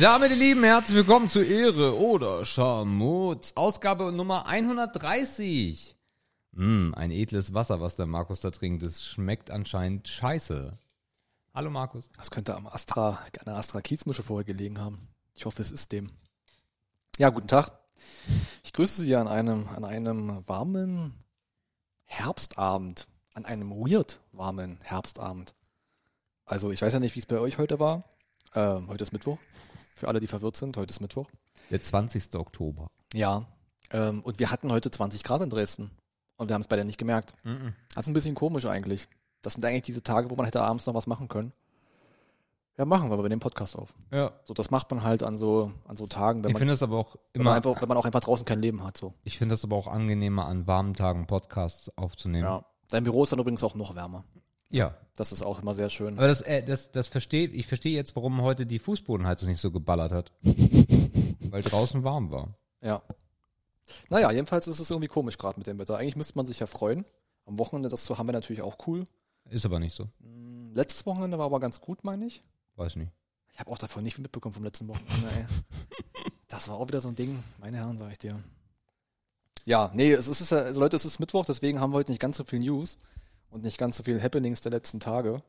Damit, ihr Lieben, herzlich willkommen zu Ehre oder Scharmutz. Ausgabe Nummer 130. Mm, ein edles Wasser, was der Markus da trinkt. Das schmeckt anscheinend scheiße. Hallo Markus. Das könnte am Astra, einer Astra Kiezmische vorher gelegen haben. Ich hoffe, es ist dem. Ja, guten Tag. Ich grüße Sie an einem, an einem warmen Herbstabend. An einem weird warmen Herbstabend. Also, ich weiß ja nicht, wie es bei euch heute war. Ähm, heute ist Mittwoch. Für alle, die verwirrt sind, heute ist Mittwoch. Der 20. Oktober. Ja. Ähm, und wir hatten heute 20 Grad in Dresden. Und wir haben es beide nicht gemerkt. Mm Das ist ein bisschen komisch eigentlich. Das sind eigentlich diese Tage, wo man hätte abends noch was machen können. Ja, machen wir, aber wir nehmen Podcast auf. Ja. So, das macht man halt an so, an so Tagen, wenn Ich man, finde es aber auch wenn man immer, einfach, wenn man auch einfach draußen kein Leben hat, so. ich finde es aber auch angenehmer, an warmen Tagen Podcasts aufzunehmen. Ja. Dein Büro ist dann übrigens auch noch wärmer. Ja. Das ist auch immer sehr schön. Aber das, äh, das, das verstehe ich verstehe jetzt, warum heute die Fußbodenheizung nicht so geballert hat. Weil draußen warm war. Ja. Naja, jedenfalls ist es irgendwie komisch gerade mit dem Wetter. Eigentlich müsste man sich ja freuen. Am Wochenende das zu haben wäre natürlich auch cool. Ist aber nicht so. Hm, Letztes Wochenende war aber ganz gut, meine ich. Weiß nicht. Ich habe auch davon nicht viel mitbekommen vom letzten Wochenende, ey. Das war auch wieder so ein Ding, meine Herren, sag ich dir. Ja, nee, es ist, ja, also Leute, es ist Mittwoch, deswegen haben wir heute nicht ganz so viel News und nicht ganz so viel Happenings der letzten Tage.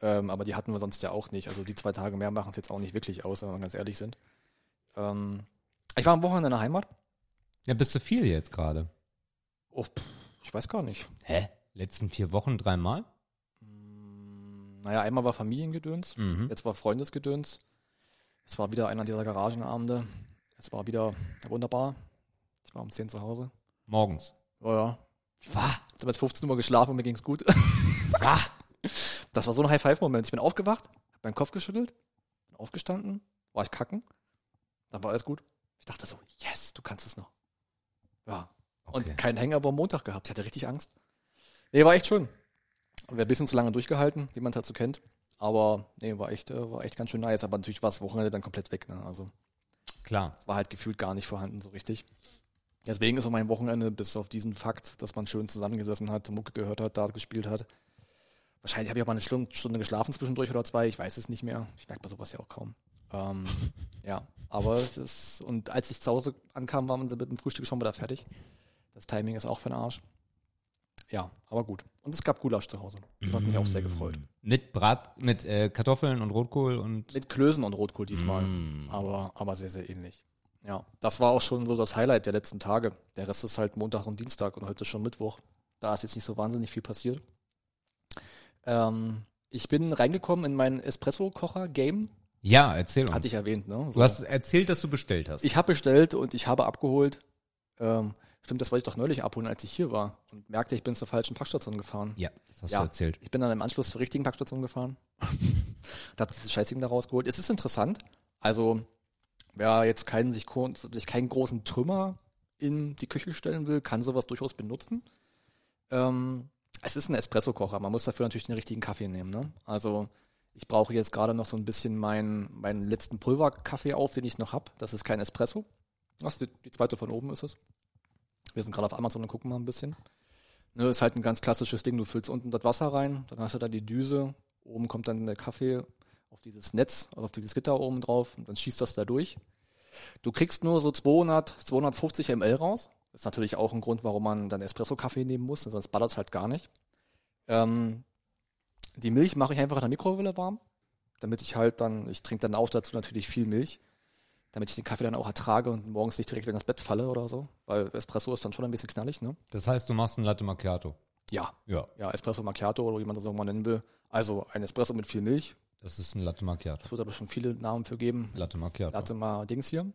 Ähm, aber die hatten wir sonst ja auch nicht. Also die zwei Tage mehr machen es jetzt auch nicht wirklich aus, wenn wir ganz ehrlich sind. Ähm, ich war am Wochenende in der Heimat. Ja, bist du viel jetzt gerade? Oh, pff, ich weiß gar nicht. Hä? Letzten vier Wochen dreimal? Hm, Naja, einmal war Familiengedöns, Mhm. jetzt war Freundesgedöns. Es war wieder einer dieser Garagenabende. Es war wieder wunderbar. Ich war um 10 zu Hause. Morgens. Ja, ja. Was? Ich habe jetzt 15 Uhr geschlafen und mir ging's gut. Was? Das war so ein High-Five-Moment. Ich bin aufgewacht, hab meinen Kopf geschüttelt, bin aufgestanden, war ich kacken, dann war alles gut. Ich dachte so, yes, du kannst es noch. Ja. Okay. Und keinen Hangover am Montag gehabt. Ich hatte richtig Angst. Nee, war echt schön. Wäre ein bisschen zu lange durchgehalten, wie man es halt so kennt. Aber nee, war echt, äh, war echt ganz schön nice. Aber natürlich war das Wochenende dann komplett weg. Ne? Also Klar. es war halt gefühlt gar nicht vorhanden so richtig. Deswegen ist auch mein Wochenende, bis auf diesen Fakt, dass man schön zusammengesessen hat, Mucke gehört hat, Dart gespielt hat. Wahrscheinlich habe ich auch mal eine Stunde, geschlafen zwischendurch oder zwei, ich weiß es nicht mehr. Ich merke bei sowas ja auch kaum. Ähm, ja, aber es ist, und als ich zu Hause ankam, waren wir mit dem Frühstück schon wieder fertig. Das Timing ist auch für den Arsch. Ja, aber gut. Und es gab Gulasch zu Hause. Das hat mich auch sehr gefreut. Mit Brat, mit äh, Kartoffeln und Rotkohl und. Mit Klößen und Rotkohl diesmal. Mm. Aber, aber sehr, sehr ähnlich. Ja, das war auch schon so das Highlight der letzten Tage. Der Rest ist halt Montag und Dienstag und heute ist schon Mittwoch. Da ist jetzt nicht so wahnsinnig viel passiert. Ähm, ich bin reingekommen in mein Espresso-Kocher-Game. Ja, erzähl uns. Hatte ich erwähnt, ne? So. Du hast erzählt, dass du bestellt hast. Ich habe bestellt und ich habe abgeholt. Ähm, stimmt, das wollte ich doch neulich abholen, als ich hier war. Und merkte, ich bin zur falschen Packstation gefahren. ja, das hast Ja. du erzählt. Ich bin dann im Anschluss zur richtigen Packstation gefahren. und habe dieses Scheißding da rausgeholt. Es ist interessant. Also, wer jetzt keinen, sich, sich keinen großen Trümmer in die Küche stellen will, kann sowas durchaus benutzen. Ähm, es ist ein Espresso-Kocher. Man muss dafür natürlich den richtigen Kaffee nehmen. Ne? Also, ich brauche jetzt gerade noch so ein bisschen meinen, meinen letzten Pulverkaffee auf, den ich noch habe. Das ist kein Espresso. Das, die, die zweite von oben ist es. Wir sind gerade auf Amazon und gucken mal ein bisschen. Ne, ist halt ein ganz klassisches Ding. Du füllst unten das Wasser rein, dann hast du da die Düse, oben kommt dann der Kaffee auf dieses Netz, also auf dieses Gitter oben drauf und dann schießt das da durch. Du kriegst nur so 200, 250 ml raus. Das ist natürlich auch ein Grund, warum man dann Espresso-Kaffee nehmen muss, sonst ballert es halt gar nicht. Ähm, die Milch mache ich einfach in der Mikrowelle warm, damit ich halt dann, ich trinke dann auch dazu natürlich viel Milch, damit ich den Kaffee dann auch ertrage und morgens nicht direkt wieder ins Bett falle oder so, weil Espresso ist dann schon ein bisschen knallig, ne? Das heißt, du machst ein Latte Macchiato. Ja, Ja. ja, Espresso Macchiato oder wie man das auch mal nennen will. Also ein Espresso mit viel Milch. Das ist ein Latte Macchiato. Es wird aber schon viele Namen für geben. Latte Macchiato. Latte mal Dings hier.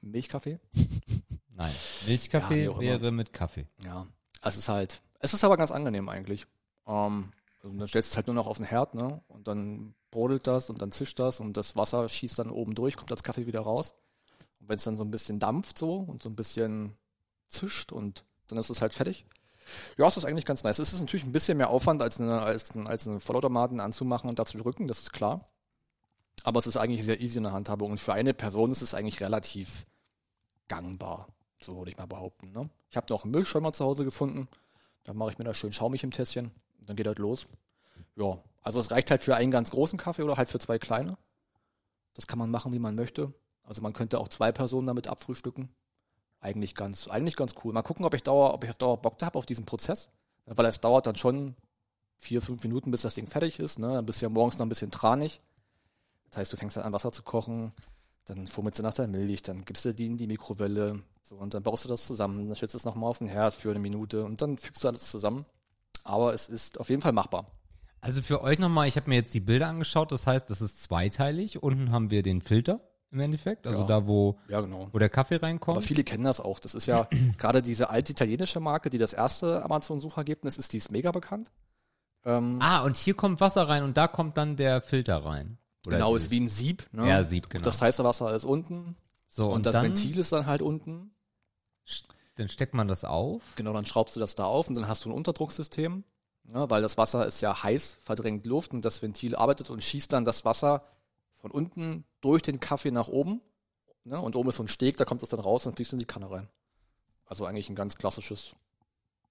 Milchkaffee. Nein. Milchkaffee Ja, wäre mit Kaffee. Ja. Es ist halt, es ist aber ganz angenehm eigentlich. Ähm, also dann stellst du es halt nur noch auf den Herd, ne? Und dann brodelt das und dann zischt das und das Wasser schießt dann oben durch, kommt das Kaffee wieder raus. Und wenn es dann so ein bisschen dampft so und so ein bisschen zischt und dann ist es halt fertig. Ja, es ist eigentlich ganz nice. Es ist natürlich ein bisschen mehr Aufwand, als, eine, als, als einen Vollautomaten anzumachen und da zu drücken, das ist klar. Aber es ist eigentlich sehr easy in der Handhabung und für eine Person ist es eigentlich relativ gangbar, so würde ich mal behaupten. Ne? Ich habe noch einen Milchschäumer zu Hause gefunden. Da mache ich mir da schön schaumig im Tässchen. Dann geht halt los. Ja, also es reicht halt für einen ganz großen Kaffee oder halt für zwei kleine. Das kann man machen, wie man möchte. Also man könnte auch zwei Personen damit abfrühstücken. Eigentlich ganz, eigentlich ganz cool. Mal gucken, ob ich Dauer, ob ich auf Dauer Bock habe auf diesen Prozess. Weil es dauert dann schon vier, fünf Minuten, bis das Ding fertig ist. Ne? Dann bist du ja morgens noch ein bisschen tranig. Das heißt, du fängst dann an, Wasser zu kochen, dann fummelst du nach der Milch, dann gibst du die in die Mikrowelle, so, und dann baust du das zusammen, dann stellst du es nochmal auf den Herd für eine Minute und dann fügst du alles zusammen. Aber es ist auf jeden Fall machbar. Also für euch nochmal, ich habe mir jetzt die Bilder angeschaut, das heißt, das ist zweiteilig. Unten haben wir den Filter im Endeffekt, also Ja. da, wo, Ja, genau. wo der Kaffee reinkommt. Aber viele kennen das auch. Das ist ja gerade diese alte italienische Marke, die das erste Amazon-Suchergebnis ist, die ist mega bekannt. Ähm, ah, und hier kommt Wasser rein und da kommt dann der Filter rein. Oder genau, ist wie ein Sieb. Ne? Ja, Sieb, genau. Und das heiße Wasser ist unten so, und, und, das dann, Ventil ist dann halt unten. dann steckt man das auf. Genau, dann schraubst du das da auf und dann hast du ein Unterdrucksystem, ne? weil das Wasser ist ja heiß, verdrängt Luft und das Ventil arbeitet und schießt dann das Wasser von unten durch den Kaffee nach oben. Ne? Und oben ist so ein Steg, da kommt das dann raus und fließt in die Kanne rein. Also eigentlich ein ganz klassisches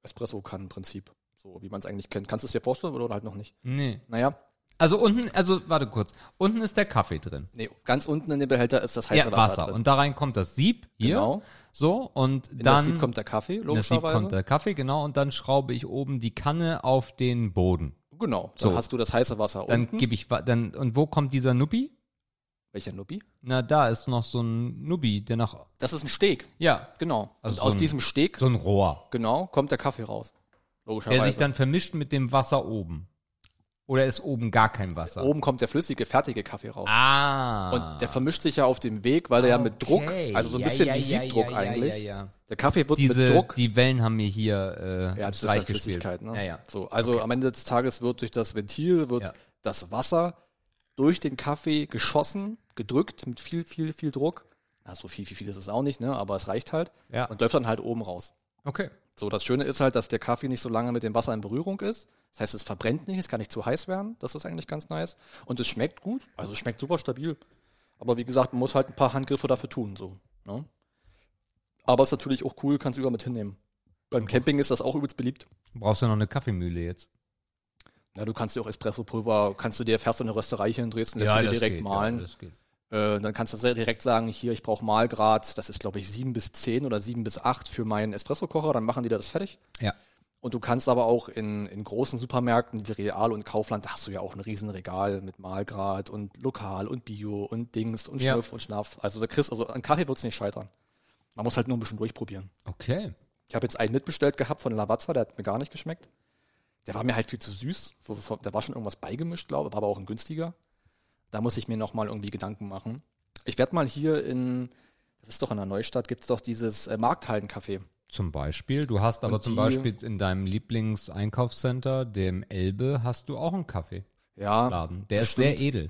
Espresso-Kannenprinzip. So wie man es eigentlich kennt. Kannst du es dir vorstellen oder halt noch nicht? Nee. Naja, Also unten, also warte kurz. Unten ist der Kaffee drin. nee, ganz unten in dem Behälter ist das heiße ja, Wasser. Wasser. Und da rein kommt das Sieb hier. Genau. So, und In dann das Sieb kommt der Kaffee, in das Sieb logischerweise. kommt der Kaffee, genau, und dann schraube ich oben die Kanne auf den Boden. genau. Dann So. hast du das heiße Wasser Dann unten. gebe ich dann und wo kommt dieser Nubbi? Welcher Nubbi? Na, da ist noch so ein Nubbi, der nach Das ist ein Steg. ja, Genau. Also und so aus ein- diesem Steg, so ein Rohr, genau, kommt der Kaffee raus. Logischerweise. der sich dann vermischt mit dem Wasser oben. Oder ist oben gar kein Wasser? Oben kommt der flüssige, fertige Kaffee raus. Ah. Und der vermischt sich ja auf dem Weg, weil der ja mit Druck, Okay. also so ein Ja, bisschen ja, wie Siebdruck ja, eigentlich. Ja, ja, ja. Der Kaffee wird Diese, mit Druck. die Wellen haben mir hier äh, ja, das ist halt. Flüssigkeit, ne? Ja, ja. So, also am Ende des Tages wird durch das Ventil wird das Wasser durch den Kaffee geschossen, gedrückt mit viel, viel, viel Druck. So viel, viel, viel ist es auch nicht, ne? Aber es reicht halt. Ja. Und läuft dann halt oben raus. Okay. So, das Schöne ist halt, dass der Kaffee nicht so lange mit dem Wasser in Berührung ist. Das heißt, es verbrennt nicht, es kann nicht zu heiß werden. Das ist eigentlich ganz nice. Und es schmeckt gut. Also es schmeckt super stabil. Aber wie gesagt, man muss halt ein paar Handgriffe dafür tun. So, ne? Aber ist natürlich auch cool, kannst du überall mit hinnehmen. Beim Camping ist das auch übelst beliebt. Du brauchst ja noch eine Kaffeemühle jetzt. Ja, du kannst dir auch Espresso-Pulver, kannst du dir, fährst du in eine Rösterei hier in Dresden, lässt du dir direkt geht, malen. Ja, das geht. Äh, dann kannst du direkt sagen, hier, ich brauche Mahlgrad, das ist glaube ich 7 bis 10 oder 7 bis 8 für meinen Espresso-Kocher, dann machen die dir das fertig. Ja. Und du kannst aber auch in, in großen Supermärkten wie Real und Kaufland, da hast du ja auch ein riesen Regal mit Mahlgrad und Lokal und Bio und Dings und Ja. Schniff und Schnaff. Also da kriegst, also an Kaffee wird's nicht scheitern. Man muss halt nur ein bisschen durchprobieren. Okay. Ich habe jetzt einen mitbestellt gehabt von Lavazza, der hat mir gar nicht geschmeckt. Der war mir halt viel zu süß. Da war schon irgendwas beigemischt, glaube ich, war aber auch ein günstiger. Da muss ich mir nochmal irgendwie Gedanken machen. Ich werde mal hier in, das ist doch in der Neustadt, gibt's doch dieses äh, Markthallencafé. Zum Beispiel. Du hast aber zum Beispiel in deinem Lieblingseinkaufscenter, dem Elbe, hast du auch einen Kaffeeladen. Ja, Der das ist sehr stimmt. edel.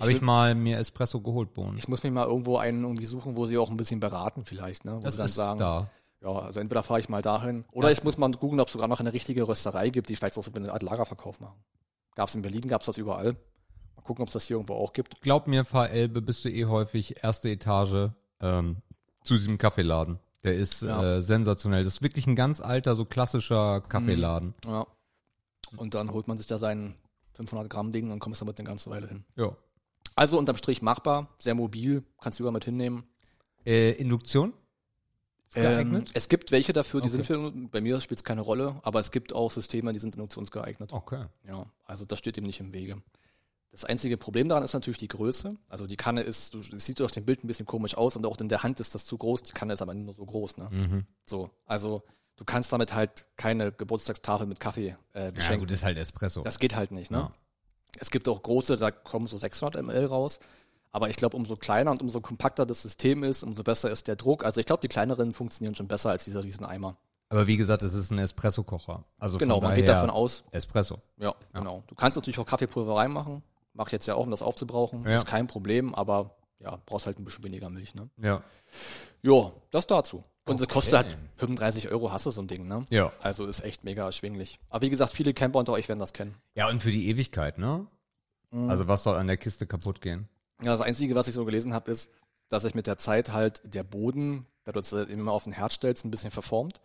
Habe ich will- mal mir Espresso geholt, Bohnen. Ich muss mir mal irgendwo einen irgendwie suchen, wo sie auch ein bisschen beraten vielleicht, ne? Wo Das sie dann ist sagen, da. Ja, also entweder fahre ich mal dahin oder ich muss mal googeln, ob es sogar noch eine richtige Rösterei gibt, die vielleicht auch so eine Art Lagerverkauf machen. Gab es in Berlin, gab es das überall. Mal gucken, ob es das hier irgendwo auch gibt. Glaub mir, fahr Elbe, bist du eh häufig erste Etage ähm, zu diesem Kaffeeladen. Der ist Ja. äh, sensationell. Das ist wirklich ein ganz alter, so klassischer Kaffeeladen. Ja. Und dann holt man sich da sein 500 Gramm Ding und kommst damit eine ganze Weile hin. Ja. Also unterm Strich machbar, sehr mobil, kannst du überall mit hinnehmen. Äh, Induktion? Ähm, es gibt welche dafür, die Okay. sind für, bei mir spielt es keine Rolle, aber es gibt auch Systeme, die sind induktionsgeeignet. okay. Ja, also das steht ihm nicht im Wege. Das einzige Problem daran ist natürlich die Größe. Also die Kanne ist, du, es sieht auf dem Bild ein bisschen komisch aus und auch in der Hand ist das zu groß. Die Kanne ist aber nur so groß. Ne? Mhm. So, also du kannst damit halt keine Geburtstagstafel mit Kaffee äh, Ja, beschenken. gut, ist halt Espresso. das geht halt nicht. Ne? Ja. Es gibt auch große, da kommen so 600 ml raus. Aber ich glaube, umso kleiner und umso kompakter das System ist, umso besser ist der Druck. Also ich glaube, die kleineren funktionieren schon besser als dieser riesen Eimer. Aber wie gesagt, es ist ein Espresso-Kocher. Also Genau, man geht davon aus, Espresso. Ja, genau. Du kannst natürlich auch Kaffeepulver reinmachen. Mach ich jetzt ja auch, um das aufzubrauchen. Ja. Ist kein Problem, aber ja, brauchst halt ein bisschen weniger Milch, ne? Ja. Jo, das dazu. Und Okay. kostet halt 35 Euro, hast du so ein Ding, ne? Ja. Also ist echt mega erschwinglich. Aber wie gesagt, viele Camper unter euch werden das kennen. Ja, und für die Ewigkeit, ne? Mhm. Also was soll an der Kiste kaputt gehen? Ja, das Einzige, was ich so gelesen habe, ist, dass sich mit der Zeit halt der Boden, da du es äh, immer auf den Herd stellst, ein bisschen verformt.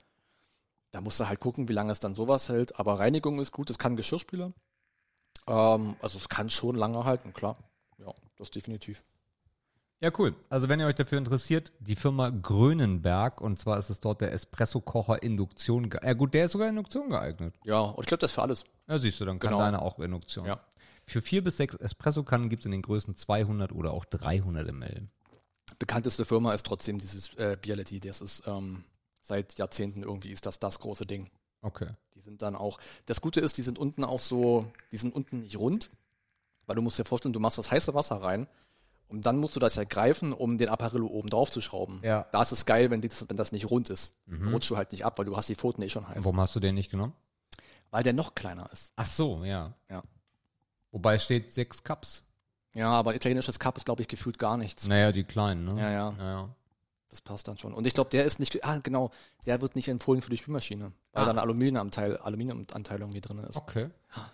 Da musst du halt gucken, wie lange es dann sowas hält. Aber Reinigung ist gut, es kann Geschirrspüler. Ähm, also es kann schon lange halten, klar. Ja, das definitiv. Ja, cool. Also wenn ihr euch dafür interessiert, die Firma Grönenberg und zwar ist es dort der Espresso-Kocher Induktion. Ja gut, der ist sogar Induktion geeignet. Ja, und ich glaube, das ist für alles. Ja, siehst du, dann kann Genau. deine auch Induktion. Ja. Für vier bis sechs Espresso-Kannen gibt es in den Größen 200 oder auch 300 ml. Bekannteste Firma ist trotzdem dieses äh, Bialetti. Das ist ähm, seit Jahrzehnten irgendwie ist das das große Ding. Okay. Die sind dann auch. Das Gute ist, die sind unten auch so, die sind unten nicht rund, weil du musst dir vorstellen, du machst das heiße Wasser rein und dann musst du das ja greifen, um den Apparillo oben drauf zu schrauben. Ja. Da ist es geil, wenn, die, wenn das nicht rund ist. Rutscht du halt nicht ab, weil du hast die Pfoten eh schon heiß. Warum hast du den nicht genommen? Weil der noch kleiner ist. Ach so, ja. Ja. Wobei steht sechs Cups. Ja, aber italienisches Cup ist, glaube ich, gefühlt gar nichts. Naja, die kleinen, ne? Ja, ja. ja. Das passt dann schon. Und ich glaube, der ist nicht, ah, genau, der wird nicht empfohlen für die Spülmaschine, weil Ah. da ein Aluminiumanteil, Aluminiumanteil irgendwie drin ist. Okay.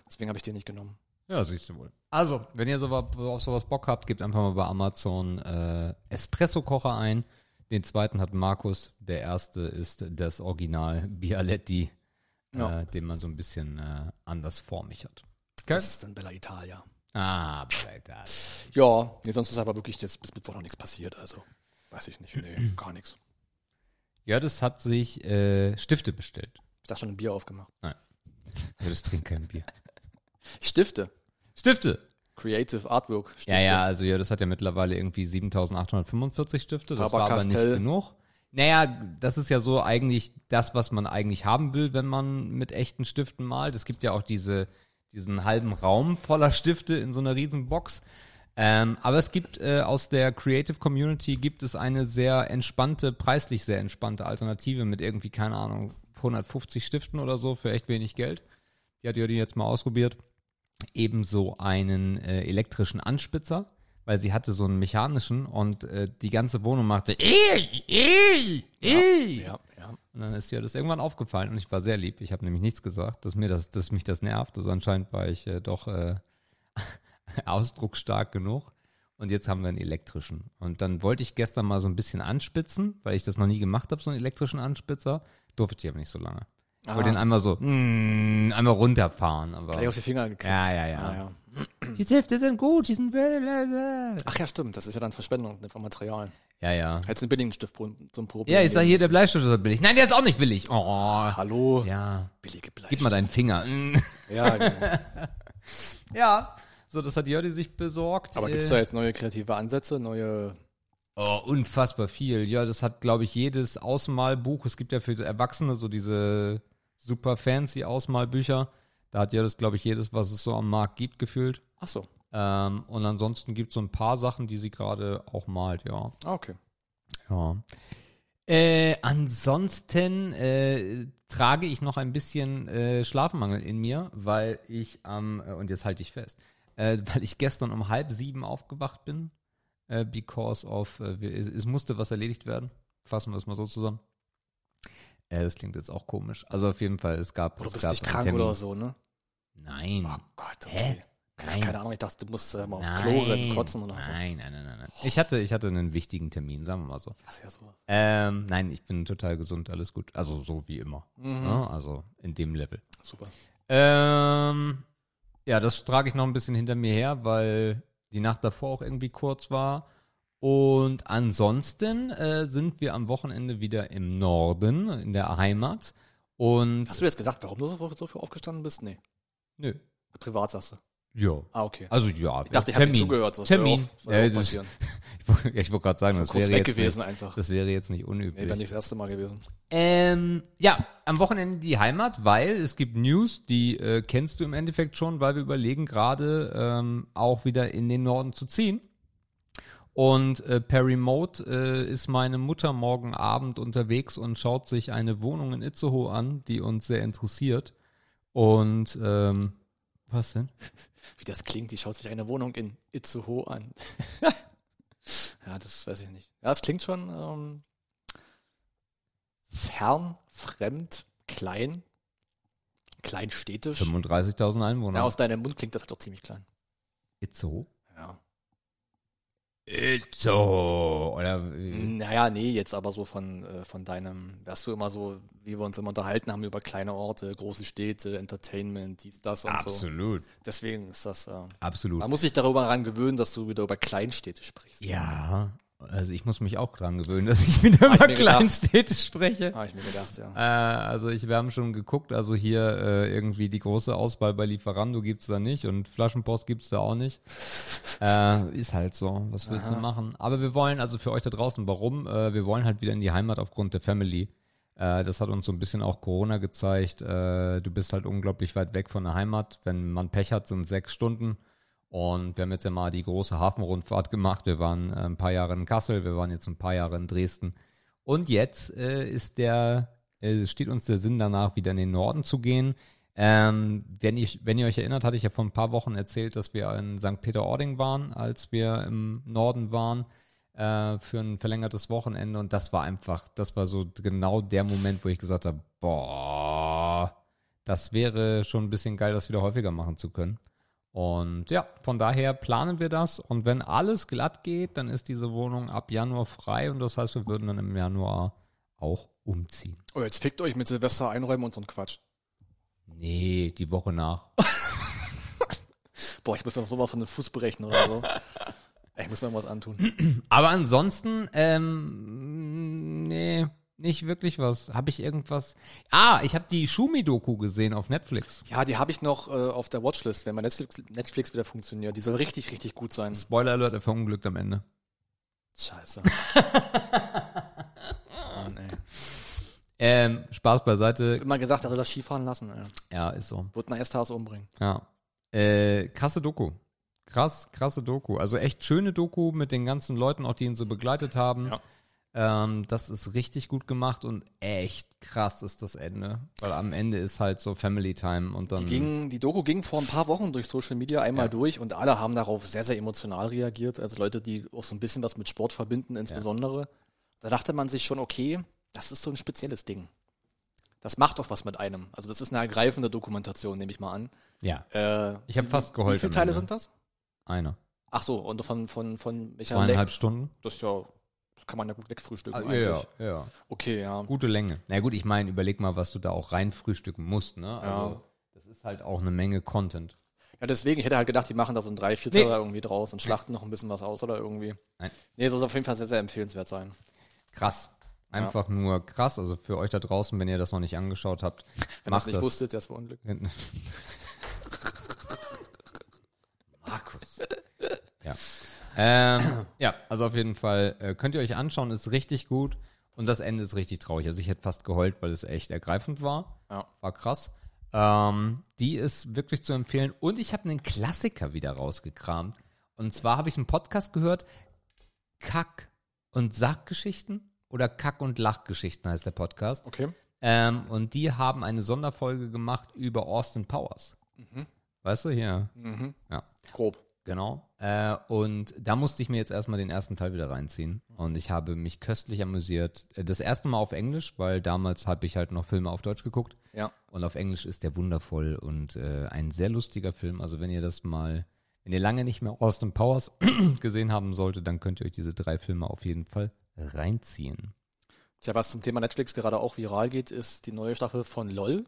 Deswegen habe ich den nicht genommen. Ja, siehst du wohl. Also, wenn ihr sowas, auf sowas Bock habt, gebt einfach mal bei Amazon äh, Espresso-Kocher ein. Den zweiten hat Markus. Der erste ist das Original Bialetti, Ja. äh, den man so ein bisschen äh, andersformig hat. Das ist dann Bella Italia. Ah, Alter. Ja, nee, sonst ist aber wirklich jetzt bis Mittwoch noch nichts passiert, also weiß ich nicht. Nee, gar nichts. Ja, das hat sich äh, Stifte bestellt. Ich dachte schon ein Bier aufgemacht. Ja, das trinkt kein Bier. Stifte. Stifte! Creative Artwork. Stifte. Ja, ja, also ja, das hat ja mittlerweile irgendwie 7845 Stifte. Das war aber nicht genug. Naja, das ist ja so eigentlich das, was man eigentlich haben will, wenn man mit echten Stiften malt. Es gibt ja auch diese, diesen halben Raum voller Stifte in so einer riesen Box. Ähm, aber es gibt äh, aus der Creative Community gibt es eine sehr entspannte, preislich sehr entspannte Alternative mit irgendwie, keine Ahnung, 150 Stiften oder so für echt wenig Geld. Die hat Jördi jetzt mal ausprobiert ebenso einen äh, elektrischen Anspitzer, weil sie hatte so einen mechanischen und äh, die ganze Wohnung machte. Ja, ja. Und dann ist ihr das irgendwann aufgefallen und ich war sehr lieb. Ich habe nämlich nichts gesagt, dass mir das, dass mich das nervt. Also anscheinend war ich äh, doch äh, ausdrucksstark genug. Und jetzt haben wir einen elektrischen. Und dann wollte ich gestern mal so ein bisschen anspitzen, weil ich das noch nie gemacht habe, so einen elektrischen Anspitzer. Durfte ich aber nicht so lange. Ich wollte Ah. den einmal so, mm, einmal runterfahren. Aber Gleich auf die Finger gekriegt. Ja, ja, ja. Ah, ja. Die Stifte sind gut, die sind blablabla. Ach ja, stimmt. Das ist ja dann Verschwendung von Material. Ja, ja. Hättest einen billigen Stift zum Probieren. Ja, ich sag hier, der. Bleistift ist billig. Nein, der ist auch nicht billig. Oh. Hallo. Ja. Billige Bleistift. Gib mal deinen Finger. Ja, genau. Ja. So, das hat Jördi sich besorgt. Aber Äh, gibt es da jetzt neue kreative Ansätze, neue. Oh, unfassbar viel. Ja, das hat, glaube ich, jedes Ausmalbuch. Es gibt ja für Erwachsene so diese super fancy Ausmalbücher. Da hat ja das, glaube ich, jedes, was es so am Markt gibt, gefühlt. Ach so. Ähm, und ansonsten gibt es so ein paar Sachen, die sie gerade auch malt, ja. Ah, okay. Ja. Äh, ansonsten äh, trage ich noch ein bisschen äh, Schlafmangel in mir, weil ich am, äh, und jetzt halte ich fest, äh, weil ich gestern um halb sieben aufgewacht bin, äh, because of, äh, es musste was erledigt werden. Fassen wir es mal so zusammen. Äh, das klingt jetzt auch komisch. Also auf jeden Fall, es gab. Du bist gab nicht krank Termin. oder so, ne? Nein. Oh Gott, Hä? okay. Nein. Keine Ahnung, ich dachte, du musst äh, mal aufs Klo rennen, kotzen oder so. Nein, nein, nein, nein, nein. Ich hatte, ich hatte einen wichtigen Termin, sagen wir mal so. Ist ja sowas. Ähm, nein, ich bin total gesund, alles gut. Also so wie immer. Mhm. Ja, also in dem Level. Super. Ähm, ja, das trage ich noch ein bisschen hinter mir her, weil die Nacht davor auch irgendwie kurz war. Und ansonsten äh, sind wir am Wochenende wieder im Norden, in der Heimat. Und Hast du jetzt gesagt, warum du so, so viel aufgestanden bist? Nee. nö. Privat sagst du. Ja. Ah, okay. Also ja. Ich dachte, ich habe nicht zugehört. Das Termin. Soll ja das-. Ich wollte ich wollte gerade sagen, das Kurz wäre, jetzt gewesen nicht, einfach. das wäre jetzt nicht Nee, unüblich. wäre nicht das erste Mal gewesen. Ähm, ja, am Wochenende die Heimat, weil es gibt News, die äh, kennst du im Endeffekt schon, weil wir überlegen gerade ähm, auch wieder in den Norden zu ziehen. Und äh, per Remote äh, ist meine Mutter morgen Abend unterwegs und schaut sich eine Wohnung in Itzehoe an, die uns sehr interessiert. Und ähm, was denn? Wie das klingt, die schaut sich eine Wohnung in Itzehoe an. ja, das weiß ich nicht. Ja, es klingt schon ähm, fern, fremd, klein, kleinstädtisch. 35.000 Einwohner. Ja, aus deinem Mund klingt das doch ziemlich klein. Itzehoe? Itzo. Oder Naja, nee, jetzt aber so von, äh, von deinem, wärst du immer so, wie wir uns immer unterhalten haben über kleine Orte, große Städte, Entertainment, dies, das und so. absolut. Deswegen ist das, äh, Absolut. man muss sich darüber ran gewöhnen, dass du wieder über Kleinstädte sprichst. Ja, also ich muss mich auch dran gewöhnen, dass ich wieder gedacht. Kleinstädte spreche. Habe ich mir gedacht, ja. Äh, also ich, wir haben schon geguckt, also hier äh, irgendwie die große Auswahl bei Lieferando gibt's da nicht und Flaschenpost gibt's da auch nicht. Äh, ist halt so, was willst du machen? Aber wir wollen, also für euch da draußen, warum? Äh, wir wollen halt wieder in die Heimat aufgrund der Family. Äh, das hat uns so ein bisschen auch Corona gezeigt. Äh, du bist halt unglaublich weit weg von der Heimat. Wenn man Pech hat, sind sechs Stunden. Und wir haben jetzt ja mal die große Hafenrundfahrt gemacht. Wir waren äh, ein paar Jahre in Kassel, wir waren jetzt ein paar Jahre in Dresden. Und jetzt äh, ist der, äh, steht uns der Sinn danach, wieder in den Norden zu gehen. Ähm, wenn, ich, wenn ihr euch erinnert, hatte ich ja vor ein paar Wochen erzählt, dass wir in St. Peter-Ording waren, als wir im Norden waren äh, für ein verlängertes Wochenende. Und das war einfach, das war so genau der Moment, wo ich gesagt habe, boah, das wäre schon ein bisschen geil, das wieder häufiger machen zu können. Und ja, von daher planen wir das. Und wenn alles glatt geht, dann ist diese Wohnung ab Januar frei. Und das heißt, wir würden dann im Januar auch umziehen. Oh, jetzt fickt euch mit Silvester einräumen und so ein Quatsch. Nee, die Woche nach. Boah, ich muss mir noch sowas von den Fuß berechnen oder so. Ich muss mir mal was antun. Aber ansonsten, ähm, nee, nicht wirklich was. Habe ich irgendwas? Ah, ich habe die Schumi-Doku gesehen auf Netflix. Ja, die habe ich noch äh, auf der Watchlist, wenn mein Netflix, Netflix wieder funktioniert. Die soll richtig, richtig gut sein. Spoiler Alert, er verunglückt am Ende. Scheiße. Mann, ey. Ähm, Spaß beiseite. Immer gesagt, er soll das Skifahren lassen. Ey. Ja, ist so. Wird einen Esthas umbringen. Ja. Äh, krasse Doku. Krass, krasse Doku. Also echt schöne Doku mit den ganzen Leuten, auch die ihn so begleitet haben. Ja. Ähm, das ist richtig gut gemacht und echt krass ist das Ende. Weil am Ende ist halt so Family Time und dann. Die, ging, die Doku ging vor ein paar Wochen durch Social Media einmal Ja. durch und alle haben darauf sehr, sehr emotional reagiert. Also Leute, die auch so ein bisschen was mit Sport verbinden, insbesondere. Da dachte man sich schon, okay, das ist so ein spezielles Ding. Das macht doch was mit einem. Also das ist eine ergreifende Dokumentation, nehme ich mal an. ja, Äh, ich habe fast geheult. wie viele Teile sind das? Einer. Ach so, und von, von, von welcher Zweieinhalb Länge? Stunden. Das ist ja, kann man ja gut wegfrühstücken Ah, ja, eigentlich. ja, ja. Okay, ja. Gute Länge. Na gut, ich meine, überleg mal, was du da auch rein frühstücken musst, ne? Also, Ja. das ist halt auch eine Menge Content. Ja, deswegen, ich hätte halt gedacht, die machen da so ein drei, vier Nee. Irgendwie draus und schlachten noch ein bisschen was aus oder irgendwie. Nein. Nee, soll auf jeden Fall sehr, sehr empfehlenswert sein. Krass. Einfach nur krass. Also für euch da draußen, wenn ihr das noch nicht angeschaut habt, Wenn ihr macht es nicht das. wusstet, der ist verunglückt. Markus. ja. Ähm, ja, also auf jeden Fall äh, könnt ihr euch anschauen, ist richtig gut und das Ende ist richtig traurig. Also ich hätte fast geheult, weil es echt ergreifend war. Ja. War krass. Ähm, die ist wirklich zu empfehlen und ich habe einen Klassiker wieder rausgekramt. Und zwar habe ich einen Podcast gehört, Kack- und Sackgeschichten oder Kack- und Lachgeschichten heißt der Podcast. Okay. Ähm, und die haben eine Sonderfolge gemacht über Austin Powers. Weißt du, hier. Mhm. Ja, Grob. Genau. Äh, und da musste ich mir jetzt erstmal den ersten Teil wieder reinziehen. Und ich habe mich köstlich amüsiert. Äh, Das erste Mal auf Englisch, weil damals habe ich halt noch Filme auf Deutsch geguckt. Ja. Und auf Englisch ist der wundervoll und äh, ein sehr lustiger Film. Also wenn ihr das mal, wenn ihr lange nicht mehr Austin Powers gesehen haben solltet, dann könnt ihr euch diese drei Filme auf jeden Fall reinziehen. Tja, was zum Thema Netflix gerade auch viral geht, ist die neue Staffel von LOL.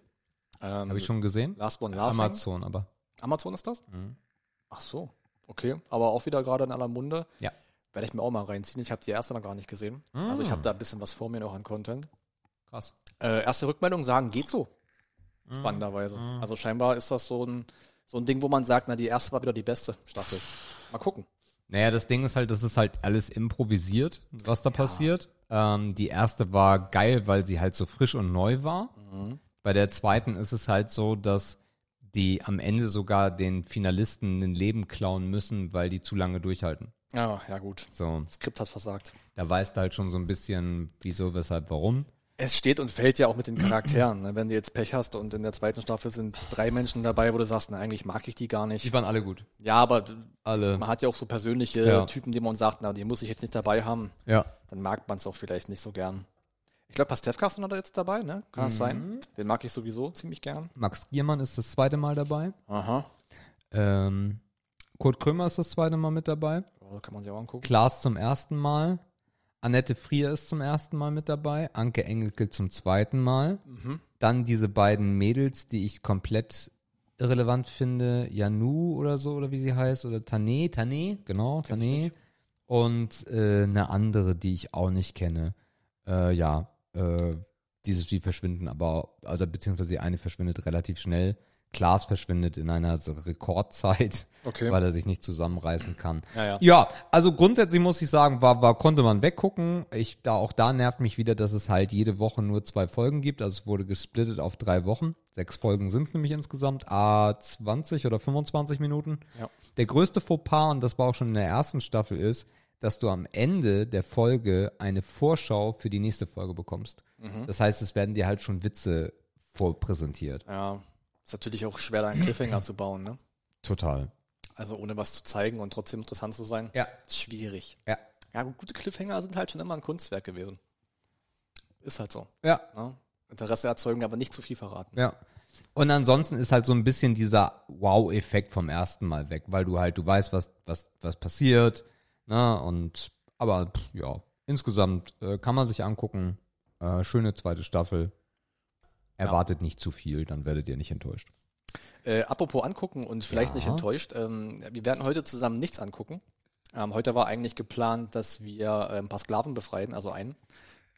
Ähm, Habe ich schon gesehen? Last One Laughing. Amazon, aber. Amazon ist das? Mhm. Ach so. Okay. Aber auch wieder gerade in aller Munde. Ja. Werde ich mir auch mal reinziehen. Ich habe die erste noch gar nicht gesehen. Mm. Also ich habe da ein bisschen was vor mir noch an Content. Krass. Äh, erste Rückmeldung sagen, geht so. Mhm. Spannenderweise. Also scheinbar ist das so ein, so ein Ding, wo man sagt, na, die erste war wieder die beste Staffel. Mal gucken. Naja, das Ding ist halt, das ist halt alles improvisiert, was da passiert. Ähm, die erste war geil, weil sie halt so frisch und neu war. Bei der zweiten ist es halt so, dass die am Ende sogar den Finalisten ein Leben klauen müssen, weil die zu lange durchhalten. Ja, ja gut. So, Das Skript hat versagt. da weißt du halt schon so ein bisschen, wieso, weshalb, warum. Es steht und fällt ja auch mit den Charakteren. Ne? Wenn du jetzt Pech hast und in der zweiten Staffel sind drei Menschen dabei, wo du sagst, na, eigentlich mag ich die gar nicht. Die waren alle gut. Ja, aber Alle. man hat ja auch so persönliche Ja. Typen, die man sagt, na, die muss ich jetzt nicht dabei haben. Ja. Dann mag man es auch vielleicht nicht so gern. Ich glaube, Pastewka ist noch jetzt dabei, ne? Kann das sein? Den mag ich sowieso ziemlich gern. Max Giermann ist das zweite Mal dabei. Aha. Ähm, Kurt Krömer ist das zweite Mal mit dabei. Ja, kann man sich auch angucken. Klaas zum ersten Mal. Annette Frier ist zum ersten Mal mit dabei. Anke Engelke zum zweiten Mal. Mhm. Dann diese beiden Mädels, die ich komplett irrelevant finde. Janu oder so, oder wie sie heißt. Oder Tane, Tane, genau, Tane. nicht. Und äh, eine andere, die ich auch nicht kenne. Äh, ja, äh, dieses, die verschwinden aber, also beziehungsweise die eine verschwindet relativ schnell. Klaas verschwindet in einer Rekordzeit, Okay. weil er sich nicht zusammenreißen kann. Ja, ja. Ja, also grundsätzlich muss ich sagen, war, war, konnte man weggucken. Ich, da, auch da nervt mich wieder, dass es halt jede Woche nur zwei Folgen gibt. Also es wurde gesplittet auf drei Wochen. Sechs Folgen sind es nämlich insgesamt. A 20 oder 25 Minuten. Ja. Der größte Fauxpas, und das war auch schon in der ersten Staffel, ist, dass du am Ende der Folge eine Vorschau für die nächste Folge bekommst. Mhm. Das heißt, es werden dir halt schon Witze vorpräsentiert. Ja. Ist natürlich auch schwer, da einen Cliffhanger zu bauen, ne? Total. Also ohne was zu zeigen und trotzdem interessant zu sein. Ja. Ist schwierig. Ja. Ja, gut, gute Cliffhanger sind halt schon immer ein Kunstwerk gewesen. Ist halt so. Ja, Ne? Interesse erzeugen, aber nicht zu viel verraten. Ja. Und ansonsten ist halt so ein bisschen dieser Wow-Effekt vom ersten Mal weg, weil du halt, du weißt, was, was, was passiert, ne, und, aber, ja, insgesamt äh, kann man sich angucken, äh, schöne zweite Staffel, erwartet nicht zu viel, dann werdet ihr nicht enttäuscht. Äh, apropos angucken und vielleicht Ja. nicht enttäuscht, ähm, wir werden heute zusammen nichts angucken. Ähm, heute war eigentlich geplant, dass wir äh, ein paar Sklaven befreien, also einen,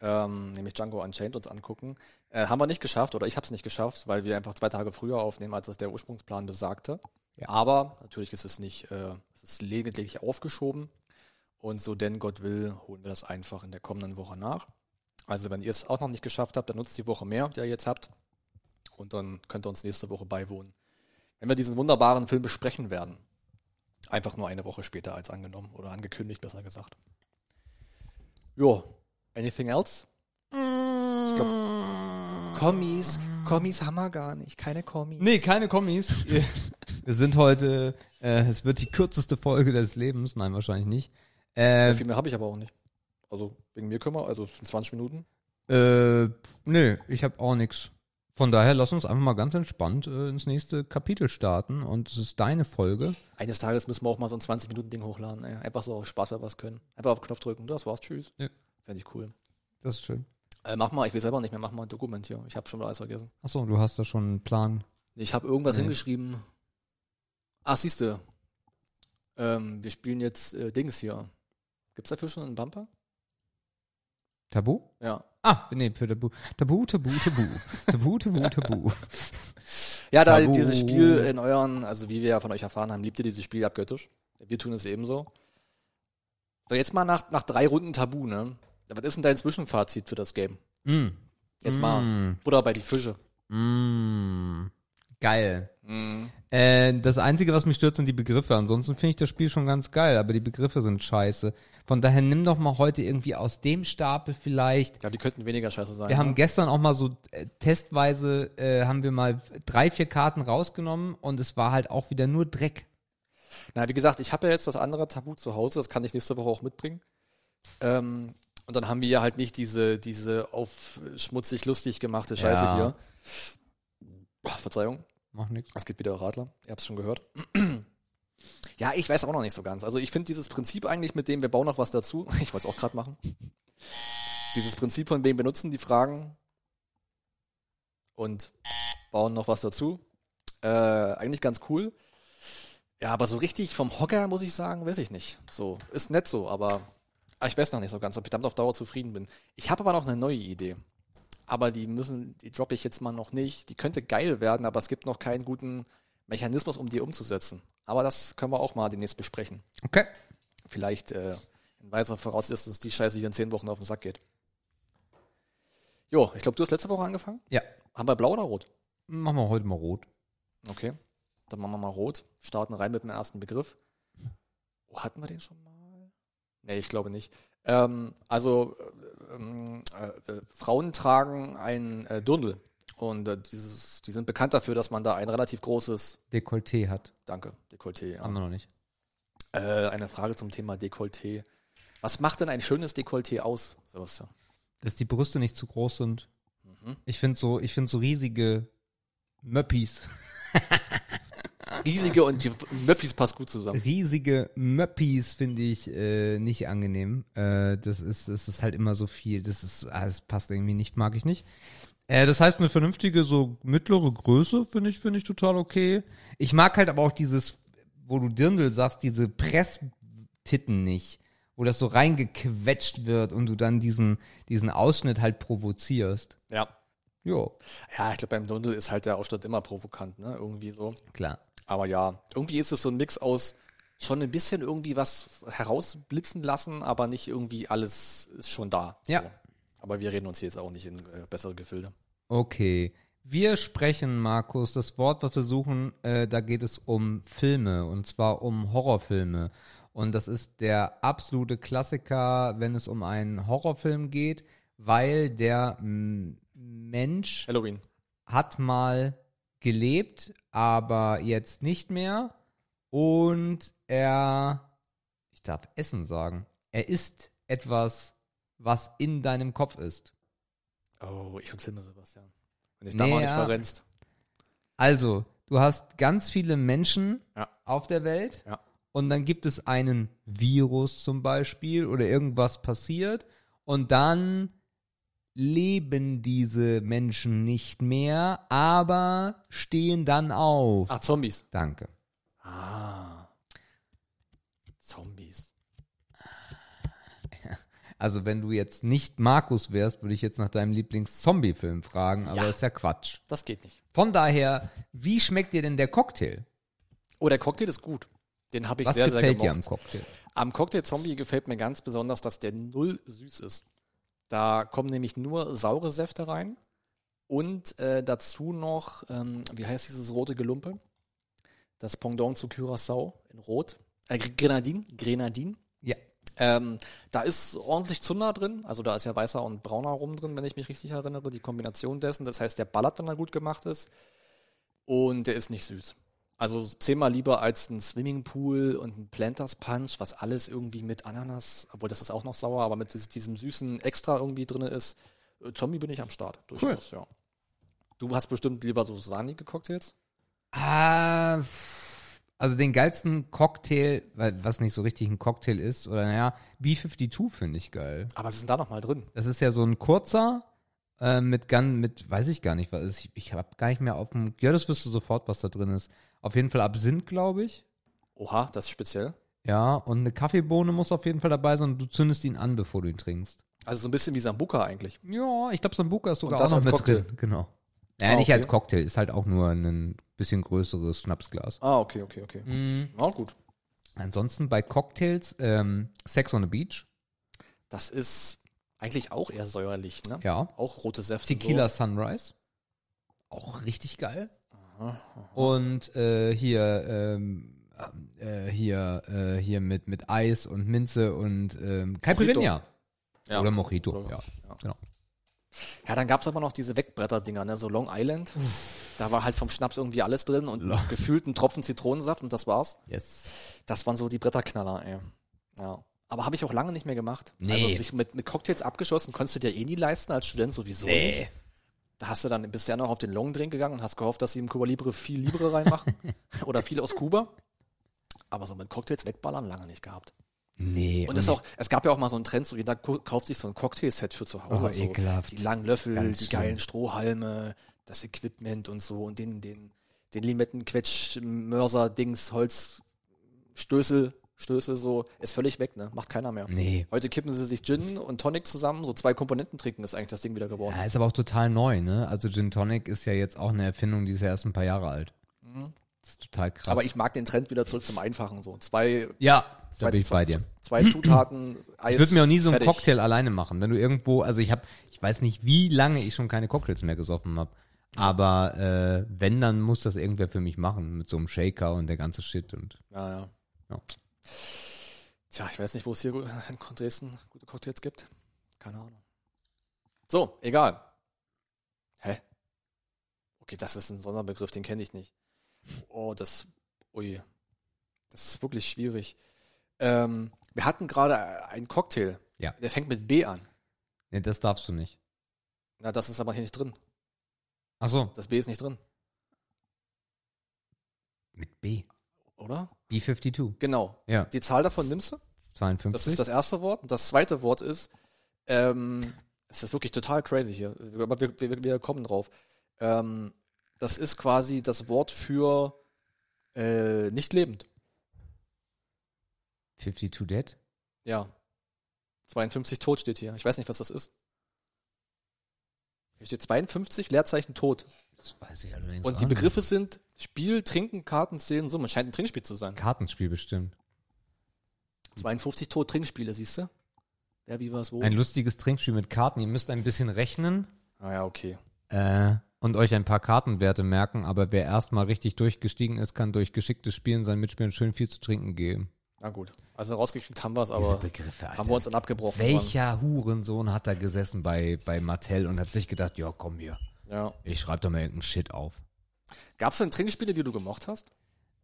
ähm, nämlich Django Unchained uns angucken. Äh, haben wir nicht geschafft oder ich habe es nicht geschafft, weil wir einfach zwei Tage früher aufnehmen, als das der Ursprungsplan besagte. Ja. Aber natürlich ist es nicht, äh, es ist lediglich aufgeschoben. Und so denn Gott will, holen wir das einfach in der kommenden Woche nach. Also wenn ihr es auch noch nicht geschafft habt, dann nutzt die Woche mehr, die ihr jetzt habt. Und dann könnt ihr uns nächste Woche beiwohnen. Wenn wir diesen wunderbaren Film besprechen werden. Einfach nur eine Woche später als angenommen oder angekündigt, besser gesagt. Jo, anything else? Ich glaube, Kommis, Kommis haben wir gar nicht, keine Kommis. Nee, keine Kommis. wir sind heute, äh, es wird die kürzeste Folge des Lebens, nein, wahrscheinlich nicht. Äh, Viel mehr habe ich aber auch nicht. Also wegen mir können wir, also es sind 20 Minuten. Äh, nö, ich habe auch nix. Von daher lass uns einfach mal ganz entspannt äh, ins nächste Kapitel starten und es ist deine Folge. Eines Tages müssen wir auch mal so ein 20-Minuten-Ding hochladen. Ey. Einfach so auf Spaß, wer was können. Einfach auf den Knopf drücken, das war's, tschüss. Ja. Fände ich cool. Das ist schön. Äh, mach mal, ich will selber nicht mehr, mach mal ein Dokument hier. Ich habe schon alles vergessen. Achso, du hast da schon einen Plan. Ich habe irgendwas Nee. hingeschrieben. Ach, siehste. Ähm, wir spielen jetzt äh, Dings hier. Gibt's dafür schon einen Bumper? Tabu? Ja. Ah, nee, für Tabu. Tabu, Tabu, Tabu. Tabu, Tabu, Tabu. Ja, da Tabu. dieses Spiel in euren, also wie wir ja von euch erfahren haben, liebt ihr dieses Spiel abgöttisch. Wir tun es ebenso. So, jetzt mal nach, nach drei Runden Tabu, ne? Was ist denn dein Zwischenfazit für das Game? Mm. Jetzt mal Mm. Butter bei die Fische. Mm. Geil. Mhm. Äh, das Einzige, was mich stört, sind die Begriffe. Ansonsten finde ich das Spiel schon ganz geil, aber die Begriffe sind scheiße. Von daher nimm doch mal heute irgendwie aus dem Stapel vielleicht. Ja, die könnten weniger scheiße sein. Wir haben ne? gestern auch mal so äh, testweise, äh, haben wir mal drei, vier Karten rausgenommen und es war halt auch wieder nur Dreck. Na, wie gesagt, ich habe ja jetzt das andere Tabu zu Hause, das kann ich nächste Woche auch mitbringen. Ähm, und dann haben wir ja halt nicht diese, diese auf schmutzig lustig gemachte Scheiße Ja. hier. Boah, Verzeihung, Macht nichts. es gibt wieder Radler. Ihr habt es schon gehört. ja, ich weiß auch noch nicht so ganz. Also ich finde dieses Prinzip eigentlich, mit dem wir bauen noch was dazu. Ich wollte es auch gerade machen. Dieses Prinzip von wem benutzen die Fragen und bauen noch was dazu. Äh, eigentlich ganz cool. Ja, aber so richtig vom Hocker, muss ich sagen, weiß ich nicht. So, ist nett so, aber ich weiß noch nicht so ganz, ob ich damit auf Dauer zufrieden bin. Ich habe aber noch eine neue Idee. Aber die müssen, die droppe ich jetzt mal noch nicht. Die könnte geil werden, aber es gibt noch keinen guten Mechanismus, um die umzusetzen. Aber das können wir auch mal demnächst besprechen. Okay. Vielleicht äh, in weiser Voraussicht, dass uns die Scheiße hier in zehn Wochen auf den Sack geht. Jo, ich glaube, du hast letzte Woche angefangen. Ja. Haben wir blau oder rot? Machen wir heute mal rot. Okay. Dann machen wir mal rot. Starten rein mit dem ersten Begriff. Oh, hatten wir den schon mal? Nee, ich glaube nicht. Ähm, also, äh, ähm, äh, äh, Frauen tragen ein äh, Dirndl. Und äh, dieses, die sind bekannt dafür, dass man da ein relativ großes, Dekolleté hat. danke, Dekolleté. Ja. Haben wir noch nicht. Äh, eine Frage zum Thema Dekolleté. Was macht denn ein schönes Dekolleté aus, Sebastian? Dass die Brüste nicht zu groß sind. Mhm. Ich finde so, ich finde so riesige Möppis. Riesige und die Möppis passt gut zusammen. Riesige Möppis finde ich äh, nicht angenehm. Äh, das ist, das ist halt immer so viel. Das ist, ah, das passt irgendwie nicht, mag ich nicht. Äh, das heißt, eine vernünftige, so mittlere Größe finde ich, finde ich total okay. Ich mag halt aber auch dieses, wo du Dirndl sagst, diese Presstitten nicht. Wo das so reingequetscht wird und du dann diesen, diesen Ausschnitt halt provozierst. Ja. Jo, Ja, ich glaube, beim Dundel ist halt der Ausschnitt immer provokant, ne? Irgendwie so. klar. Aber ja, irgendwie ist es so ein Mix aus schon ein bisschen irgendwie was herausblitzen lassen, aber nicht irgendwie alles ist schon da. Ja. So. Aber wir reden uns hier jetzt auch nicht in äh, bessere Gefilde. Okay. Wir sprechen, Markus, das Wort, was wir suchen, äh, da geht es um Filme und zwar um Horrorfilme. Und das ist der absolute Klassiker, wenn es um einen Horrorfilm geht, weil der Mensch Halloween. hat mal gelebt, aber jetzt nicht mehr. Und er, ich darf Essen sagen, er ist etwas, was in deinem Kopf ist. Oh, ich und Filme, Sebastian. Wenn ich da mal nicht Naja. verrennst. Also, du hast ganz viele Menschen Ja. auf der Welt Ja. und dann gibt es einen Virus zum Beispiel oder irgendwas passiert und dann leben diese Menschen nicht mehr, aber stehen dann auf. Ach, Zombies. Danke. Ah. Zombies. Also wenn du jetzt nicht Markus wärst, würde ich jetzt nach deinem Lieblings-Zombie-Film fragen, aber Ja. das ist ja Quatsch. Das geht nicht. Von daher, wie schmeckt dir denn der Cocktail? Oh, der Cocktail ist gut. Den habe ich Was sehr, sehr gefällt dir gemocht. am Cocktail? Am Cocktail Zombie gefällt mir ganz besonders, dass der null süß ist. Da kommen nämlich nur saure Säfte rein und äh, dazu noch, ähm, wie heißt dieses rote Gelumpe? Das Pendant zu Curacao in Rot. Äh, Grenadin, Grenadin. Ja. Ähm, da ist ordentlich Zunder drin, also da ist ja weißer und brauner rum drin, wenn ich mich richtig erinnere, die Kombination dessen. Das heißt, der ballert, wenn er gut gemacht ist. Und der ist nicht süß. Also zehnmal lieber als ein Swimmingpool und ein Planters Punch, was alles irgendwie mit Ananas, obwohl das ist auch noch sauer, aber mit dies- diesem süßen Extra irgendwie drin ist. Äh, Zombie bin ich am Start, durchaus, ja. Du hast bestimmt lieber so sahnige Cocktails? Ah, also den geilsten Cocktail, weil was nicht so richtig ein Cocktail ist, oder naja, B52 finde ich geil. Aber was ist denn da nochmal drin? Das ist ja so ein kurzer, äh, mit ganz, mit, weiß ich gar nicht, was ist. Ich, ich habe gar nicht mehr auf dem, ja, das wirst du sofort, was da drin ist. Auf jeden Fall Absinth, glaube ich. Oha, das ist speziell. Ja, und eine Kaffeebohne muss auf jeden Fall dabei sein und du zündest ihn an, bevor du ihn trinkst. Also so ein bisschen wie Sambuca eigentlich. Ja, ich glaube, Sambuca ist sogar Und das auch noch als mit Cocktail? drin. Genau. Naja, Ah, nicht okay. als Cocktail, ist halt auch nur ein bisschen größeres Schnapsglas. Ah, okay, okay, okay. Mhm. Na gut. Ansonsten bei Cocktails, ähm, Sex on the Beach. Das ist eigentlich auch eher säuerlich, ne? Ja. Auch rote Säfte. Tequila Sunrise. Auch richtig geil. So. Aha, aha. Und äh, hier, ähm, äh, hier, äh, hier mit, mit Eis und Minze und ähm, Caipirinha. Ja. Oder Mojito, Oder- ja. ja. Genau. Ja, dann gab's aber noch diese Wegbretter-Dinger, ne? so Long Island. Da war halt vom Schnaps irgendwie alles drin und Lo- gefühlt ein Tropfen Zitronensaft und das war's. Yes. Das waren so die Bretterknaller, ey. Ja. Aber habe ich auch lange nicht mehr gemacht. Nee. Also sich mit, mit Cocktails abgeschossen, konntest du dir eh nie leisten, als Student sowieso nicht. Da hast du dann bisher noch auf den Long Drink gegangen und hast gehofft, dass sie im Cuba Libre viel Libre reinmachen. Oder viel aus Kuba. Aber so mit Cocktails wegballern lange nicht gehabt. Nee. Und es, ist auch, es gab ja auch mal so einen Trend, so jeder kauft sich so ein Cocktailset für zu Hause. Oh, so ekelhaft. Die langen Löffel, Ganz die schlimm. geilen Strohhalme, das Equipment und so und den, den, den Limettenquetsch, Mörser, Dings, Holz, Stößel, Stöße so, ist völlig weg, ne? Macht keiner mehr. Nee. Heute kippen sie sich Gin und Tonic zusammen, so zwei Komponenten trinken ist eigentlich das Ding wieder geworden. Ja, ist aber auch total neu, ne? Also Gin Tonic ist ja jetzt auch eine Erfindung, die ist ja erst ein paar Jahre alt. Das ist total krass. Mhm. Aber ich mag den Trend wieder zurück zum Einfachen, so. Zwei, ja, da zwei, bin ich bei dir. zwei Zutaten, Eis. Ich würde mir auch nie so einen fertig. Cocktail alleine machen. Wenn du irgendwo, also ich habe, ich weiß nicht, wie lange ich schon keine Cocktails mehr gesoffen habe. Aber äh, wenn, dann muss das irgendwer für mich machen. Mit so einem Shaker und der ganze Shit. Und Ja, ja. Ja. Tja, ich weiß nicht, wo es hier in Dresden gute Cocktails gibt. Keine Ahnung. So, egal. Hä? Okay, das ist ein Sonderbegriff, den kenne ich nicht. Oh, das, ui. Das ist wirklich schwierig. Ähm, wir hatten gerade einen Cocktail. Ja. Der fängt mit B an. nee, das darfst du nicht. Na, das ist aber hier nicht drin. Ach so. Das B ist nicht drin. Mit B. oder? B52. Genau. Ja. Die Zahl davon nimmst du. 52. Das ist das erste Wort. Und das zweite Wort ist, ähm, es ist wirklich total crazy hier, aber wir, wir, wir kommen drauf. Ähm, das ist quasi das Wort für äh, nicht lebend. 52 Dead? Ja. 52 tot steht hier. Ich weiß nicht, was das ist. Hier steht 52, Leerzeichen tot. Das weiß ich allerdings Und die nicht. Begriffe sind Spiel, Trinken, Karten, Zählen, Summe. Scheint ein Trinkspiel zu sein. Kartenspiel bestimmt. 52 tot Trinkspiele, siehst du? Wer, wie, was, wo? Ein lustiges Trinkspiel mit Karten. Ihr müsst ein bisschen rechnen ah ja, okay. äh, und euch ein paar Kartenwerte merken, aber wer erstmal richtig durchgestiegen ist, kann durch geschicktes Spielen seinen Mitspielern schön viel zu trinken geben. Na gut. Also rausgekriegt haben wir es, Diese aber Begriffe, haben wir uns dann abgebrochen. dran. Welcher Hurensohn hat da gesessen bei, bei Mattel und hat sich gedacht, ja komm hier, Ja. ich schreibe da mal irgendeinen Shit auf. Gab es denn Trinkspiele, die du gemocht hast?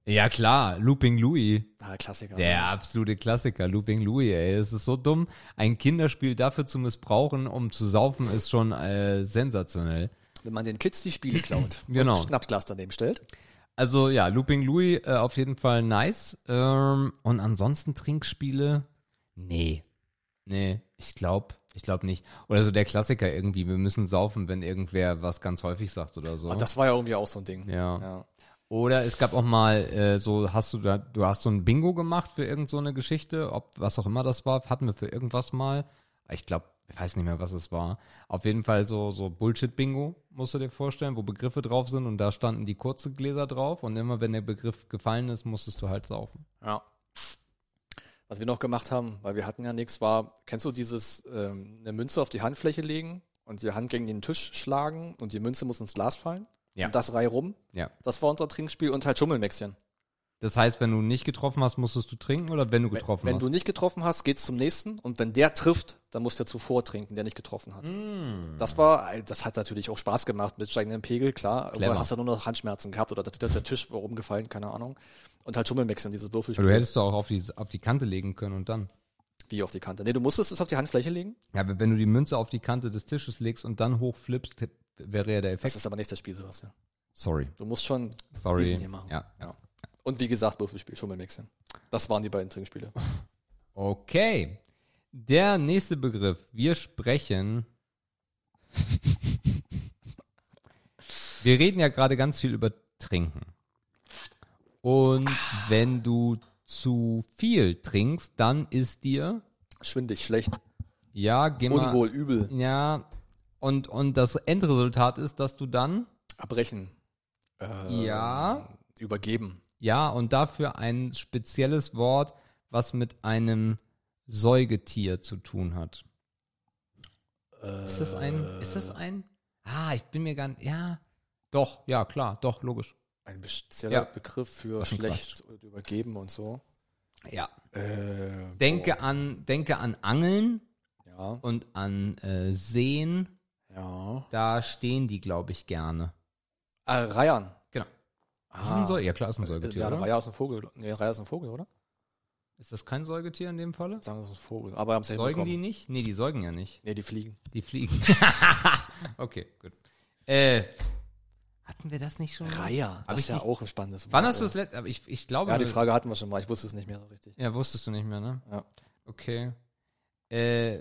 Ja klar, Looping Louis. Ah, Klassiker. Der absolute Klassiker, Looping Louis, ey. Es ist so dumm. Ein Kinderspiel dafür zu missbrauchen, um zu saufen, ist schon äh, sensationell. Wenn man den Kids die Spiele klaut Genau. und Schnapsglas daneben stellt. Also ja, Looping Louis äh, auf jeden Fall nice. Ähm, und ansonsten Trinkspiele? Nee. Nee, ich glaube, ich glaube nicht. Oder so der Klassiker irgendwie, wir müssen saufen, wenn irgendwer was ganz häufig sagt oder so. Und das war ja irgendwie auch so ein Ding. ja. Ja. Oder es gab auch mal äh, so, hast du da, du hast so ein Bingo gemacht für irgend so eine Geschichte, ob was auch immer das war, hatten wir für irgendwas mal. Ich glaube, ich weiß nicht mehr, was es war. Auf jeden Fall so, so Bullshit-Bingo, musst du dir vorstellen, wo Begriffe drauf sind und da standen die kurzen Gläser drauf und immer wenn der Begriff gefallen ist, musstest du halt saufen. ja. Was wir noch gemacht haben, weil wir hatten ja nichts, war, kennst du dieses, ähm, eine Münze auf die Handfläche legen und die Hand gegen den Tisch schlagen und die Münze muss ins Glas fallen? Ja. Und das Reihe rum? Ja. Das war unser Trinkspiel und halt Schummelmäxchen. Das heißt, wenn du nicht getroffen hast, musstest du trinken oder wenn du getroffen wenn hast? du nicht getroffen hast, geht's zum nächsten und wenn der trifft, dann muss der zuvor trinken, der nicht getroffen hat. Mm. Das war, das hat natürlich auch Spaß gemacht mit steigendem Pegel, klar. Irgendwann hast du nur noch Handschmerzen gehabt oder der, der, der Tisch war rumgefallen, keine Ahnung. Und halt Schummelmäxchen, dieses Würfelspiel. du hättest du auch auf die, auf die Kante legen können und dann. Wie auf die Kante. Nee, du musstest es auf die Handfläche legen. Ja, aber wenn du die Münze auf die Kante des Tisches legst und dann hochflippst, wäre ja der Das Effekt. ist aber nicht das Spiel, Sebastian. Sorry. Du musst schon Sorry. machen. Ja, ja. Und wie gesagt, Würfelspiel, Schummelmäxchen. Das waren die beiden Trinkspiele. Okay. Der nächste Begriff. Wir sprechen. Wir reden ja gerade ganz viel über Trinken. Und wenn du zu viel trinkst, dann ist dir, Schwindig, schlecht, ja, geh mal, unwohl, übel, ja, und, und das Endresultat ist, dass du dann, abbrechen. Äh, Ja. Übergeben. Ja, und dafür ein spezielles Wort, was mit einem Säugetier zu tun hat. Ist das ein, ist das ein? Ah, ich bin mir gar nicht, ja, doch, ja, klar, doch, logisch. Ein spezieller Ja. Begriff für schlecht und übergeben und so. Ja. Äh, Denke an, denke an Angeln Ja. und an äh, Seen. Ja. Da stehen die, glaube ich, gerne. Ah, Reiern. Das ist ein Säugetier. Ja, klar, ist ein Säugetier. Ja, oder? Reiher ist ein Vogel. Nee, Reiher ist ein Vogel, oder? Ist das kein Säugetier in dem Falle? Sagen wir, das ist ein Vogel. Aber haben es ja Säugen die nicht? Nee, die säugen ja nicht. Nee, die fliegen. Die fliegen. okay, gut. Äh, hatten wir das nicht schon? Reiher. Das ist ja nicht- auch ein spannendes Wann Wort, hast du das letzte? Ich, ich glaube. Ja, die Frage hatten wir schon mal. Ich wusste es nicht mehr so richtig. Ja, wusstest du nicht mehr, ne? Ja. Okay. Äh,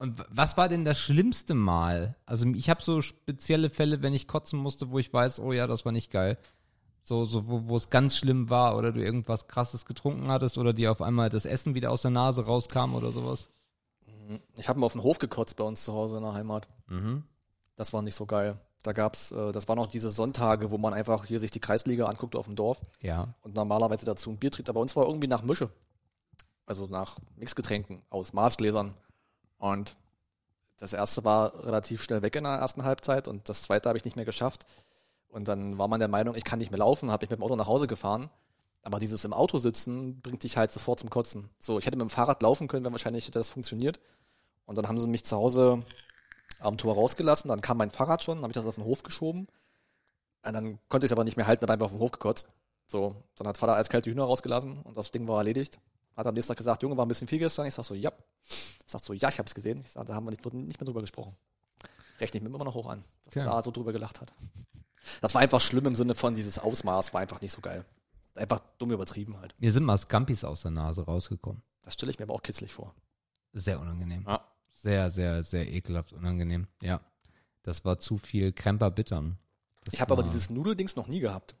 und was war denn das schlimmste Mal? Also ich habe so spezielle Fälle, wenn ich kotzen musste, wo ich weiß, oh ja, das war nicht geil. So, so wo, wo es ganz schlimm war oder du irgendwas krasses getrunken hattest oder dir auf einmal das Essen wieder aus der Nase rauskam oder sowas. Ich habe mal auf den Hof gekotzt bei uns zu Hause in der Heimat. Mhm. Das war nicht so geil. Da gab's, äh, das waren noch diese Sonntage, wo man einfach hier sich die Kreisliga anguckt auf dem Dorf Ja. und normalerweise dazu ein Bier trinkt. Aber bei uns war irgendwie nach Mische. Also nach Mixgetränken aus Maßgläsern. Und das erste war relativ schnell weg in der ersten Halbzeit und das zweite habe ich nicht mehr geschafft. Und dann war man der Meinung, ich kann nicht mehr laufen, habe ich mit dem Auto nach Hause gefahren. Aber dieses im Auto sitzen bringt dich halt sofort zum Kotzen. So, ich hätte mit dem Fahrrad laufen können, wenn wahrscheinlich hätte das funktioniert. Und dann haben sie mich zu Hause am Tor rausgelassen, dann kam mein Fahrrad schon, dann habe ich das auf den Hof geschoben. Und dann konnte ich es aber nicht mehr halten, habe einfach auf den Hof gekotzt. So, dann hat Vater eiskalt die Hühner rausgelassen und das Ding war erledigt. Hat am nächsten Tag gesagt, Junge, war ein bisschen viel gestern. Ich sag so, ja. Ich sag so, ja, ich hab's gesehen. Ich sag, da haben wir nicht, nicht mehr drüber gesprochen. Rechne ich mir immer noch hoch an, dass Okay. er da so drüber gelacht hat. Das war einfach schlimm im Sinne von dieses Ausmaß war einfach nicht so geil. Einfach dumm übertrieben halt. Mir sind mal Scampis aus der Nase rausgekommen. Das stelle ich mir aber auch kitzlig vor. Sehr unangenehm. Ja. Sehr, sehr, sehr ekelhaft unangenehm. Ja. Das war zu viel Kremper bittern. Das Ich habe aber dieses Nudeldings noch nie gehabt.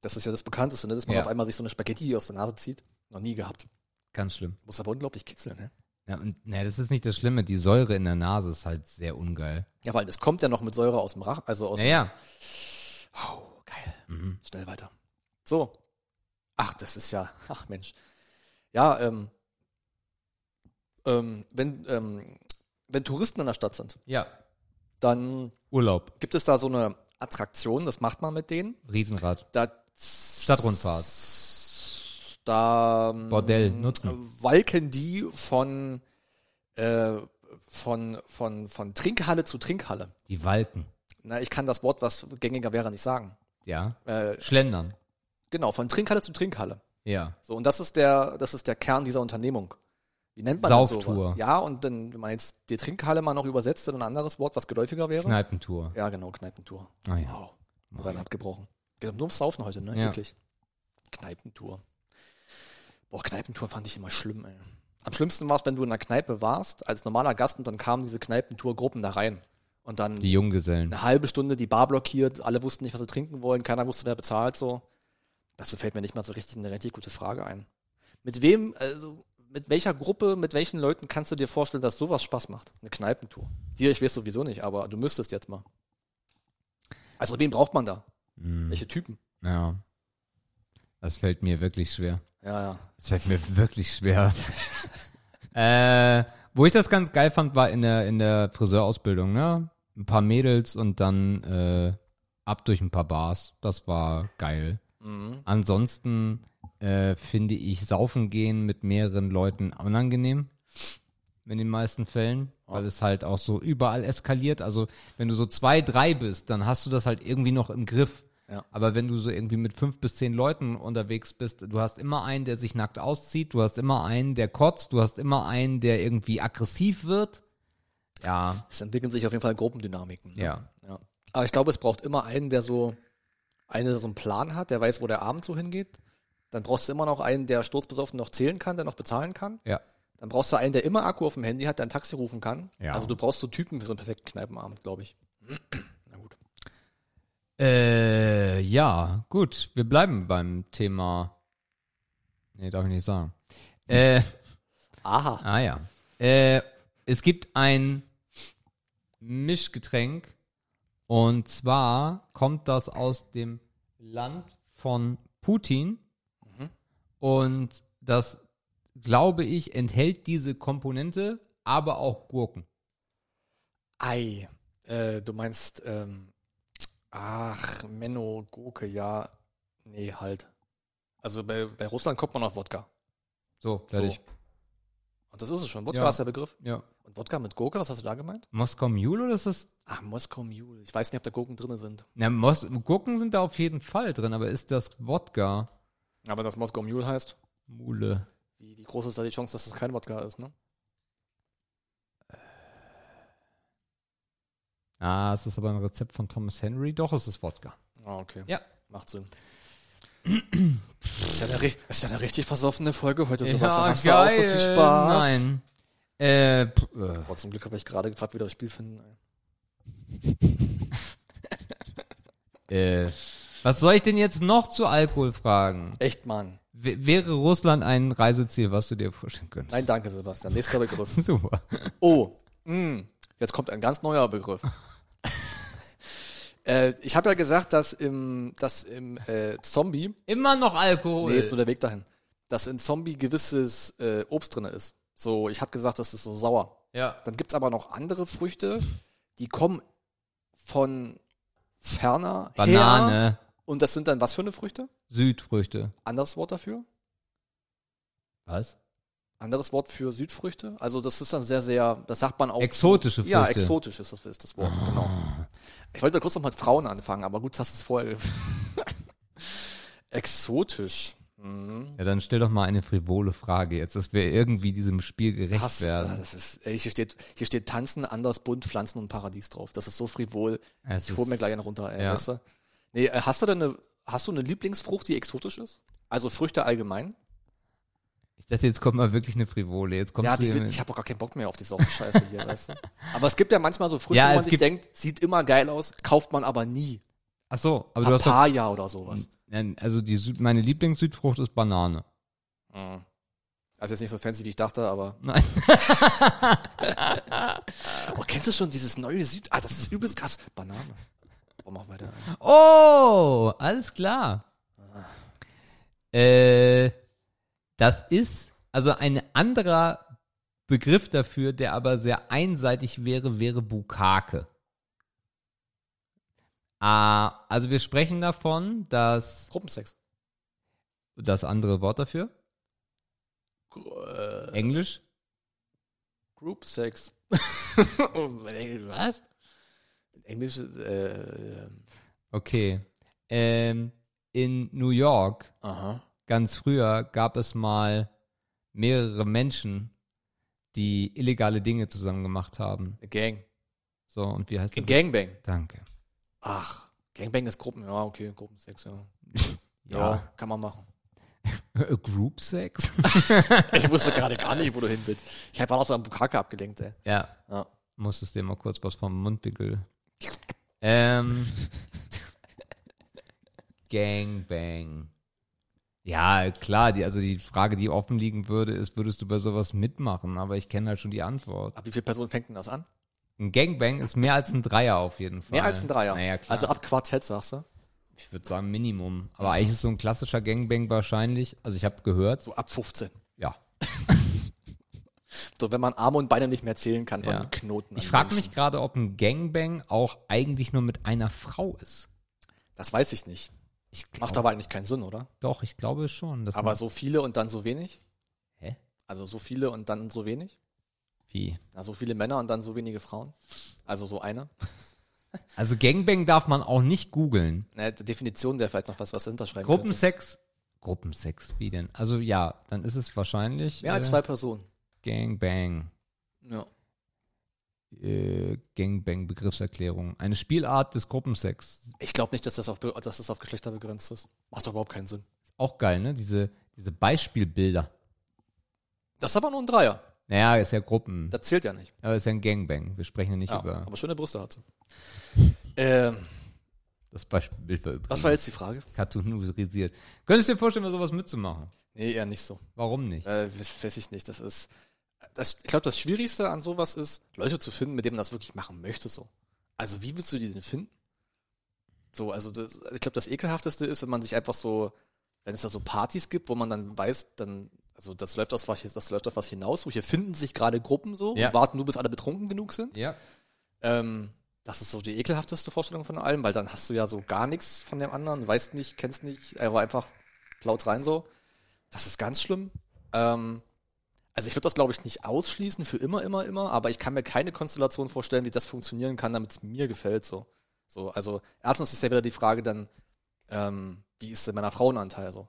Das ist ja das Bekannteste, ne? dass man Ja. auf einmal sich so eine Spaghetti aus der Nase zieht. Noch nie gehabt. Ganz schlimm. Muss aber unglaublich kitzeln, ne? Ja, und ne, das ist nicht das Schlimme. Die Säure in der Nase ist halt sehr ungeil. Ja, weil das kommt ja noch mit Säure aus dem Rach, also aus Ja, ja. Oh, geil. Mhm. Schnell weiter. So. Ach, das ist ja, ach Mensch. Ja, ähm, ähm, wenn, ähm, wenn Touristen in der Stadt sind, Ja. dann Urlaub. gibt es da so eine Attraktion, das macht man mit denen. Riesenrad. Da Stadtrundfahrt. Da Bordell, nutzen. walken die von, äh, von, von, von Trinkhalle zu Trinkhalle. Die Walken. Na, ich kann das Wort, was gängiger wäre, nicht sagen. Ja. Äh, Schlendern. genau, von Trinkhalle zu Trinkhalle. Ja. So, und das ist der, das ist der Kern dieser Unternehmung. Wie nennt man Sauftour. das so? Ja, und dann, wenn man jetzt die Trinkhalle mal noch übersetzt in ein anderes Wort, was geläufiger wäre. Kneipentour. Ja, genau, Kneipentour. Ah ja. Wow. Wir werden abgebrochen. Geht um nur ums Saufen heute, ne? Ja. Wirklich. Kneipentour. Boah, Kneipentour fand ich immer schlimm, ey. Am schlimmsten war es, wenn du in einer Kneipe warst, als normaler Gast, und dann kamen diese Kneipentour-Gruppen da rein. Und dann Die Junggesellen. eine halbe Stunde die Bar blockiert, alle wussten nicht, was sie trinken wollen, keiner wusste, wer bezahlt, so. Dazu fällt mir nicht mal so richtig eine richtig gute Frage ein. Mit wem, also, mit welcher Gruppe, mit welchen Leuten kannst du dir vorstellen, dass sowas Spaß macht? Eine Kneipentour. Dir, ich weiß sowieso nicht, aber du müsstest jetzt mal. Also, wen braucht man da? Mhm. Welche Typen? Ja. Das fällt mir wirklich schwer. Ja, ja. Das fällt mir wirklich schwer. äh, wo ich das ganz geil fand, war in der, in der Friseurausbildung, ne? Ein paar Mädels und dann äh, ab durch ein paar Bars. Das war geil. Mhm. Ansonsten äh, finde ich Saufen gehen mit mehreren Leuten unangenehm. In den meisten Fällen. Weil es halt auch so überall eskaliert. Also, wenn du so zwei, drei bist, dann hast du das halt irgendwie noch im Griff. Ja. Aber wenn du so irgendwie mit fünf bis zehn Leuten unterwegs bist, du hast immer einen, der sich nackt auszieht, du hast immer einen, der kotzt, du hast immer einen, der irgendwie aggressiv wird. Ja, Es entwickeln sich auf jeden Fall Gruppendynamiken. Ne? ja. ja. Aber ich glaube, es braucht immer einen, der so, einen, der so einen Plan hat, der weiß, wo der Abend so hingeht. Dann brauchst du immer noch einen, der sturzbesoffen noch zählen kann, der noch bezahlen kann. Ja. Dann brauchst du einen, der immer Akku auf dem Handy hat, der ein Taxi rufen kann. Ja. Also du brauchst so Typen für so einen perfekten Kneipenabend, glaube ich. Äh, ja, gut. Wir bleiben beim Thema. Nee, darf ich nicht sagen. Äh, Aha. ah ja. Äh, es gibt ein Mischgetränk und zwar kommt das aus dem Land von Putin und das, glaube ich, enthält diese Komponente, aber auch Gurken. Ei. Äh, du meinst, ähm, ach, Menno, Gurke, ja. Nee, halt. Also bei, bei Russland kommt man auf Wodka. So, fertig. Und das ist es schon. Wodka Ja. ist der Begriff. Ja. Und Wodka mit Gurke, was hast du da gemeint? Moskau Mule oder ist das Ach, Moskau Mule. Ich weiß nicht, ob da Gurken drin sind. Na, Mos Gurken sind da auf jeden Fall drin, aber ist das Wodka? Aber das Moskau Mule heißt, Mule. wie, wie groß ist da die Chance, dass das kein Wodka ist, ne? Ah, es ist aber ein Rezept von Thomas Henry. Doch, es ist Wodka. Ah, okay. Ja. Macht Sinn. Das ist ja eine, ist ja eine richtig versoffene Folge heute. Sebastian. Hast du auch so viel Spaß? Nein. Äh, äh, Boah, zum Glück habe ich gerade gefragt, wie wir das Spiel finden. äh, was soll ich denn jetzt noch zu Alkohol fragen? Echt, Mann. W wäre Russland ein Reiseziel, was du dir vorstellen könntest? Nein, danke, Sebastian. Nächster Begriff. Super. Oh, mh, jetzt kommt ein ganz neuer Begriff. Äh, ich habe ja gesagt, dass im, dass im äh, Zombie, Immer noch Alkohol. nee, ist nur der Weg dahin, dass in Zombie gewisses äh, Obst drin ist. So, ich habe gesagt, das ist so sauer. ja. Dann gibt's aber noch andere Früchte, die kommen von ferner her. Banane, Und das sind dann was für eine Früchte? Südfrüchte. Anderes Wort dafür? Was? Anderes Wort für Südfrüchte? Also das ist dann sehr, sehr, das sagt man auch. Exotische Ja, Früchte. exotisch ist das, ist das Wort, genau. Ich wollte kurz noch mit Frauen anfangen, aber gut, hast es vorher. exotisch. Mhm. Ja, dann stell doch mal eine frivole Frage jetzt, dass wir irgendwie diesem Spiel gerecht Hass, werden. das ist, ey, hier steht, hier steht Tanzen, anders bunt, Pflanzen und Paradies drauf. Das ist so frivol. Es Ich hol mir gleich einen runter, ey, ja. weißt du? Nee, äh, hast du denn eine, hast du eine Lieblingsfrucht, die exotisch ist? Also Früchte allgemein? Ich dachte, jetzt kommt mal wirklich eine Frivole. Jetzt kommst Ja, du hier will- ich habe auch gar keinen Bock mehr auf die Scheiße hier, weißt du? Aber es gibt ja manchmal so Früchte, Ja, wo man sich denkt, sieht immer geil aus, kauft man aber nie. Ach so, aber du hast Papaya oder sowas. Also die Süd, meine Lieblingssüdfrucht ist Banane. Mhm. Also jetzt nicht so fancy, wie ich dachte, aber. Nein. Oh, kennst du schon dieses neue Süd? Ah, das ist übelst krass. Banane. Oh, mach weiter. Oh, alles klar. Äh, das ist also ein anderer Begriff dafür, der aber sehr einseitig wäre, wäre Bukake. Ah, also wir sprechen davon, dass Gruppensex. das andere Wort dafür, Gr- Äh, Englisch, Group Sex. Oh, Was? Englisch, äh, okay. Ähm, in New York aha. Ganz früher gab es mal mehrere Menschen, die illegale Dinge zusammen gemacht haben. Eine Gang. So, und wie heißt Ein das? Gangbang. Danke. Ach, Gangbang ist Gruppen, ja, okay, Gruppensex, ja. Ja, Ja. kann man machen. Group Sex? Ich wusste gerade gar nicht, wo du hin willst. Ich habe auch so am Bukake abgelenkt, ey. ja. Ja. Musstest dir mal kurz was vom Mundwinkel. Ähm. Gangbang. Ja, klar, die, also die Frage, die offen liegen würde, ist, würdest du bei sowas mitmachen? Aber ich kenne halt schon die Antwort. Ab wie viele Personen fängt denn das an? Ein Gangbang ist mehr als ein Dreier auf jeden Fall. Mehr als ein Dreier. Naja, klar. Also ab Quartett, sagst du? ich würde sagen Minimum. Aber eigentlich ist so ein klassischer Gangbang wahrscheinlich, also ich habe gehört, So ab 15. ja. So, wenn man Arme und Beine nicht mehr zählen kann von Ja. Knoten. Ich frage mich gerade, ob ein Gangbang auch eigentlich nur mit einer Frau ist. Das weiß ich nicht. Ich Macht glaub- aber eigentlich keinen Sinn, oder? Doch, ich glaube schon. Dass Aber so viele und dann so wenig? Hä? Also so viele und dann so wenig? Wie? Na, so viele Männer und dann so wenige Frauen? Also so einer? Also Gangbang darf man auch nicht googeln. Ne, Definition wäre vielleicht noch was, was hinterschreiben Gruppensex. Gruppensex, wie denn? Also ja, dann ist es wahrscheinlich könntest. Mehr als äh, zwei Personen. Gangbang. Ja. Äh, Gangbang Begriffserklärung. Eine Spielart des Gruppensex. Ich glaube nicht, dass das, auf, dass das auf Geschlechter begrenzt ist. Macht doch überhaupt keinen Sinn. Auch geil, ne? Diese, diese Beispielbilder. Das ist aber nur ein Dreier. Naja, ist ja Gruppen. Das zählt ja nicht. Aber ist ja ein Gangbang. Wir sprechen ja nicht Ja, über aber schöne Brüste hat sie. Ähm, das Beispielbild war übrigens was war jetzt die Frage? cartoonisiert. Könntest du dir vorstellen, sowas mitzumachen? Nee, eher nicht so. Warum nicht? Äh, weiß ich nicht. Das ist. Das, ich glaube, das Schwierigste an sowas ist, Leute zu finden, mit denen man das wirklich machen möchte. So. Also, wie willst du die denn finden? So, also das, ich glaube, das ekelhafteste ist, wenn man sich einfach so, wenn es da so Partys gibt, wo man dann weiß, dann, also das läuft auf was, das läuft auf was hinaus, so hier finden sich gerade Gruppen so Ja. und warten nur, bis alle betrunken genug sind. Ja. Ähm, das ist so die ekelhafteste Vorstellung von allem, weil dann hast du ja so gar nichts von dem anderen, weißt nicht, kennst nicht, er war einfach laut rein so. Das ist ganz schlimm. Ähm, also ich würde das, glaube ich, nicht ausschließen für immer, immer, immer, aber ich kann mir keine Konstellation vorstellen, wie das funktionieren kann, damit es mir gefällt so. So, also erstens ist ja wieder die Frage dann, ähm, wie ist denn meiner Frauenanteil so?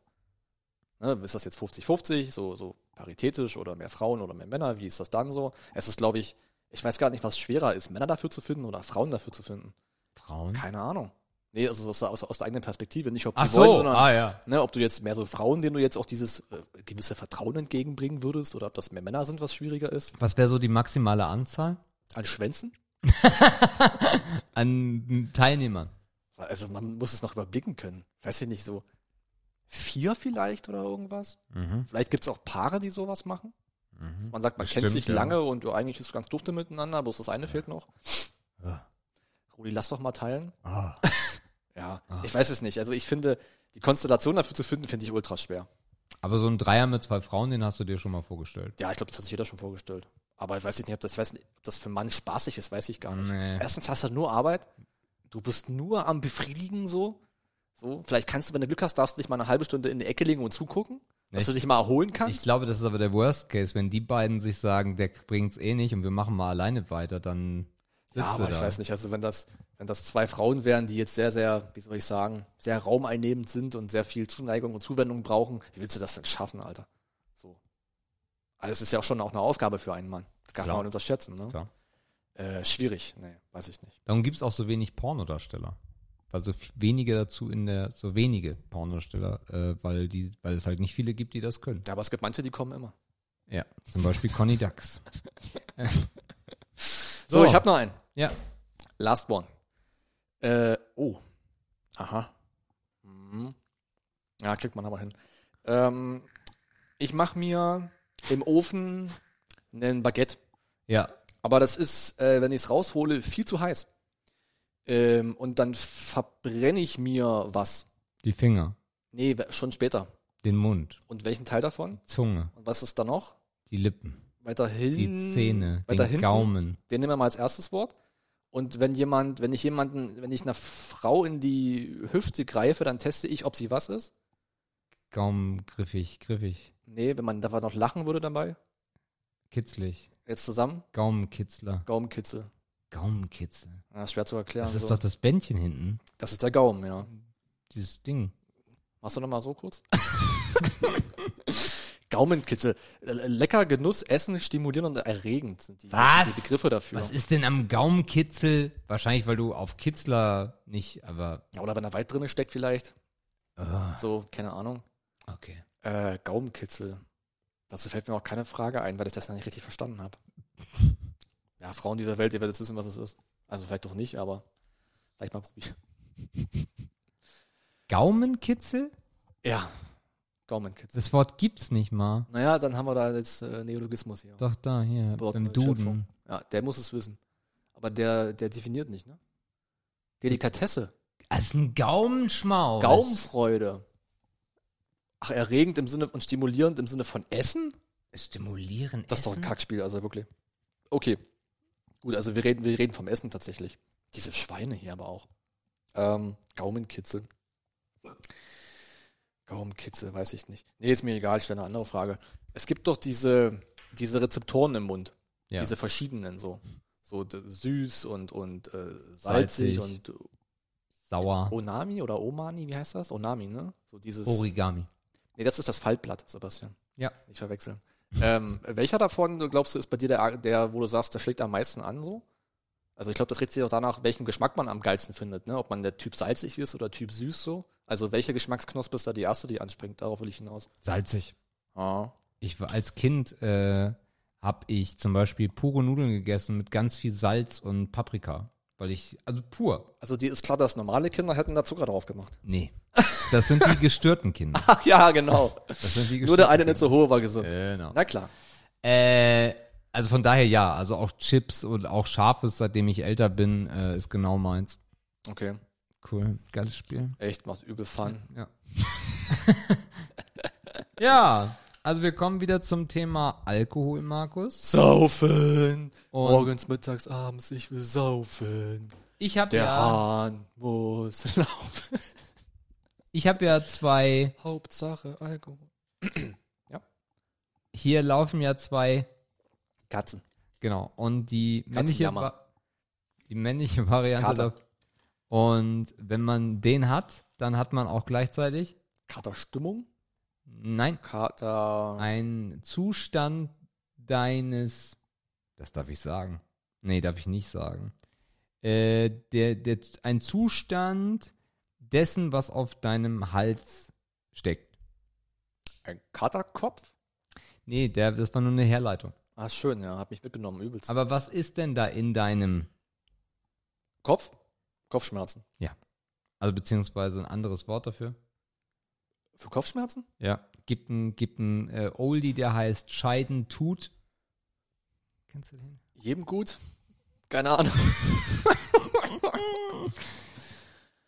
Ne, ist das jetzt 50-50, so, so paritätisch oder mehr Frauen oder mehr Männer? Wie ist das dann so? Es ist, glaube ich, ich weiß gar nicht, was schwerer ist, Männer dafür zu finden oder Frauen dafür zu finden. Frauen? Keine Ahnung. Nee, also aus, aus, aus der eigenen Perspektive, nicht ob die Ach wollen, so, sondern ah ja. ne, ob du jetzt mehr so Frauen, denen du jetzt auch dieses äh, gewisse Vertrauen entgegenbringen würdest oder ob das mehr Männer sind, was schwieriger ist. Was wäre so die maximale Anzahl An Schwänzen? an Teilnehmern? Also man muss es noch überblicken können. Weiß ich nicht, so vier vielleicht oder irgendwas? Mhm. Vielleicht gibt es auch Paare, die sowas machen. Mhm. Man sagt, man Das kennt sich ja. lange und oh, eigentlich ist es ganz dufte miteinander, bloß das eine fehlt noch. Ja. Rudi, lass doch mal teilen. Ah. Ja, ich weiß es nicht. Also ich finde, die Konstellation dafür zu finden, finde ich ultra schwer. Aber so ein Dreier mit zwei Frauen, den hast du dir schon mal vorgestellt. Ja, ich glaube, das hat sich jeder schon vorgestellt. Aber ich weiß nicht, ob das, weiß nicht, ob das für einen Mann spaßig ist, weiß ich gar nicht. Nee. Erstens hast du nur Arbeit. Du bist nur am Befriedigen so. So, vielleicht kannst du, wenn du Glück hast, darfst du dich mal eine halbe Stunde in die Ecke legen und zugucken, dass Echt? du dich mal erholen Ich kannst. glaube, das ist aber der Worst Case. Wenn die beiden sich sagen, der bringt's eh nicht und wir machen mal alleine weiter, dann sitzt ja, aber da. ich weiß nicht, also wenn das, wenn das zwei Frauen wären, die jetzt sehr, sehr, wie soll ich sagen, sehr raumeinnehmend sind und sehr viel Zuneigung und Zuwendung brauchen, wie willst du das denn schaffen, Alter? So. Also es ist ja auch schon auch eine Aufgabe für einen Mann. Das kann Klar. man unterschätzen, ne? Klar. Äh, schwierig, nee, weiß ich nicht. Darum gibt's auch so wenig Pornodarsteller. Also f- wenige dazu in der, so wenige Pornosteller, äh, weil die, weil es halt nicht viele gibt, die das können. Ja, aber es gibt manche, die kommen immer. Ja, zum Beispiel Conny Dax. So, So. ich habe noch einen. Ja, Last one. Äh, oh. Aha. Mhm. Ja, kriegt man aber hin. Ähm, ich mache mir im Ofen einen Baguette. ja, Aber das ist, äh, wenn ich es raushole, viel zu heiß. Ähm, und dann verbrenne ich mir was. die Finger, Nee, schon später. den Mund, Und welchen Teil davon? Zunge, Und was ist da noch? die Lippen, Weiter die. Zähne, weiter den. Gaumen. Den nehmen wir mal als erstes Wort. Und wenn jemand, wenn ich jemanden, wenn ich einer Frau in die Hüfte greife, dann teste ich, ob sie was ist. Gaumen, griffig, griffig, Nee, wenn man da noch lachen würde dabei. kitzlig, Jetzt zusammen. Gaumenkitzler, Gaumenkitzel. Gaumenkitzel. Ja, ist schwer zu erklären. Das ist so. doch das Bändchen hinten, das ist der Gaumen, ja. dieses Ding. Machst du noch mal so kurz? Gaumenkitzel. Lecker, Genuss, Essen, stimulierend und erregend sind die, Was? sind die Begriffe dafür. Was ist denn am Gaumenkitzel? Wahrscheinlich, weil du auf Kitzler nicht, aber. Oder wenn da weit drin steckt vielleicht. ah, So, keine Ahnung. okay. Äh, Gaumenkitzel. Dazu fällt mir auch keine Frage ein, weil ich das noch nicht richtig verstanden habe. Ja, Frauen dieser Welt, ihr werdet wissen, was es ist. Also vielleicht doch nicht, aber vielleicht mal probieren. Gaumenkitzel? Ja, Gaumenkitzel. Das Wort gibt's nicht mal. Naja, dann haben wir da jetzt äh, Neologismus hier. Doch da, hier, Wort Schöpfung. Duden. Ja, der muss es wissen. Aber der, der definiert nicht, ne? Delikatesse. Das ist ein Gaumenschmaus. Gaumenfreude. Ach, erregend im Sinne und stimulierend im Sinne von Essen? Stimulieren. Das ist doch ein? Kackspiel, also wirklich. Okay. Gut, also wir reden, wir reden vom Essen tatsächlich. Diese Schweine hier aber auch. Ähm, Gaumenkitzel. Gaumenkitzel, weiß ich nicht. Nee, ist mir egal, ich stelle eine andere Frage. Es gibt doch diese, diese Rezeptoren im Mund. Ja. Diese verschiedenen so. So süß und, und äh, Salzig. salzig, und äh, Sauer. Onami oder Omani, wie heißt das? Onami, ne? So dieses. Origami. Nee, das ist das Faltblatt, Sebastian. Ja. Nicht verwechseln. ähm, welcher davon, glaubst du, ist bei dir der, der, wo du sagst, der schlägt am meisten an so? Also ich glaube, das richtet sich auch danach, welchen Geschmack man am geilsten findet, ne? Ob man der Typ salzig ist oder Typ süß so. Also welche Geschmacksknospe ist da die erste, die anspringt? Darauf will ich hinaus. Salzig. Ah. Ich war als Kind äh, habe ich zum Beispiel pure Nudeln gegessen mit ganz viel Salz und Paprika. Weil ich, also pur. Also die ist klar, dass normale Kinder hätten da Zucker drauf gemacht. Nee. Das sind die gestörten Kinder. Ach ja, genau. Das sind die Nur der gestörten eine nicht so hohe war gesund. Genau. Na klar. Äh, also von daher ja, also auch Chips und auch Scharfes, seitdem ich älter bin, äh, ist genau meins. Okay. Cool, geiles Spiel. Echt, macht übel Fun. Ja. ja, also wir kommen wieder zum Thema Alkohol, Markus. Saufen. Und Morgens, mittags, abends, ich will saufen. ich habe Der ja, Hahn muss laufen. ich habe ja zwei, Hauptsache Alkohol. hier laufen ja zwei, Katzen. genau, und die männliche. Va- die männliche Variante. Und wenn man den hat, dann hat man auch gleichzeitig, Katerstimmung? nein, Kater. ein Zustand deines, das darf ich sagen, nee, darf ich nicht sagen, äh, der, der, ein Zustand dessen, was auf deinem Hals steckt. Ein Katerkopf? Nee, der, das war nur eine Herleitung. Ah, schön, ja, hab mich mitgenommen, übelst. Aber was ist denn da in deinem, Kopf? Kopfschmerzen. also beziehungsweise ein anderes Wort dafür? Für Kopfschmerzen? Ja. Gibt ein, gibt ein äh, Oldie, der heißt Scheiden tut. Kennst du den? Jedem gut? Keine Ahnung.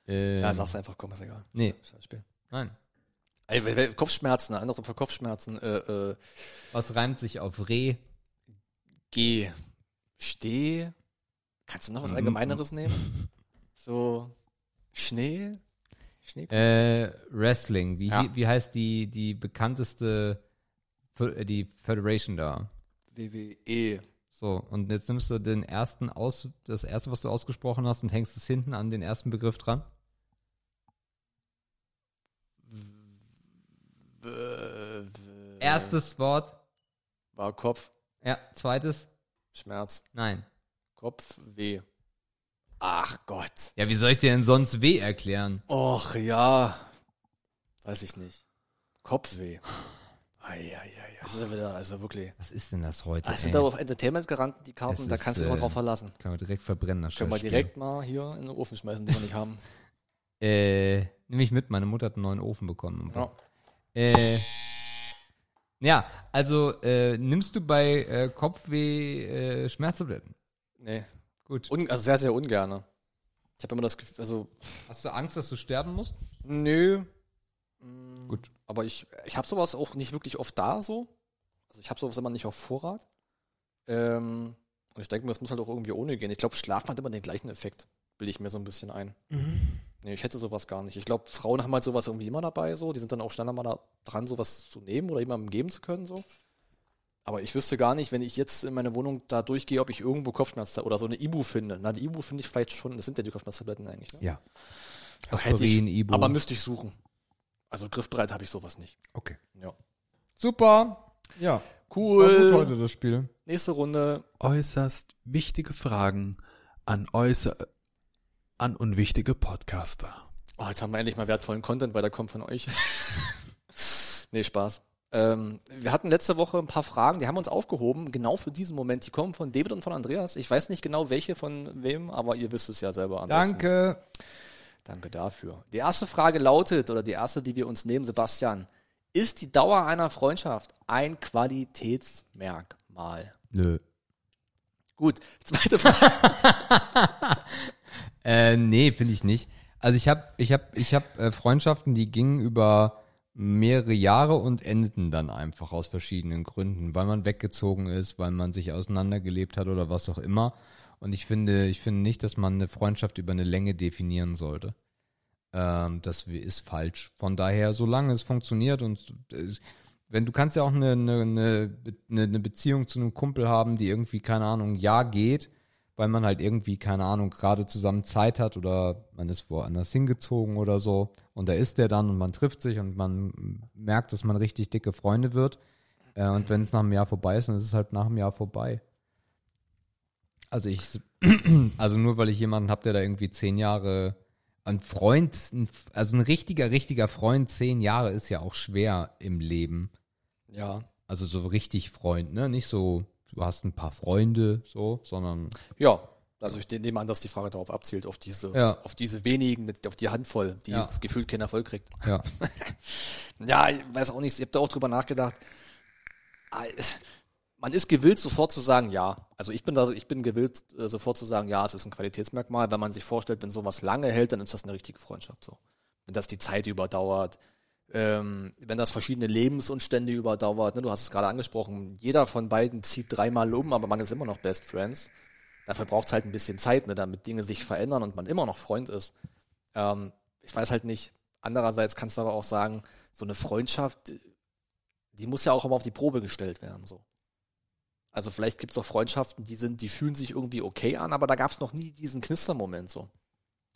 Äh, Ja, sag's einfach, komm, ist egal. Nee. Scheißspiel. Nein. Ey, Kopfschmerzen, ein anderes für Kopfschmerzen. Äh, äh, Was reimt sich auf Reh? Geh, steh. Kannst du noch was Mhm. Allgemeineres nehmen? So, Schnee? Schnee? Äh, Wrestling. Wie, Ja. wie heißt die, die bekannteste, äh, die Federation da? WWE. So, und jetzt nimmst du den ersten aus, das erste, was du ausgesprochen hast, und hängst es hinten an den ersten Begriff dran. W- w- Erstes Wort. War Kopf, Ja, zweites. Schmerz, Nein. Kopf, weh. Ach Gott. Ja, wie soll ich dir denn sonst weh erklären? Och ja. Weiß ich nicht. Kopfweh. Eieiei. Das ist ja wieder, also wirklich. Was ist denn das heute? Das sind aber auf Entertainment gerannt, die Karten, Es da ist, kannst du dich mal äh, drauf verlassen. Können wir direkt verbrennen, das Können wir direkt mal hier in den Ofen schmeißen, den wir nicht haben. Äh, nehme ich mit, meine Mutter hat einen neuen Ofen bekommen. Ja. Äh, ja, also äh, nimmst du bei äh, Kopfweh äh, Schmerztabletten? Nee. Gut. Un also sehr, sehr ungerne. Ich habe immer das Gefühl, also, Hast du Angst, dass du sterben musst? nö. Mm, Gut. Aber ich, ich habe sowas auch nicht wirklich oft da so. Also ich habe sowas immer nicht auf Vorrat. Ähm, und ich denke mir, das muss halt auch irgendwie ohne gehen. Ich glaube, Schlafen hat immer den gleichen Effekt. Bilde ich mir so ein bisschen ein. Nee, ich hätte sowas gar nicht. Ich glaube, Frauen haben halt sowas irgendwie immer dabei, so. Die sind dann auch schneller mal da dran, sowas zu nehmen oder jemandem geben zu können, so. Aber ich wüsste gar nicht, wenn ich jetzt in meine Wohnung da durchgehe, ob ich irgendwo Kopfschmerzen oder so eine Ibu finde. Na, die Ibu finde ich vielleicht schon, das sind ja die Kopfschmerztabletten eigentlich, ne? Ja. Aber hätte Aspirin, ich, Ibu. Aber müsste ich suchen. Also griffbereit habe ich sowas nicht. okay. Ja. Super. Ja. War gut Cool. heute das Spiel. Nächste Runde. Äußerst wichtige Fragen an äußer an unwichtige Podcaster. Oh, jetzt haben wir endlich mal wertvollen Content, weil der kommt von euch. nee, Spaß. Ähm, wir hatten letzte Woche ein paar Fragen, die haben wir uns aufgehoben, genau für diesen Moment. Die kommen von David und von Andreas. Ich weiß nicht genau, welche von wem, aber ihr wisst es ja selber am besten. Danke. Danke dafür. Die erste Frage lautet, oder die erste, die wir uns nehmen, Sebastian, ist die Dauer einer Freundschaft ein Qualitätsmerkmal? Nö. Gut, zweite Frage. Äh, nee, finde ich nicht. Also ich habe ich hab, ich hab, äh, Freundschaften, die gingen über mehrere Jahre und endeten dann einfach aus verschiedenen Gründen, weil man weggezogen ist, weil man sich auseinandergelebt hat oder was auch immer. Und ich finde, ich finde nicht, dass man eine Freundschaft über eine Länge definieren sollte. Ähm, das ist falsch. Von daher, solange es funktioniert und äh, wenn du kannst ja auch eine, eine, eine, Beziehung zu einem Kumpel haben, die irgendwie, keine Ahnung, ein Jahr geht, weil man halt irgendwie, keine Ahnung, gerade zusammen Zeit hat oder man ist woanders hingezogen oder so und da ist der dann und man trifft sich und man merkt, dass man richtig dicke Freunde wird. Äh, und wenn es nach einem Jahr vorbei ist, dann ist es halt nach einem Jahr vorbei. Also ich, also nur weil ich jemanden habe, der da irgendwie zehn Jahre, ein Freund, also ein richtiger, richtiger Freund, zehn Jahre ist ja auch schwer im Leben. Ja. Also so richtig Freund, ne? Nicht so, du hast ein paar Freunde, so, sondern Ja, also ich nehme an, dass die Frage darauf abzielt, auf diese, Ja. auf diese wenigen, auf die Handvoll, die Ja. gefühlt keinen Erfolg kriegt. ja. Ja, ich weiß auch nicht, ich habe da auch drüber nachgedacht. Man ist gewillt, sofort zu sagen, ja. Also ich bin da, ich bin gewillt, äh, sofort zu sagen, ja, es ist ein Qualitätsmerkmal, wenn man sich vorstellt, wenn sowas lange hält, dann ist das eine richtige Freundschaft so. Wenn das die Zeit überdauert, ähm, wenn das verschiedene Lebensumstände überdauert, ne, du hast es gerade angesprochen, jeder von beiden zieht dreimal um, aber man ist immer noch Best Friends. Dafür braucht es halt ein bisschen Zeit, ne, damit Dinge sich verändern und man immer noch Freund ist. Ähm, ich weiß halt nicht. Andererseits kannst du aber auch sagen, so eine Freundschaft, die muss ja auch immer auf die Probe gestellt werden, so. Also vielleicht gibt es auch Freundschaften, die sind, die fühlen sich irgendwie okay an, aber da gab es noch nie diesen Knistermoment, so.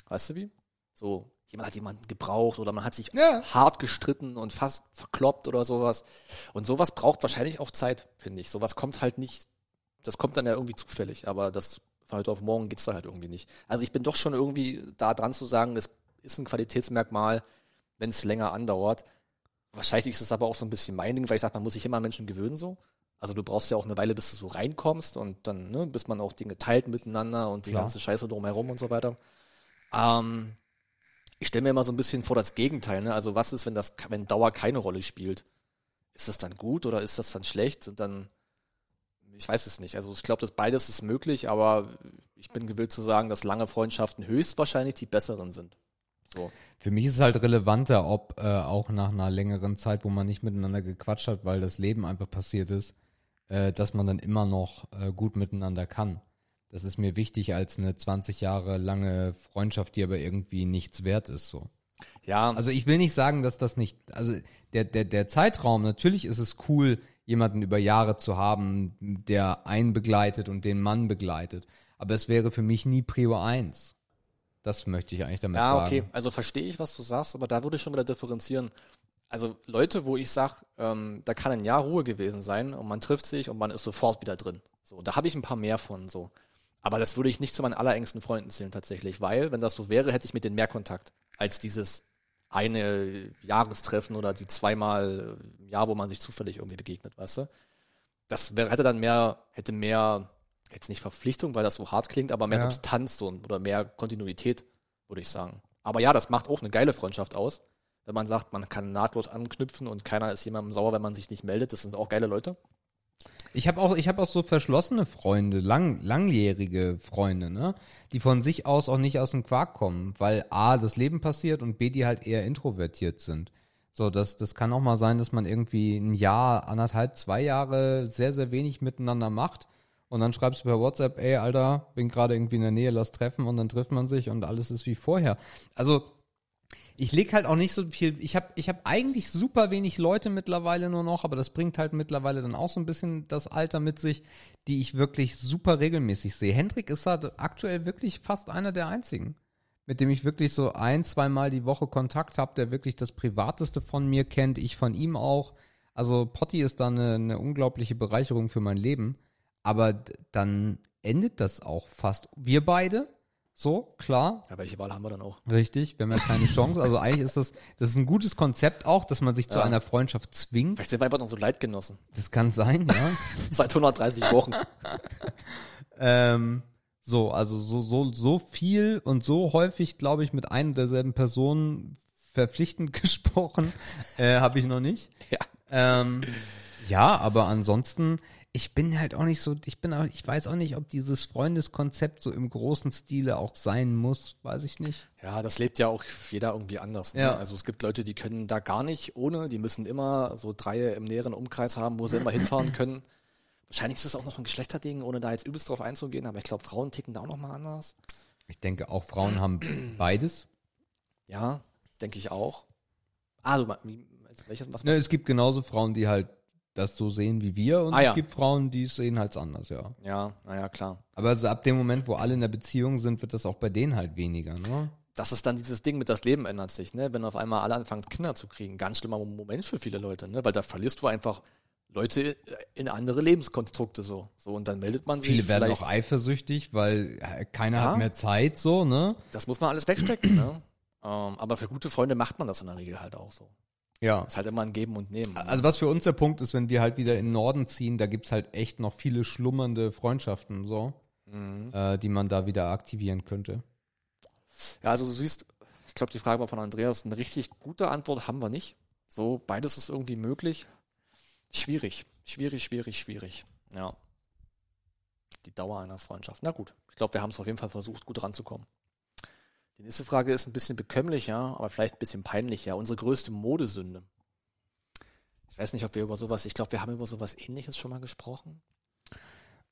Weißt du wie? So, jemand hat jemanden gebraucht oder man hat sich Ja. hart gestritten und fast verkloppt oder sowas. Und sowas braucht wahrscheinlich auch Zeit, finde ich. Sowas kommt halt nicht, das kommt dann ja irgendwie zufällig, aber das von heute auf morgen geht's da halt irgendwie nicht. Also ich bin doch schon irgendwie da dran zu sagen, es ist ein Qualitätsmerkmal, wenn es länger andauert. Wahrscheinlich ist es aber auch so ein bisschen mein Ding, weil ich sage, man muss sich immer an Menschen gewöhnen so. Also du brauchst ja auch eine Weile, bis du so reinkommst und dann, ne, bis man auch Dinge teilt miteinander und die Klar. ganze Scheiße drumherum und so weiter. Ähm, ich stelle mir immer so ein bisschen vor das Gegenteil, ne? Also was ist, wenn das, wenn Dauer keine Rolle spielt? Ist das dann gut oder ist das dann schlecht? Und dann, ich weiß es nicht. Also ich glaube, dass beides ist möglich, aber ich bin gewillt zu sagen, dass lange Freundschaften höchstwahrscheinlich die besseren sind. So. Für mich ist es halt relevanter, ob äh, auch nach einer längeren Zeit, wo man nicht miteinander gequatscht hat, weil das Leben einfach passiert ist, äh, dass man dann immer noch äh, gut miteinander kann. Das ist mir wichtig als eine 20 Jahre lange Freundschaft, die aber irgendwie nichts wert ist. So. Ja, Also ich will nicht sagen, dass das nicht, also der, der, der Zeitraum, natürlich ist es cool, jemanden über Jahre zu haben, der einen begleitet und den Mann begleitet. Aber es wäre für mich nie Prio 1. Das möchte ich eigentlich damit Ja, sagen. okay. Also verstehe ich, was du sagst, aber da würde ich schon wieder differenzieren. Also Leute, wo ich sage, ähm, da kann ein Jahr Ruhe gewesen sein und man trifft sich und man ist sofort wieder drin. So, da habe ich ein paar mehr von so. Aber das würde ich nicht zu meinen allerengsten Freunden zählen tatsächlich, weil, wenn das so wäre, hätte ich mit denen mehr Kontakt als dieses eine Jahrestreffen oder die zweimal im Jahr, wo man sich zufällig irgendwie begegnet, weißt du? Das wäre, hätte dann mehr, hätte mehr, jetzt nicht Verpflichtung, weil das so hart klingt, aber mehr Ja. Substanz so, oder mehr Kontinuität, würde ich sagen. Aber ja, das macht auch eine geile Freundschaft aus. Wenn man sagt, man kann nahtlos anknüpfen und keiner ist jemandem sauer, wenn man sich nicht meldet. Das sind auch geile Leute. Ich habe auch, ich habe auch so verschlossene Freunde, lang, langjährige Freunde, ne, die von sich aus auch nicht aus dem Quark kommen, weil a das Leben passiert und b die halt eher introvertiert sind. So, das, das kann auch mal sein, dass man irgendwie ein Jahr, anderthalb, zwei Jahre sehr, sehr wenig miteinander macht und dann schreibst du per WhatsApp, ey, Alter, bin gerade irgendwie in der Nähe, lass treffen und dann trifft man sich und alles ist wie vorher. Also ich leg halt auch nicht so viel. Ich habe ich hab eigentlich super wenig Leute mittlerweile nur noch, aber das bringt halt mittlerweile dann auch so ein bisschen das Alter mit sich, die ich wirklich super regelmäßig sehe. Hendrik ist halt aktuell wirklich fast einer der einzigen, mit dem ich wirklich so ein, zweimal die Woche Kontakt habe, der wirklich das Privateste von mir kennt, ich von ihm auch. Also Potti ist da eine, eine unglaubliche Bereicherung für mein Leben. Aber dann endet das auch fast. Wir beide, so, klar, Ja, welche Wahl haben wir dann auch? Richtig, wir haben ja keine Chance. Also eigentlich ist das, das ist ein gutes Konzept auch, dass man sich zu Ja. einer Freundschaft zwingt. Vielleicht sind wir einfach noch so Leidgenossen. Das kann sein, ja. Seit 130 Wochen. ähm, so, also so, so, so viel und so häufig, glaube ich, mit ein und derselben Person verpflichtend gesprochen, äh, habe ich noch nicht. Ja. Ähm, ja, aber ansonsten, ich bin halt auch nicht so, ich bin auch, ich weiß auch nicht, ob dieses Freundeskonzept so im großen Stile auch sein muss, weiß ich nicht. Ja, das lebt ja auch jeder irgendwie anders. Ne? Ja. Also es gibt Leute, die können da gar nicht ohne, die müssen immer so drei im näheren Umkreis haben, wo sie immer hinfahren können. Wahrscheinlich ist das auch noch ein Geschlechterding, ohne da jetzt übelst drauf einzugehen, aber ich glaube, Frauen ticken da auch noch mal anders. Ich denke, auch Frauen haben beides. Ja, denke ich auch. Ah, du wie, welches, was, Ne, es gibt genauso Frauen, die halt das so sehen wie wir und Ah, ja. es gibt Frauen, die es sehen halt anders, ja. Ja, naja, klar. Aber also ab dem Moment, wo alle in der Beziehung sind, wird das auch bei denen halt weniger, ne? Das ist dann dieses Ding mit das Leben ändert sich, ne? Wenn auf einmal alle anfangen, Kinder zu kriegen. Ganz schlimmer Moment für viele Leute, ne? Weil da verlierst du einfach Leute in andere Lebenskonstrukte so. So, und dann meldet man sich. Viele werden auch eifersüchtig, weil äh, keiner Ja. hat mehr Zeit, so, ne? Das muss man alles wegstecken, ne? Ähm, aber für gute Freunde macht man das in der Regel halt auch so. Ja. Ist halt immer ein Geben und Nehmen. ne? Also was für uns der Punkt ist, wenn wir halt wieder in den Norden ziehen, da gibt's halt echt noch viele schlummernde Freundschaften, so, Mhm. äh, die man da wieder aktivieren könnte. Ja, also du siehst, ich glaube, die Frage war von Andreas, eine richtig gute Antwort haben wir nicht. So, beides ist irgendwie möglich. Schwierig, schwierig, schwierig, schwierig. Ja. Die Dauer einer Freundschaft. Na gut, ich glaube, wir haben es auf jeden Fall versucht, gut ranzukommen. Die nächste Frage ist ein bisschen bekömmlicher, aber vielleicht ein bisschen peinlicher. Unsere größte Modesünde. Ich weiß nicht, ob wir über sowas, ich glaube, wir haben über sowas ähnliches schon mal gesprochen.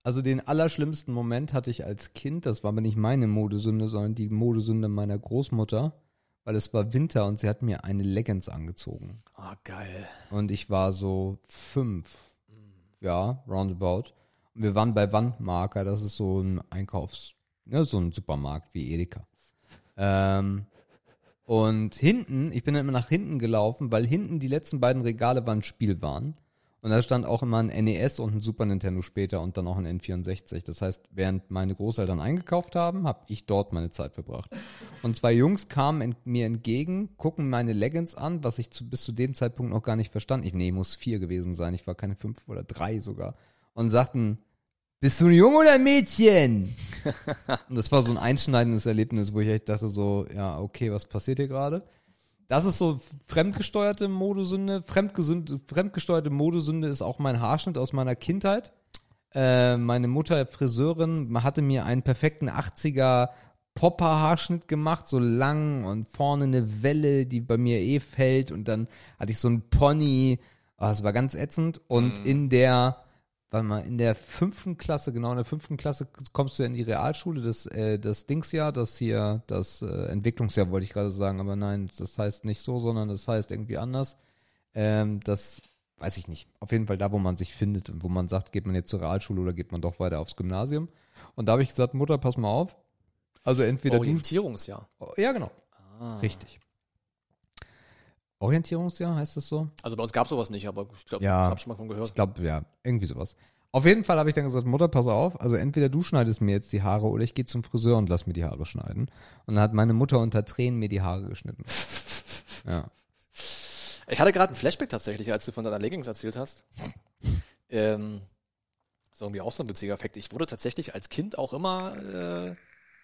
Also den allerschlimmsten Moment hatte ich als Kind, das war aber nicht meine Modesünde, sondern die Modesünde meiner Großmutter, weil es war Winter und sie hat mir eine Leggings angezogen. Ah, geil. Und ich war so fünf, ja, roundabout. Und wir waren bei Wandmarker, das ist so ein Einkaufs, ne, so ein Supermarkt wie Edeka. Ähm, und hinten, ich bin dann immer nach hinten gelaufen, weil hinten die letzten beiden Regale waren Spielwaren. Und da stand auch immer ein NES und ein Super Nintendo später und dann auch ein N64. Das heißt, während meine Großeltern eingekauft haben, habe ich dort meine Zeit verbracht. Und zwei Jungs kamen ent mir entgegen, gucken meine Leggings an, was ich zu, bis zu dem Zeitpunkt noch gar nicht verstand. Ich, nee, muss vier gewesen sein. Ich war keine fünf oder drei sogar. Und sagten, bist du ein Junge oder ein Mädchen? und das war so ein einschneidendes Erlebnis, wo ich echt dachte so, ja, okay, was passiert hier gerade? Das ist so fremdgesteuerte Modesünde. Fremdgesünde, fremdgesteuerte Modesünde ist auch mein Haarschnitt aus meiner Kindheit. Äh, meine Mutter, Friseurin, hatte mir einen perfekten 80er Popper-Haarschnitt gemacht, so lang und vorne eine Welle, die bei mir eh fällt und dann hatte ich so ein Pony. Ah, das war ganz ätzend. Und in der, warte mal, in der fünften Klasse, genau in der fünften Klasse kommst du in die Realschule, das, äh, das Dingsjahr, das hier, das äh, Entwicklungsjahr wollte ich gerade sagen, aber nein, das heißt nicht so, sondern das heißt irgendwie anders. Ähm, das weiß ich nicht. Auf jeden Fall da, wo man sich findet und wo man sagt, geht man jetzt zur Realschule oder geht man doch weiter aufs Gymnasium. Und da habe ich gesagt, Mutter, pass mal auf. Also entweder du. Orientierungsjahr. Oh, Ja, genau. Ah. Richtig. Orientierungsjahr heißt das so? Also bei uns gab es sowas nicht, aber ich glaube, Ja. das habe ich schon mal von Ich gehört. glaube, ja, irgendwie sowas. Auf jeden Fall habe ich dann gesagt, Mutter, pass auf, also entweder du schneidest mir jetzt die Haare oder ich gehe zum Friseur und lass mir die Haare schneiden. Und dann hat meine Mutter unter Tränen mir die Haare geschnitten. Ja. Ich hatte gerade ein Flashback tatsächlich, als du von deiner Leggings erzählt hast. ähm, so irgendwie auch so ein witziger Effekt. Ich wurde tatsächlich als Kind auch immer, äh,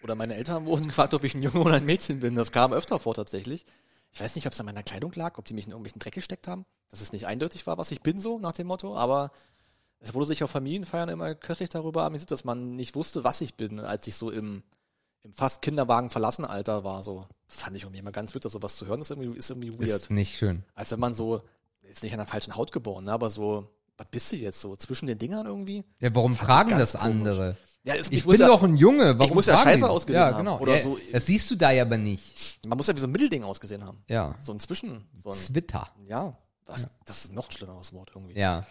oder meine Eltern wurden gefragt, ob ich ein Junge oder ein Mädchen bin. Das kam öfter vor tatsächlich. Ich weiß nicht, ob es an meiner Kleidung lag, ob sie mich in irgendwelchen Dreck gesteckt haben, dass es nicht eindeutig war, was ich bin, so nach dem Motto, aber es wurde sich auf Familienfeiern immer köstlich darüber amüsiert, dass man nicht wusste, was ich bin, als ich so im, im fast Kinderwagen verlassen Alter war. So fand ich irgendwie immer ganz witzig, sowas zu hören, ist irgendwie, ist irgendwie weird. Ist nicht schön. Als wenn man so, ist nicht an der falschen Haut geboren, ne, aber so, was bist du jetzt so, zwischen den Dingern irgendwie? Ja, warum fragen das komisch. andere? Ja, es, Ich muss bin ja, doch ein Junge. Warum muss ja scheiße ausgesehen ja, haben. Genau. Oder ja, so- Das siehst du da ja aber nicht. Man muss ja wie so ein Mittelding ausgesehen haben. Ja. So ein Zwischen, so ein, Twitter. ja, das, das ist noch ein schlimmeres Wort irgendwie. Ja.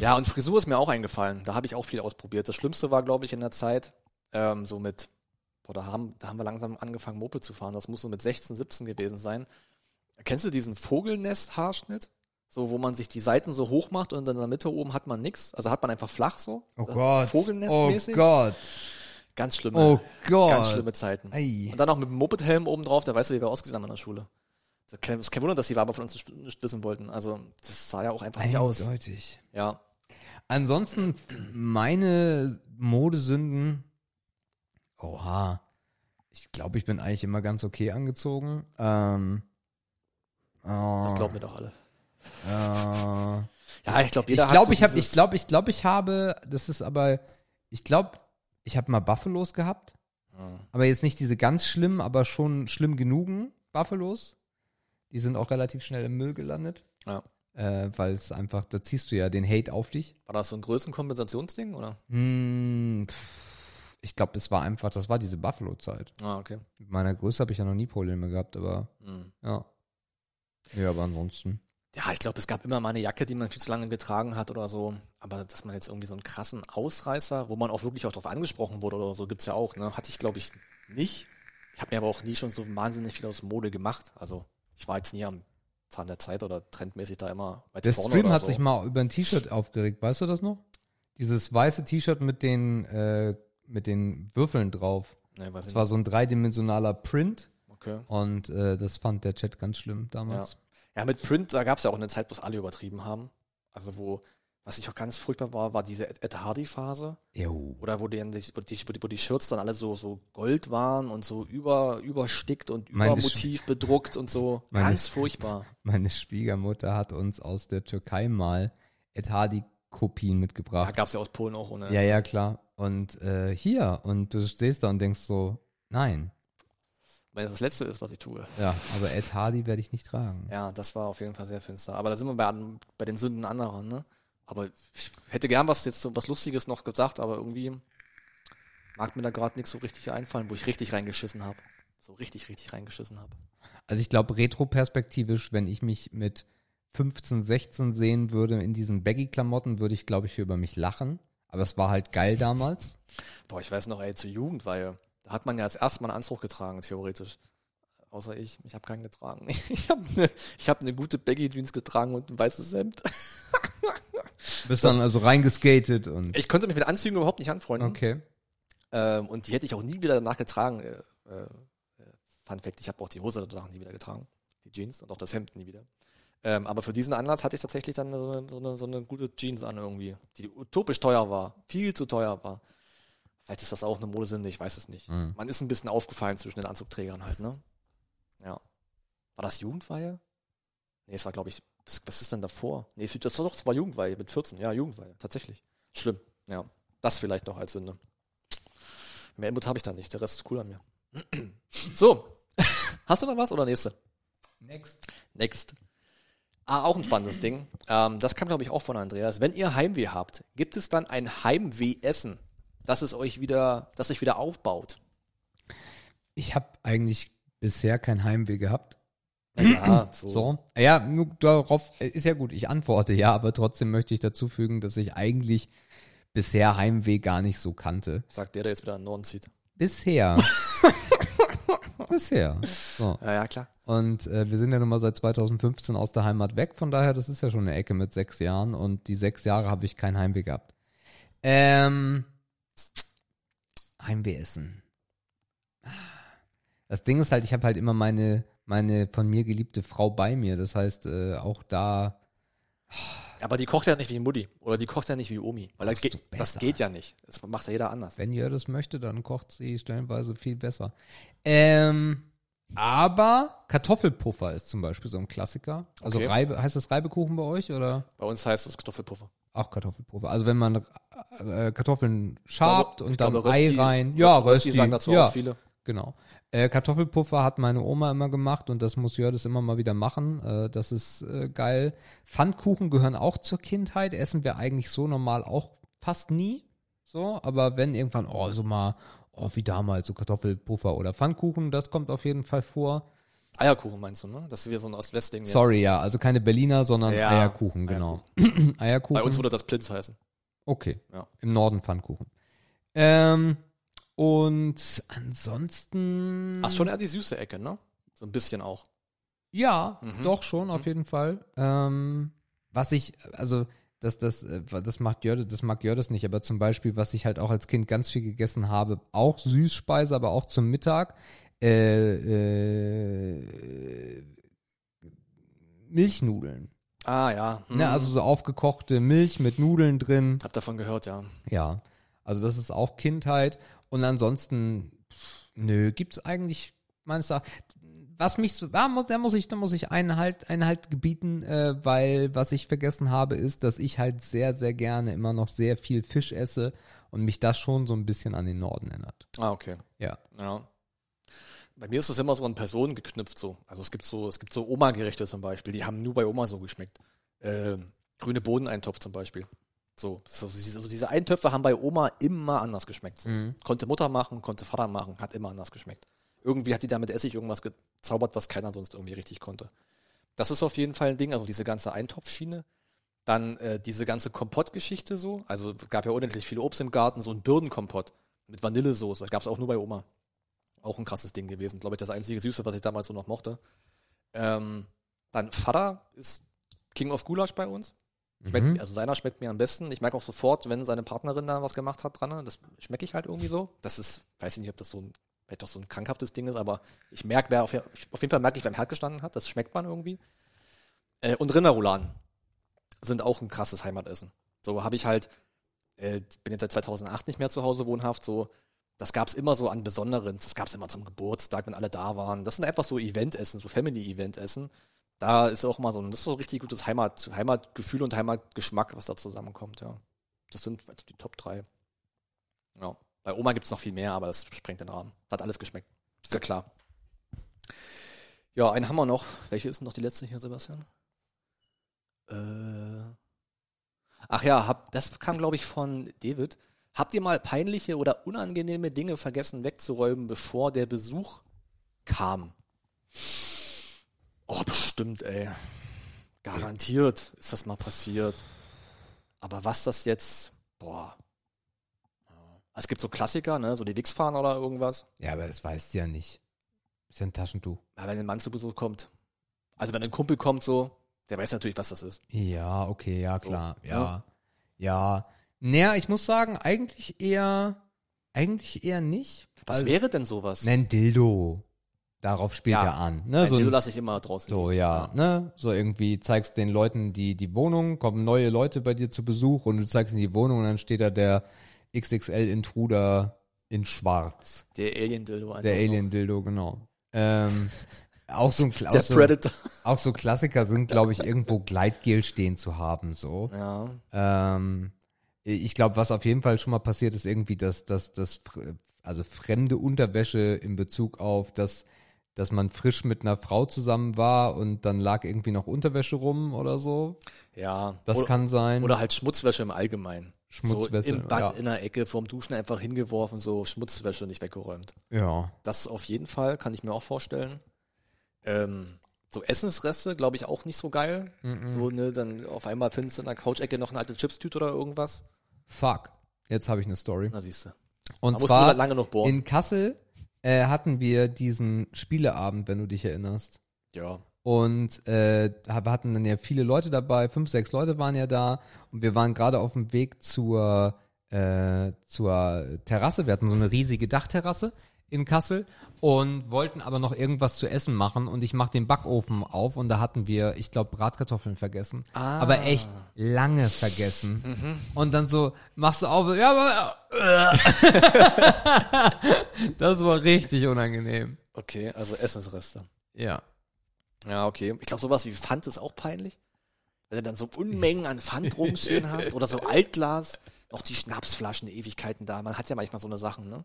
Ja, und Frisur ist mir auch eingefallen. Da habe ich auch viel ausprobiert. Das Schlimmste war, glaube ich, in der Zeit, ähm, so mit, boah, da haben, da haben wir langsam angefangen, Moped zu fahren. Das muss so mit 16, 17 gewesen sein. Kennst du diesen Vogelnest-Haarschnitt? So, wo man sich die Seiten so hoch macht und in der Mitte oben hat man nix. Also hat man einfach flach so. Oh Äh, Gott. Oh Vogelnestmäßig. Gott. Ganz schlimme, Oh Gott. ganz schlimme Zeiten. Ei. Und dann auch mit dem Moped-Helm oben drauf, der weiß ja, wie wir ausgesehen haben in der Schule. Das ist kein, das ist kein Wunder, dass die Waber von uns nicht, wissen wollten. Also, das sah ja auch einfach nicht aus. Eindeutig. Ja. Ansonsten meine Modesünden. Oha. Ich glaube, ich bin eigentlich immer ganz okay angezogen. Ähm, Das äh, glauben wir doch alle. Äh, Ja, ich glaube, jeder ich glaube, hat so ich habe, ich glaube, ich glaube, ich habe, das ist aber, ich glaube, ich habe mal Buffalos gehabt, Ja. aber jetzt nicht diese ganz schlimmen, aber schon schlimm genugen Buffalos. Die sind auch relativ schnell im Müll gelandet, Ja. äh, weil es einfach, da ziehst du ja den Hate auf dich. War das so ein Größenkompensationsding, oder? Hm, pff, ich glaube, es war einfach, das war diese Buffalo-Zeit. Ah, okay. Mit meiner Größe habe ich ja noch nie Probleme gehabt, aber Hm. ja. Ja, aber ansonsten. Ja, ich glaube, es gab immer mal eine Jacke, die man viel zu lange getragen hat oder so. Aber dass man jetzt irgendwie so einen krassen Ausreißer, wo man auch wirklich auch drauf angesprochen wurde oder so, gibt's ja auch, ne? Hatte ich, glaube ich, nicht. Ich habe mir aber auch nie schon so wahnsinnig viel aus Mode gemacht. Also ich war jetzt nie am Zahn der Zeit oder trendmäßig da immer weit Der vorne Stream oder hat so. sich mal über ein T-Shirt aufgeregt, weißt du das noch? Dieses weiße T-Shirt mit den, äh, mit den Würfeln drauf. Nee, weiß Das war nicht. so ein dreidimensionaler Print Okay. und äh, das fand der Chat ganz schlimm damals. Ja, mit Print, da gab es ja auch eine Zeit, wo es alle übertrieben haben. Also wo, was ich auch ganz furchtbar war, war diese Ed Ed Hardy-Phase. Oder wo die, wo, die, wo, die, wo die Shirts dann alle so, so Gold waren und so über, überstickt und übermotiv bedruckt und so. Meine Ganz furchtbar. Meine Schwiegermutter hat uns aus der Türkei mal Ed Hardy Kopien Da mitgebracht. gab es ja aus Polen auch ohne. Ja, ja, klar. Und äh, hier, und du stehst da und denkst so, nein. Wenn das das Letzte ist, was ich tue. Ja, aber Ed Hardy werde ich nicht tragen. Ja, das war auf jeden Fall sehr finster. Aber da sind wir bei, bei den Sünden anderer, ne? Aber ich hätte gern was jetzt so was Lustiges noch gesagt, aber irgendwie mag mir da gerade nichts so richtig einfallen, wo ich richtig reingeschissen habe. So richtig, richtig reingeschissen habe. Also ich glaube, retroperspektivisch, wenn ich mich mit 15, 16 sehen würde in diesen Baggy-Klamotten, würde ich, glaube ich, über mich lachen. Aber es war halt geil damals. Boah, ich weiß noch, ey, zur Jugendweihe, hat man ja als erstes mal einen Anzug getragen, theoretisch. Außer ich, ich habe keinen getragen. Ich habe eine hab ne gute Baggy Jeans getragen und ein weißes Hemd. Bist dann also reingeskatet und. Ich konnte mich mit Anzügen überhaupt nicht anfreunden. Okay. Ähm, und die hätte ich auch nie wieder danach getragen. Äh, äh, Fun Fact, ich habe auch die Hose danach nie wieder getragen. Die Jeans und auch das Hemd nie wieder. Ähm, aber für diesen Anlass hatte ich tatsächlich dann so eine, so, eine, so eine gute Jeans an irgendwie, die utopisch teuer war. Viel zu teuer war. Vielleicht ist das auch eine Modesünde, ich weiß es nicht. Mhm. Man ist ein bisschen aufgefallen zwischen den Anzugträgern halt, ne? Ja. War das Jugendweihe? Nee, es war, glaube ich, was, was ist denn davor? Nee, es- das war doch, es war Jugendweihe mit 14. Ja, Jugendweihe, tatsächlich. Schlimm, ja. Das vielleicht noch als Sünde. Mehr Input habe ich da nicht, der Rest ist cool an mir. so, hast du noch was oder nächste? Next. Next. Ah, auch ein spannendes Ding. Ähm, das kam, glaube ich, auch von Andreas. Wenn ihr Heimweh habt, gibt es dann ein Heimweh-Essen, das es euch wieder, das sich wieder aufbaut? Ich habe eigentlich bisher kein Heimweh gehabt. Ja, so. So. Ja, nur darauf äh, ist ja gut. Ich antworte ja, aber trotzdem möchte ich dazu fügen, dass ich eigentlich bisher Heimweh gar nicht so kannte. Sagt der, der jetzt wieder in den Norden zieht. Bisher. bisher. So. Ja, ja, klar. Und äh, wir sind ja nun mal seit 2015 aus der Heimat weg, von daher, das ist ja schon eine Ecke mit sechs Jahren und die sechs Jahre habe ich kein Heimweh gehabt. Ähm, Heimweh-Essen. Das Ding ist halt, ich habe halt immer meine, meine von mir geliebte Frau bei mir. Das heißt, äh, auch da Aber die kocht ja nicht wie Mutti. Oder die kocht ja nicht wie Omi. Weil das, geht, das geht ja nicht. Das macht ja jeder anders. Wenn ihr das möchte, dann kocht sie stellenweise viel besser. Ähm, aber Kartoffelpuffer ist zum Beispiel so ein Klassiker. Also Okay. Reibe, heißt das Reibekuchen bei euch oder Bei uns heißt es Kartoffelpuffer. Auch Kartoffelpuffer? Also wenn man äh, Kartoffeln schabt Ich und glaube, dann Ei Rösti- rein. Ja, Rösti Rösti. sagen dazu ja, auch viele. genau. Äh, Kartoffelpuffer hat meine Oma immer gemacht und das muss Jördes immer mal wieder machen. Äh, das ist äh, geil. Pfannkuchen gehören auch zur Kindheit. Essen wir eigentlich so normal auch fast nie. So, aber wenn irgendwann, oh, so mal, oh, wie damals, so Kartoffelpuffer oder Pfannkuchen, das kommt auf jeden Fall vor. Eierkuchen meinst du, ne? Das ist wieder so ein Ost-West-Ding. jetzt. Sorry, ja, also keine Berliner, sondern Ja, Eierkuchen, genau. Eierkuchen. Bei uns würde das Plinz heißen. Okay. Ja. Im Norden Pfannkuchen. Ähm, und ansonsten. Ach, schon eher die süße Ecke, ne? So ein bisschen auch. Ja, Mhm. doch schon, auf jeden Fall. Ähm, was ich, also, das, das, äh, das macht Jördes, das mag Jördes nicht, aber zum Beispiel, was ich halt auch als Kind ganz viel gegessen habe, auch Süßspeise, aber auch zum Mittag, äh, äh, Milchnudeln. Ah, ja. Hm. Ne, also so aufgekochte Milch mit Nudeln drin. Hab davon gehört, ja. Ja, also das ist auch Kindheit. Und ansonsten, nö, gibt's eigentlich meines Erachtens. Was mich so, da muss, da muss ich, da muss ich einen halt, einen halt gebieten, äh, weil was ich vergessen habe, ist, dass ich halt sehr, sehr gerne immer noch sehr viel Fisch esse und mich das schon so ein bisschen an den Norden erinnert. Ah, okay. Ja. Ja. Bei mir ist es immer so an Personen geknüpft so. Also es gibt so, es gibt so Oma-Gerichte zum Beispiel, die haben nur bei Oma so geschmeckt. Ähm, grüne Bohneneintopf zum Beispiel. So, so diese, also diese Eintöpfe haben bei Oma immer anders geschmeckt. Mhm. Konnte Mutter machen, konnte Vater machen, hat immer anders geschmeckt. Irgendwie hat die damit Essig irgendwas gezaubert, was keiner sonst irgendwie richtig konnte. Das ist auf jeden Fall ein Ding, also diese ganze Eintopfschiene. Dann äh, diese ganze Kompottgeschichte so. Also gab ja unendlich viel Obst im Garten, so ein Birnenkompott mit Vanillesoße. Gab es auch nur bei Oma. Auch ein krasses Ding gewesen. Glaube ich, das einzige Süße, was ich damals so noch mochte. Ähm, dann Vater ist King of Gulasch bei uns. Schmeckt, Mhm. Also seiner schmeckt mir am besten. Ich merke auch sofort, wenn seine Partnerin da was gemacht hat dran. ne? Das schmecke ich halt irgendwie so. Das ist, weiß ich nicht, ob das so ein, vielleicht doch so ein krankhaftes Ding ist, aber ich merke, wer auf, auf jeden Fall merke ich, wer im Herd gestanden hat. Das schmeckt man irgendwie. Äh, und Rinderrouladen sind auch ein krasses Heimatessen. So habe ich halt, äh, bin jetzt seit 2008 nicht mehr zu Hause wohnhaft, so, das gab's immer so an besonderen, das gab's immer zum Geburtstag, wenn alle da waren. Das sind einfach so Eventessen, so Family-Eventessen. Da ist auch mal so ein, das ist so ein richtig gutes Heimat, Heimatgefühl und Heimatgeschmack, was da zusammenkommt, ja. Das sind also die Top 3. Ja. Bei Oma gibt's noch viel mehr, aber das sprengt den Rahmen. Hat alles geschmeckt. Ist ja klar. Ja, einen haben wir noch. Welche ist denn noch die letzte hier, Sebastian? Äh. Ach ja, hab, das kam, glaube ich, von David. Habt ihr mal peinliche oder unangenehme Dinge vergessen wegzuräumen, bevor der Besuch kam? Oh, bestimmt, ey. Garantiert ist das mal passiert. Aber was das jetzt, boah. Es gibt so Klassiker, ne, so die Wichsfahren oder irgendwas. Ja, aber das weißt du ja nicht. Ist ja ein Taschentuch. Ja, wenn ein Mann zu Besuch kommt. Also wenn ein Kumpel kommt so, der weiß natürlich, was das ist. Ja, okay, ja, So, klar. ne? Ja. Ja. Naja, ich muss sagen, eigentlich eher, eigentlich eher nicht. Was Also- wäre denn sowas? Nen Dildo. Darauf spielt Ja. er an. Ne? Ein So, Dildo ein- lasse ich immer draußen. so liegen. ja, ne? So irgendwie zeigst den Leuten die, die Wohnung, kommen neue Leute bei dir zu Besuch und du zeigst ihnen die Wohnung und dann steht da der XXL-Intruder in schwarz. Der Alien-Dildo. Der. Alien-Dildo, genau. Ähm, auch so ein Kla- auch so, auch so Klassiker sind, glaube ich, irgendwo Gleitgel stehen zu haben, so. Ja. Ähm, ich glaube, was auf jeden Fall schon mal passiert ist, irgendwie, dass, dass, dass also fremde Unterwäsche in Bezug auf das, dass man frisch mit einer Frau zusammen war und dann lag irgendwie noch Unterwäsche rum oder so. Ja. Das oder, kann sein. Oder halt Schmutzwäsche im Allgemeinen. Schmutzwäsche, So im Bad ja. in der Ecke vorm Duschen einfach hingeworfen, so Schmutzwäsche nicht weggeräumt. ja. Das auf jeden Fall, kann ich mir auch vorstellen. Ähm, so Essensreste, glaube ich, auch nicht so geil. So, ne, dann auf einmal findest du in der Couch-Ecke noch eine alte Chipstüte oder irgendwas. Fuck. Jetzt habe ich eine Story. Na, siehst du. Und muss zwar lange noch bohren. in Kassel äh, hatten wir diesen Spieleabend, wenn du dich erinnerst. Ja. Und äh, hatten dann ja viele Leute dabei, fünf, sechs Leute waren ja da und wir waren gerade auf dem Weg zur äh, zur Terrasse. Wir hatten so eine riesige Dachterrasse in Kassel und wollten aber noch irgendwas zu essen machen und ich mach den Backofen auf und da hatten wir, ich glaube, Bratkartoffeln vergessen. Ah. Aber echt lange vergessen. Und dann so, machst du auf, ja, aber, das war richtig unangenehm. Okay, also Essensreste. Ja. Ja, okay. Ich glaube, sowas wie Pfand ist auch peinlich. Wenn du dann so Unmengen an Pfand rumstehen hast oder so Altglas, noch die Schnapsflaschen Ewigkeiten da. Man hat ja manchmal so eine Sachen, ne?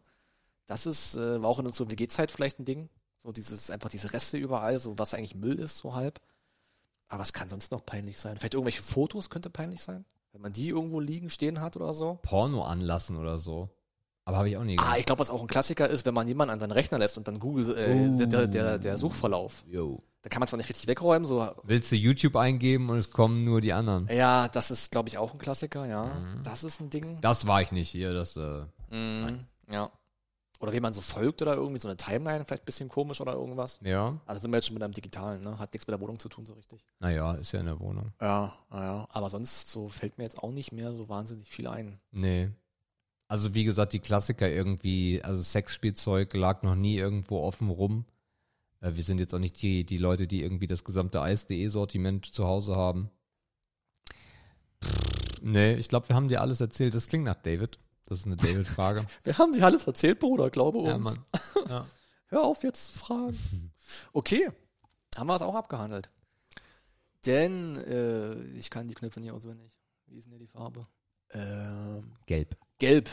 Das ist, äh, war auch in unserer WG-Zeit vielleicht ein Ding. So dieses, einfach diese Reste überall, so was eigentlich Müll ist, so halb. Aber was kann sonst noch peinlich sein? Vielleicht irgendwelche Fotos könnte peinlich sein? Wenn man die irgendwo liegen, stehen hat oder so. Porno anlassen oder so. Aber habe ich auch nie Ah, ich glaube, was auch ein Klassiker ist, wenn man jemanden an seinen Rechner lässt und dann Google, äh, der, der, der Suchverlauf. Yo. Da kann man zwar nicht richtig wegräumen, so Willst du YouTube eingeben und es kommen nur die anderen? Ja, das ist, glaube ich, auch ein Klassiker, ja. Das ist ein Ding. Das war ich nicht hier, das, äh, Mhm. Ja. Oder wie man so folgt oder irgendwie so eine Timeline, vielleicht ein bisschen komisch oder irgendwas. ja. Also sind wir jetzt schon mit einem Digitalen, ne? Hat nichts mit der Wohnung zu tun, so richtig. Naja, ist ja in der Wohnung. Ja, ja. Aber sonst so fällt mir jetzt auch nicht mehr so wahnsinnig viel ein. Nee. Also wie gesagt, die Klassiker irgendwie, also Sexspielzeug lag noch nie irgendwo offen rum. Äh, wir sind jetzt auch nicht die, die Leute, die irgendwie das gesamte Eis.de-Sortiment zu Hause haben. Pff, nee, ich glaube, wir haben dir alles erzählt. Das klingt nach David. Das ist eine David-Frage. Wir haben dir alles erzählt, Bruder, glaube uns. ja, Mann. Ja. Hör auf jetzt zu fragen. Okay, haben wir es auch abgehandelt. Denn äh, ich kann die Knöpfe nicht auswendig. Wie ist denn hier die Farbe? Ähm, Gelb. Gelb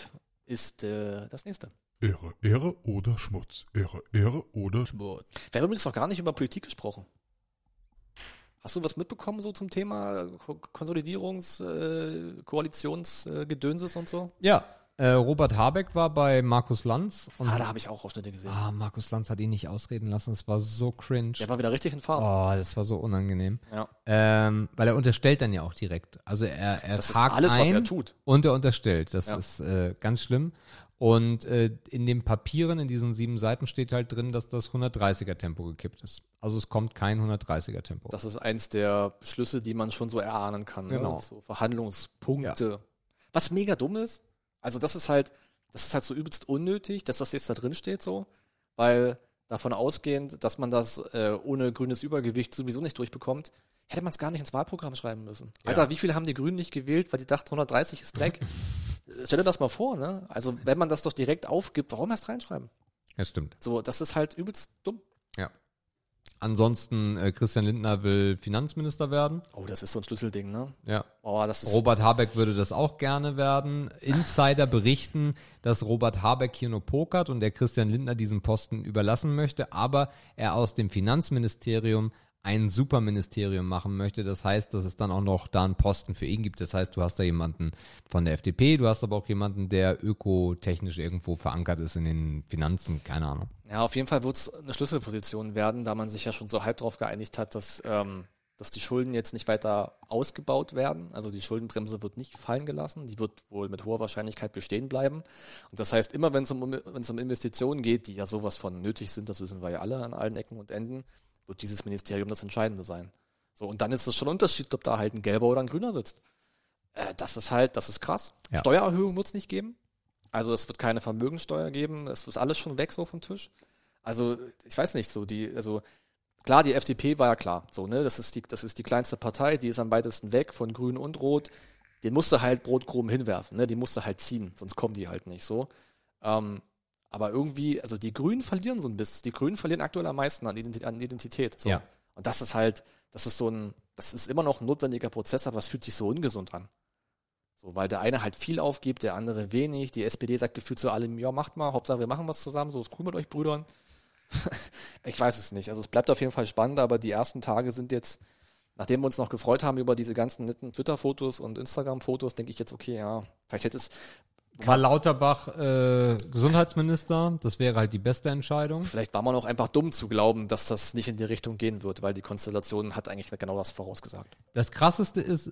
ist äh, das nächste. Ehre, Ehre oder Schmutz. Ehre, Ehre oder Wir haben übrigens noch gar nicht über Politik gesprochen. Hast du was mitbekommen so zum Thema Ko Konsolidierungs-, äh, Koalitionsgedönses und so? Ja, äh, Robert Habeck war bei Markus Lanz. Ah, da habe ich auch Ausschnitte gesehen. ah, Markus Lanz hat ihn nicht ausreden lassen. Es war so cringe. Der war wieder richtig in Fahrt. Oh, das war so unangenehm. Ja. Ähm, weil er unterstellt dann ja auch direkt. Also er, er Das ist alles, ein was er tut. und er unterstellt. Das Ja. ist äh, ganz schlimm. Und äh, in den Papieren, in diesen sieben Seiten steht halt drin, dass das 130er Tempo gekippt ist. Also es kommt kein 130er Tempo. Das ist eins der Beschlüsse, die man schon so erahnen kann. Genau. Ne? So Verhandlungspunkte. Was mega dumm ist. Also das ist halt, das ist halt so übelst unnötig, dass das jetzt da drin steht so, weil davon ausgehend, dass man das äh, ohne grünes Übergewicht sowieso nicht durchbekommt, hätte man es gar nicht ins Wahlprogramm schreiben müssen. Alter, wie viele haben die Grünen nicht gewählt, weil die dachten 130 ist Dreck? Stell dir das mal vor, ne? Also wenn man das doch direkt aufgibt, warum erst reinschreiben? Ja, stimmt. So, das ist halt übelst dumm. Ja. Ansonsten, äh, Christian Lindner will Finanzminister werden. Oh, das ist so ein Schlüsselding, ne? Ja. Oh, das ist Robert Habeck würde das auch gerne werden. Insider berichten, dass Robert Habeck hier nur pokert und der Christian Lindner diesen Posten überlassen möchte, aber er aus dem Finanzministerium ein Superministerium machen möchte. Das heißt, dass es dann auch noch da einen Posten für ihn gibt. Das heißt, du hast da jemanden von der FDP, du hast aber auch jemanden, der ökotechnisch irgendwo verankert ist in den Finanzen, keine Ahnung. Ja, auf jeden Fall wird es eine Schlüsselposition werden, da man sich ja schon so halb drauf geeinigt hat, dass, ähm, dass die Schulden jetzt nicht weiter ausgebaut werden. Also die Schuldenbremse wird nicht fallen gelassen, die wird wohl mit hoher Wahrscheinlichkeit bestehen bleiben. Und das heißt, immer wenn es um, um Investitionen geht, die ja sowas von nötig sind, das wissen wir ja alle an allen Ecken und Enden, wird dieses Ministerium das Entscheidende sein. So, und dann ist es schon ein Unterschied, ob da halt ein gelber oder ein grüner sitzt. Äh, das ist halt, das ist krass. Ja. Steuererhöhung wird es nicht geben. Also es wird keine Vermögenssteuer geben, es ist alles schon weg so vom Tisch. Also ich weiß nicht, so die, also klar, die FDP war ja klar, so ne, das ist die, das ist die kleinste Partei, die ist am weitesten weg von Grün und Rot. Den musste halt Brotkrumen hinwerfen, ne, die musste halt ziehen, sonst kommen die halt nicht so. Ähm, aber irgendwie, also die Grünen verlieren so ein bisschen, die Grünen verlieren aktuell am meisten an Identität. So. Ja. Und das ist halt, das ist so ein, das ist immer noch ein notwendiger Prozess, aber es fühlt sich so ungesund an. So, weil der eine halt viel aufgibt, der andere wenig. Die SPD sagt gefühlt zu allem, ja, macht mal, Hauptsache wir machen was zusammen, so ist cool mit euch Brüdern. ich weiß es nicht. Also es bleibt auf jeden Fall spannend, aber die ersten Tage sind jetzt, nachdem wir uns noch gefreut haben über diese ganzen netten Twitter-Fotos und Instagram-Fotos, denke ich jetzt, okay, ja, vielleicht hätte es, Karl Lauterbach äh, Gesundheitsminister, das wäre halt die beste Entscheidung. vielleicht war man auch einfach dumm zu glauben, dass das nicht in die Richtung gehen wird, weil die Konstellation hat eigentlich genau das vorausgesagt. Das krasseste ist,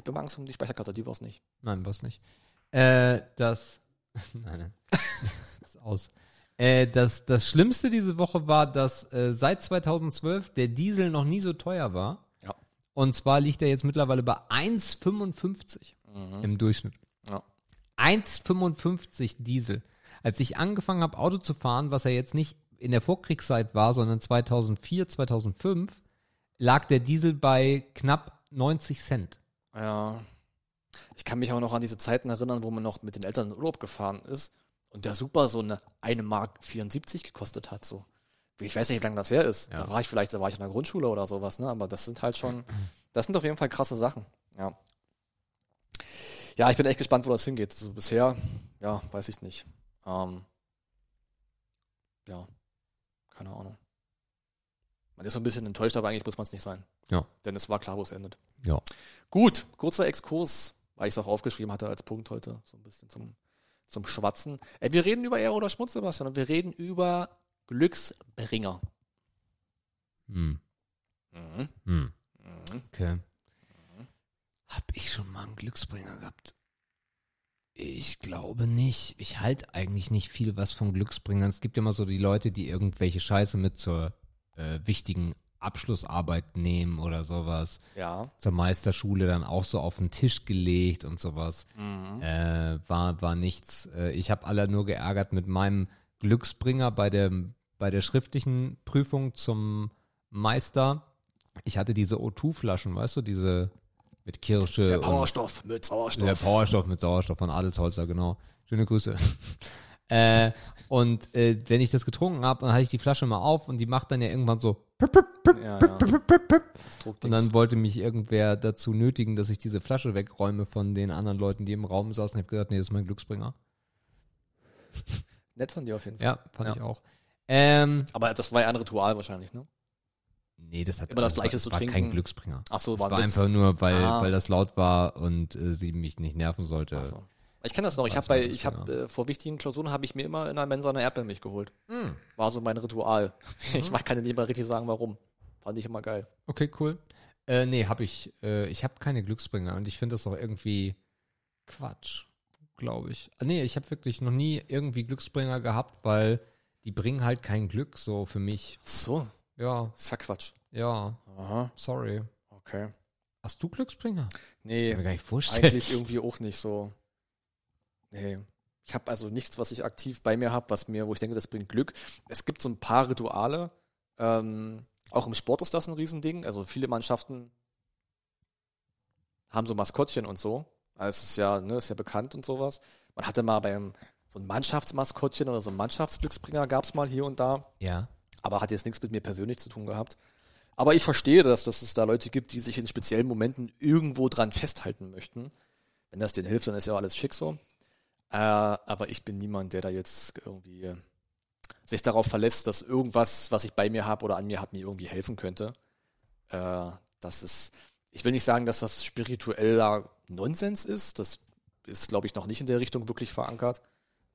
Ich habe Angst um die Speicherkarte, die war es nicht. Nein, was nicht. Äh, das. nein, nein. ist aus. Äh, das, das Schlimmste diese Woche war, dass äh, seit 2012 der Diesel noch nie so teuer war. Und zwar liegt er jetzt mittlerweile bei 1,55 im Durchschnitt. Ja. 1,55 Diesel. Als ich angefangen habe, Auto zu fahren, was ja jetzt nicht in der Vorkriegszeit war, sondern 2004, 2005, lag der Diesel bei knapp 90 Cent. Ja. Ich kann mich auch noch an diese Zeiten erinnern, wo man noch mit den Eltern in Urlaub gefahren ist und der Super so eine 1 Mark 74 gekostet hat. So. Ich weiß nicht, wie lange das her ist. Da war ich vielleicht, da war ich in der Grundschule oder sowas, ne? Aber das sind halt schon, das sind auf jeden Fall krasse Sachen. Ja. Ja, ich bin echt gespannt, wo das hingeht. So bisher, ja, weiß ich nicht. Ähm, ja, keine Ahnung. Man ist so ein bisschen enttäuscht, aber eigentlich muss man es nicht sein. Ja. Denn es war klar, wo es endet. Ja. Gut, kurzer Exkurs, weil ich es auch aufgeschrieben hatte als Punkt heute, so ein bisschen zum, zum Schwatzen. Äh, wir reden über Ehre oder Schmutz, Sebastian, und wir reden über Glücksbringer. Hm. Mhm. Hm. Okay. Hab ich schon mal einen Glücksbringer gehabt? Ich glaube nicht. Ich halte eigentlich nicht viel was von Glücksbringern. Es gibt ja immer so die Leute, die irgendwelche Scheiße mit zur äh, wichtigen Abschlussarbeit nehmen oder sowas. Ja. Zur Meisterschule dann auch so auf den Tisch gelegt und sowas. Äh, war, war nichts. Äh, ich habe alle nur geärgert mit meinem Glücksbringer bei der, bei der schriftlichen Prüfung zum Meister. Ich hatte diese O2-Flaschen, weißt du, diese mit Kirsche. Der Powerstoff mit Sauerstoff. der Powerstoff mit Sauerstoff von Adelsholzer, genau. Schöne Grüße. äh, und äh, wenn ich das getrunken habe, dann hatte ich die Flasche mal auf und die macht dann ja irgendwann so. ja, ja. Das Und dann wollte mich irgendwer dazu nötigen, dass ich diese Flasche wegräume von den anderen Leuten, die im Raum saßen. Ich habe gesagt, nee, das ist mein Glücksbringer. Nett von dir auf jeden Fall. Ja, fand Ja. ich auch. Ähm, Aber das war ja ein Ritual wahrscheinlich, ne? nee, das hat Immer das war- Gleiche zu war trinken. kein Glücksbringer. Ach so, Das war war einfach nur, weil, Ah. weil das laut war und äh, sie mich nicht nerven sollte. Ach so. Ich kenne das noch. Ich Das habe war bei, ich habe äh, vor wichtigen Klausuren habe ich mir immer in einer Mensa eine Erdbeermilch geholt. Hm. War so mein Ritual. Ich kann dir nicht mal richtig sagen, warum. Fand ich immer geil. Okay, cool. Äh, nee, habe ich. Äh, ich habe keine Glücksbringer und ich finde das auch irgendwie Quatsch, glaube ich. Ah, nee, ich habe wirklich noch nie irgendwie Glücksbringer gehabt, weil die bringen halt kein Glück so für mich. So, Ja, ist ja Quatsch. ja, Aha, sorry. okay. Hast du Glücksbringer? Nee, Kann mir gar nicht vorstellen. eigentlich irgendwie auch nicht so. Nee. Ich habe also nichts, was ich aktiv bei mir habe, was mir, wo ich denke, das bringt Glück. Es gibt so ein paar Rituale. Ähm, auch im Sport ist das ein Riesending. Also viele Mannschaften haben so Maskottchen und so. Also es ist ja, ne, ist ja bekannt und sowas. Man hatte mal beim so ein Mannschaftsmaskottchen oder so ein Mannschaftsglücksbringer gab es mal hier und da. Ja. aber hat jetzt nichts mit mir persönlich zu tun gehabt. Aber ich verstehe das, dass es da Leute gibt, die sich in speziellen Momenten irgendwo dran festhalten möchten. Wenn das denen hilft, dann ist ja alles schick so. Äh, aber ich bin niemand, der da jetzt irgendwie sich darauf verlässt, dass irgendwas, was ich bei mir habe oder an mir habe, mir irgendwie helfen könnte. Äh, das ist, ich will nicht sagen, dass das spiritueller Nonsens ist. Das ist, glaube ich, noch nicht in der Richtung wirklich verankert,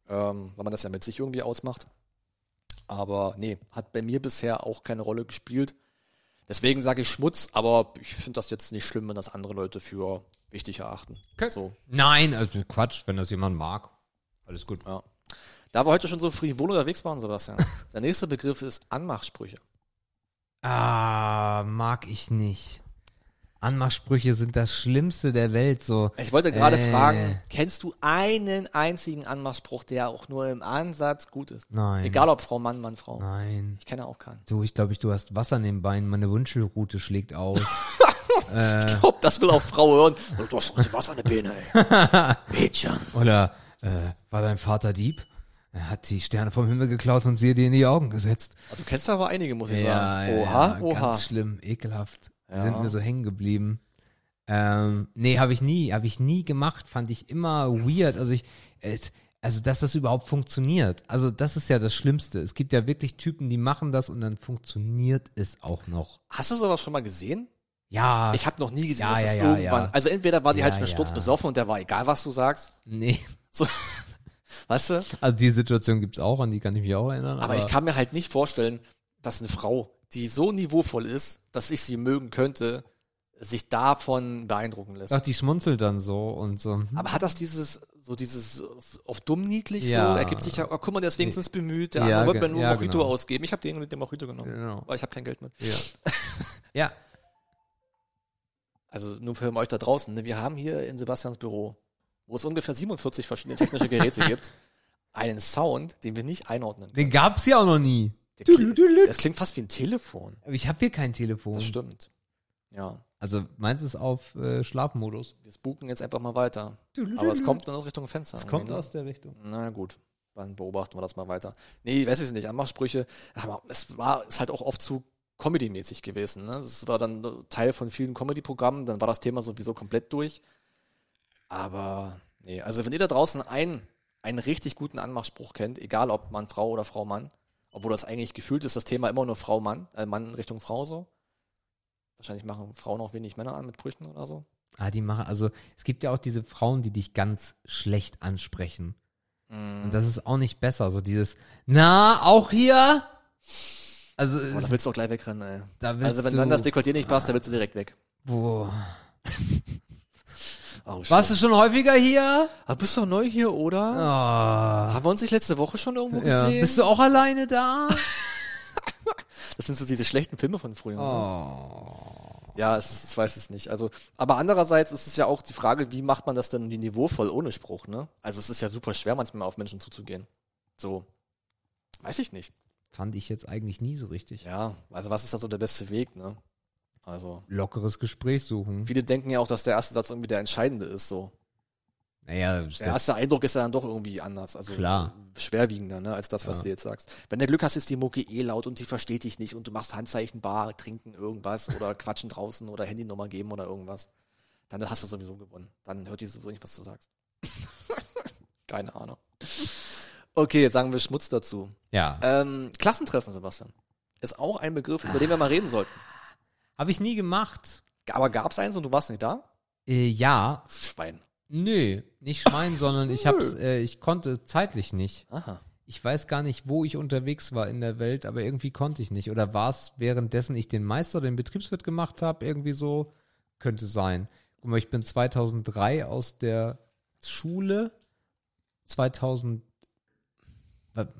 ähm, weil man das ja mit sich irgendwie ausmacht. Aber nee, hat bei mir bisher auch keine Rolle gespielt. Deswegen sage ich Schmutz, aber ich finde das jetzt nicht schlimm, wenn das andere Leute für wichtig erachten. Okay. So, Nein, also Quatsch, wenn das jemand mag. Alles gut. ja. Da wir heute schon so frivol unterwegs waren, Sebastian, der nächste Begriff ist Anmachsprüche. Ah, mag ich nicht. Anmachsprüche sind das Schlimmste der Welt, so. Ich wollte gerade Äh. fragen, kennst du einen einzigen Anmachspruch, der auch nur im Ansatz gut ist? Nein. Egal ob Frau, Mann, Mann, Frau. Nein. Ich kenne auch keinen. Du, ich glaube, ich, du hast Wasser in den Beinen, meine Wunschelrute schlägt aus. Ich glaub, das will auch Frau hören. Oh, Du hast Wasser in der Beine, ey. Mädchen. Oder äh, war dein Vater Dieb? Er hat die Sterne vom Himmel geklaut und sie dir in die Augen gesetzt. Du kennst aber einige, muss ich sagen. ja, Oha, ja, oha. Ganz schlimm, ekelhaft. Die Ja. Sind mir so hängen geblieben. Ähm, nee, habe ich nie, habe ich nie gemacht, fand ich immer weird. Also ich, es, also dass das überhaupt funktioniert. Also das ist ja das Schlimmste. Es gibt ja wirklich Typen, die machen das und dann funktioniert es auch noch. Hast du sowas schon mal gesehen? Ja, Ich habe noch nie gesehen, Ja, dass das ja, ja, irgendwann. ja. Also entweder war die Ja, halt schon ja. sturzbesoffen und der war egal, was du sagst. nee. So, weißt du? Also die Situation gibt's auch, an die kann ich mich auch erinnern. Aber ich kann mir halt nicht vorstellen, dass eine Frau, die so niveauvoll ist, dass ich sie mögen könnte, sich davon beeindrucken lässt. Ach, die schmunzelt dann so und so. hm. Aber hat das dieses, so dieses auf dumm niedlich Ja. so, ergibt sich ja, oh, guck mal, der ist wenigstens bemüht, der Ja, andere wird mir nur ja, Mojito genau. ausgeben. Ich habe den mit dem Mojito genommen, Genau. weil ich habe kein Geld mit. Ja. ja. Also nur für euch da draußen. Ne? Wir haben hier in Sebastians Büro, wo es ungefähr 47 verschiedene technische Geräte gibt, einen Sound, den wir nicht einordnen können. Den gab's ja auch noch nie. Der klingt, das klingt fast wie ein Telefon. Aber ich habe hier kein Telefon. Das stimmt. Ja, Also meins ist auf äh, Schlafmodus. wir spooken jetzt einfach mal weiter. Aber es kommt dann aus Richtung Fenster. Es kommt ne? aus der Richtung. Na gut, dann beobachten wir das mal weiter. Nee, weiß ich nicht, Anmachsprüche, aber es war ist halt auch oft zu Comedy-mäßig gewesen. Ne? Es war dann Teil von vielen Comedy-Programmen, dann war das Thema sowieso komplett durch. Aber nee, also wenn ihr da draußen einen, einen richtig guten Anmachspruch kennt, egal ob Mann, Frau oder Frau, Mann, obwohl das eigentlich gefühlt ist, das Thema immer nur Frau, Mann, äh, Mann Richtung Frau so. Wahrscheinlich machen Frauen auch wenig Männer an mit Brüchen oder so. Ah, die machen, also es gibt ja auch diese Frauen, die dich ganz schlecht ansprechen. Mm. Und das ist auch nicht besser. So dieses, na, auch hier? Also, Boah, da willst du auch gleich wegrennen, ey. Also wenn du, dann das Dekolleté nicht passt, dann willst du direkt weg. Boah. Oh, Warst du schon häufiger hier? Ah, bist du neu hier, oder? Ah. Haben wir uns nicht letzte Woche schon irgendwo Ja. gesehen? Bist du auch alleine da? das sind so diese schlechten Filme von früher. ne? Oh. Ja, es, ich weiß es nicht. Also, aber andererseits ist es ja auch die Frage, wie macht man das denn niveauvoll ohne Spruch, ne? Also es ist ja super schwer, manchmal auf Menschen zuzugehen. So. Weiß ich nicht. Fand ich jetzt eigentlich nie so richtig. Ja, also was ist da so der beste Weg, ne? Also, Lockeres Gespräch suchen. viele denken ja auch, dass der erste Satz irgendwie der entscheidende ist, so. Naja, Der erste Eindruck ist ja dann doch irgendwie anders, also Klar. schwerwiegender, ne, als das, was Ja. du jetzt sagst. Wenn du Glück hast, ist die Mucke eh laut und die versteht dich nicht und du machst Handzeichen, Bar, trinken, irgendwas oder quatschen draußen oder Handynummer geben oder irgendwas. Dann hast du sowieso gewonnen. Dann hört die sowieso nicht, was du sagst. Keine Ahnung. Okay, jetzt sagen wir Schmutz dazu. ja. Ähm, Klassentreffen, Sebastian. Ist auch ein Begriff, über den wir mal reden sollten. Habe ich nie gemacht. Aber gab's eins und du warst nicht da? Äh, ja. Schwein. Nö, nicht Schwein, sondern ich hab's, äh, ich konnte zeitlich nicht. Aha. Ich weiß gar nicht, wo ich unterwegs war in der Welt, aber irgendwie konnte ich nicht. Oder war es währenddessen ich den Meister, den Betriebswirt gemacht habe, irgendwie so? Könnte sein. Guck mal, ich bin 2003 aus der Schule. 2000.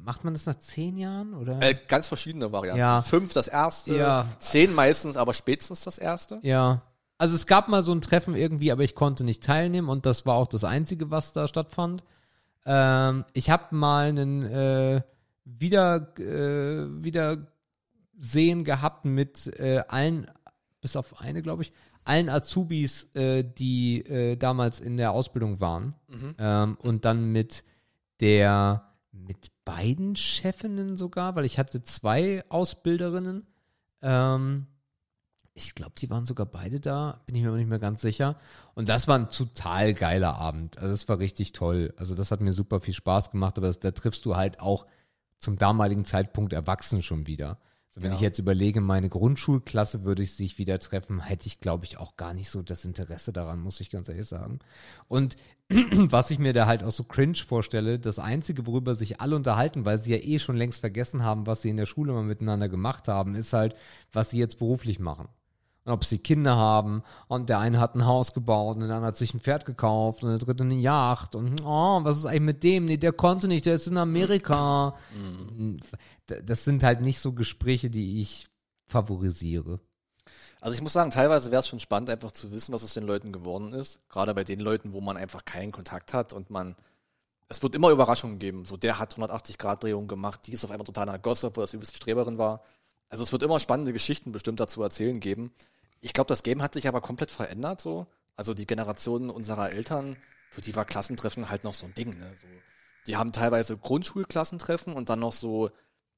Macht man das nach zehn Jahren? Oder? Äh, ganz verschiedene Varianten. Ja. Fünf das erste, Ja. zehn meistens, aber spätestens das erste. Ja. Also es gab mal so ein Treffen irgendwie, aber ich konnte nicht teilnehmen und das war auch das Einzige, was da stattfand. Ähm, ich habe mal einen äh, wieder, äh, Wiedersehen gehabt mit äh, allen, bis auf eine, glaube ich, allen Azubis, äh, die äh, damals in der Ausbildung waren. Ähm, und dann mit der, mit beiden Chefinnen sogar, weil ich hatte zwei Ausbilderinnen. Ähm, ich glaube, die waren sogar beide da, bin ich mir aber nicht mehr ganz sicher. Und das war ein total geiler Abend. Also das war richtig toll. Also das hat mir super viel Spaß gemacht, aber das, da triffst du halt auch zum damaligen Zeitpunkt erwachsen schon wieder. Also wenn Ja. ich jetzt überlege, meine Grundschulklasse würde ich sich wieder treffen, hätte ich, glaube ich, auch gar nicht so das Interesse daran, muss ich ganz ehrlich sagen. Und was ich mir da halt auch so cringe vorstelle, das Einzige, worüber sich alle unterhalten, weil sie ja eh schon längst vergessen haben, was sie in der Schule mal miteinander gemacht haben, ist halt, was sie jetzt beruflich machen. Und ob sie Kinder haben und der eine hat ein Haus gebaut und der andere hat sich ein Pferd gekauft und der dritte eine Yacht und oh, was ist eigentlich mit dem? Nee, der konnte nicht, der ist in Amerika. D- Das sind halt nicht so Gespräche, die ich favorisiere. Also ich muss sagen, teilweise wäre es schon spannend, einfach zu wissen, was aus den Leuten geworden ist. Gerade bei den Leuten, wo man einfach keinen Kontakt hat und man. Es wird immer Überraschungen geben. So, der hat 180-Grad-Drehung gemacht, die ist auf einmal total nach Gossip, wo das übelste Streberin war. Also es wird immer spannende Geschichten bestimmt dazu erzählen geben. Ich glaube, das Game hat sich aber komplett verändert so. Also die Generation unserer Eltern, für die war Klassentreffen halt noch so ein Ding. Ne? So, die haben teilweise Grundschulklassentreffen und dann noch so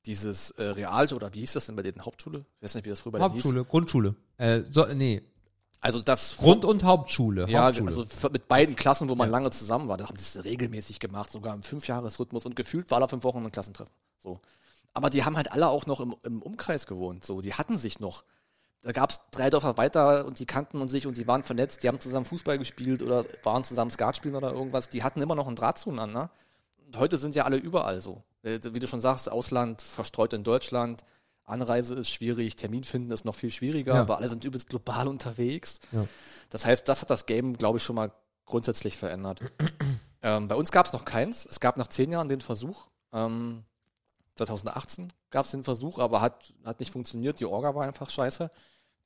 dieses äh, Real- oder wie hieß das denn bei denen? Hauptschule? Ich weiß nicht, wie das früher bei denen hieß. Hauptschule, Grundschule. Äh, so, nee, Also das Grund- und Hauptschule. ja, Hauptschule. also mit beiden Klassen, wo man lange zusammen war, da haben die es regelmäßig gemacht, sogar im Fünfjahresrhythmus und gefühlt war alle fünf Wochen ein Klassentreffen. So. Aber die haben halt alle auch noch im, im Umkreis gewohnt. So, die hatten sich noch. Da gab es drei Dörfer weiter und die kannten uns sich und die waren vernetzt, die haben zusammen Fußball gespielt oder waren zusammen Skat spielen oder irgendwas. Die hatten immer noch einen Draht zueinander. Und heute sind ja alle überall so. Äh, Wie du schon sagst, Ausland verstreut in Deutschland. Anreise ist schwierig, Termin finden ist noch viel schwieriger, Ja. aber alle sind übelst global unterwegs. Ja. Das heißt, das hat das Game, glaube ich, schon mal grundsätzlich verändert. ähm, bei uns gab es noch keins. Es gab nach zehn Jahren den Versuch. Ähm, 2018 gab es den Versuch, aber hat, hat nicht funktioniert. Die Orga war einfach scheiße.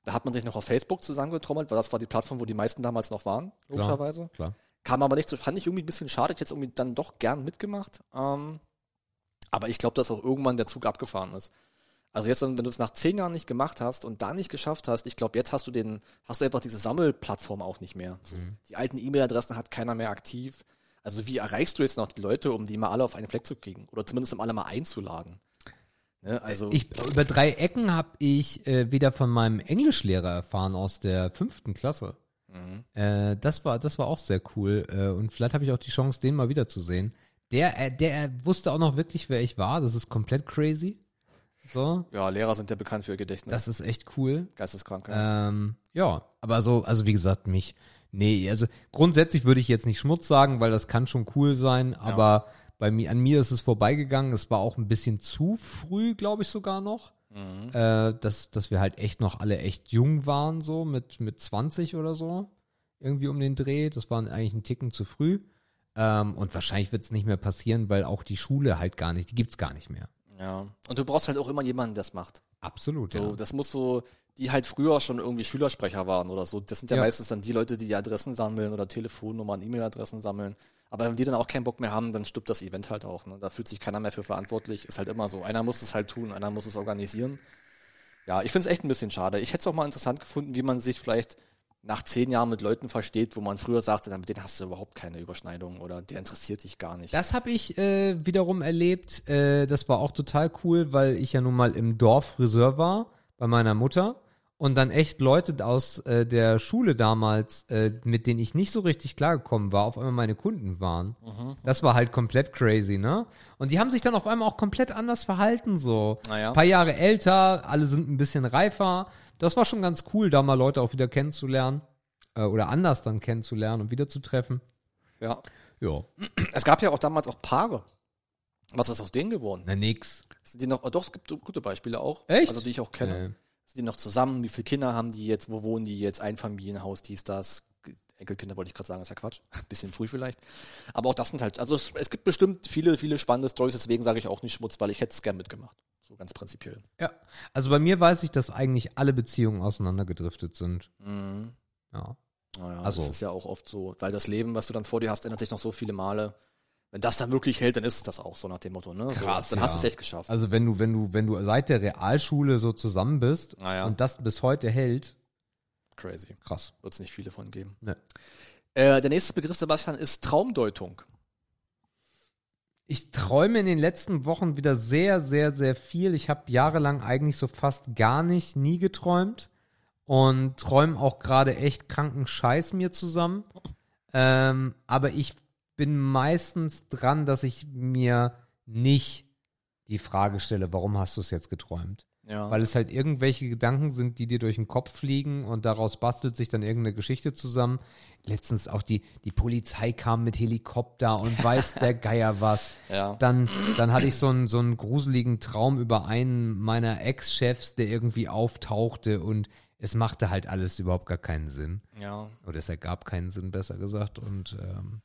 Da hat man sich noch auf Facebook zusammengetrommelt, weil das war die Plattform, wo die meisten damals noch waren, logischerweise. Klar. Kam aber nicht so, fand ich irgendwie ein bisschen schade. Ich hätte es irgendwie dann doch gern mitgemacht. Ähm, aber ich glaube, dass auch irgendwann der Zug abgefahren ist. Also jetzt, wenn du es nach zehn Jahren nicht gemacht hast und da nicht geschafft hast, ich glaube, jetzt hast du den, hast du einfach diese Sammelplattform auch nicht mehr. So, Die alten E-Mail-Adressen hat keiner mehr aktiv. Also wie erreichst du jetzt noch die Leute, um die mal alle auf einen Fleck zu kriegen? Oder zumindest um alle mal einzuladen? Ne? Also, Ich, über drei Ecken habe ich äh, wieder von meinem Englischlehrer erfahren aus der fünften Klasse. Äh, das war das war auch sehr cool äh, und vielleicht habe ich auch die Chance, den mal wiederzusehen. Der äh, der äh, wusste auch noch wirklich, wer ich war. Das ist komplett crazy. So, ja, Lehrer sind ja bekannt für ihr Gedächtnis. das ist echt cool. Geisteskrank. Ja. Ähm, ja, aber so, also wie gesagt, mich, nee, also grundsätzlich würde ich jetzt nicht Schmutz sagen, weil das kann schon cool sein, aber bei mir, an mir ist es vorbeigegangen. Es war auch ein bisschen zu früh, glaube ich sogar noch. Mhm. Äh, dass, dass wir halt echt noch alle echt jung waren, so mit, mit 20 oder so. Irgendwie um den Dreh. Das war eigentlich ein Ticken zu früh. Ähm, und wahrscheinlich wird es nicht mehr passieren, weil auch die Schule halt gar nicht, die gibt's gar nicht mehr. ja. Und du brauchst halt auch immer jemanden, der das macht. Absolut, So, ja. das muss so, die halt früher schon irgendwie Schülersprecher waren oder so. Das sind ja, Ja. meistens dann die Leute, die die Adressen sammeln oder Telefonnummern, E-Mail-Adressen sammeln. Aber wenn die dann auch keinen Bock mehr haben, dann stirbt das Event halt auch. Ne? Da fühlt sich keiner mehr für verantwortlich. Ist halt immer so. Einer muss es halt tun, einer muss es organisieren. Ja, ich finde es echt ein bisschen schade. Ich hätte es auch mal interessant gefunden, wie man sich vielleicht nach zehn Jahren mit Leuten versteht, wo man früher sagte, mit denen hast du überhaupt keine Überschneidung oder der interessiert dich gar nicht. Das habe ich äh, wiederum erlebt. Äh, das war auch total cool, weil ich ja nun mal im Dorf Friseur war bei meiner Mutter und dann echt Leute aus äh, der Schule damals, äh, mit denen ich nicht so richtig klargekommen war, auf einmal meine Kunden waren. Das war halt komplett crazy, ne? Und die haben sich dann auf einmal auch komplett anders verhalten, so. Naja. Ein paar Jahre älter, alle sind ein bisschen reifer. Das war schon ganz cool, da mal Leute auch wieder kennenzulernen. Äh, oder anders dann kennenzulernen und wiederzutreffen. Ja. Ja. Es gab ja auch damals auch Paare. Was ist aus denen geworden? Na nix. Sind die noch, doch, es gibt gute Beispiele auch. Echt? Also die ich auch kenne. Nee. Sind die noch zusammen? Wie viele Kinder haben die jetzt? Wo wohnen die jetzt? Einfamilienhaus, dies, das. Enkelkinder wollte ich gerade sagen, ist ja Quatsch. Bisschen früh vielleicht. Aber auch das sind halt, also es, es gibt bestimmt viele, viele spannende Stories, deswegen sage ich auch nicht Schmutz, weil ich hätte es gern mitgemacht. So ganz prinzipiell. Ja, also bei mir weiß ich, dass eigentlich alle Beziehungen auseinandergedriftet sind. Mhm. Ja. Naja, Also- das ist ja auch oft so, weil das Leben, was du dann vor dir hast, ändert sich noch so viele Male. Wenn das dann wirklich hält, dann ist es das auch so nach dem Motto, ne? Krass, so, dann hast ja. du es echt geschafft. Also wenn du, wenn du, wenn du seit der Realschule so zusammen bist Naja. und das bis heute hält, Crazy. krass. Wird es nicht viele von geben. Ne. Äh, der nächste Begriff, Sebastian, ist Traumdeutung. Ich träume in den letzten Wochen wieder sehr, sehr, sehr viel. Ich habe jahrelang eigentlich so fast gar nicht, nie geträumt und träume auch gerade echt kranken Scheiß mir zusammen. Ähm, aber ich bin meistens dran, dass ich mir nicht die Frage stelle, warum hast du es jetzt geträumt? Ja. Weil es halt irgendwelche Gedanken sind, die dir durch den Kopf fliegen und daraus bastelt sich dann irgendeine Geschichte zusammen. Letztens auch die, die Polizei kam mit Helikopter und weiß der Geier was. Ja. Dann, dann hatte ich so einen, so einen gruseligen Traum über einen meiner Ex-Chefs, der irgendwie auftauchte und es machte halt alles überhaupt gar keinen Sinn. ja. Oder es ergab keinen Sinn, besser gesagt. Und ähm,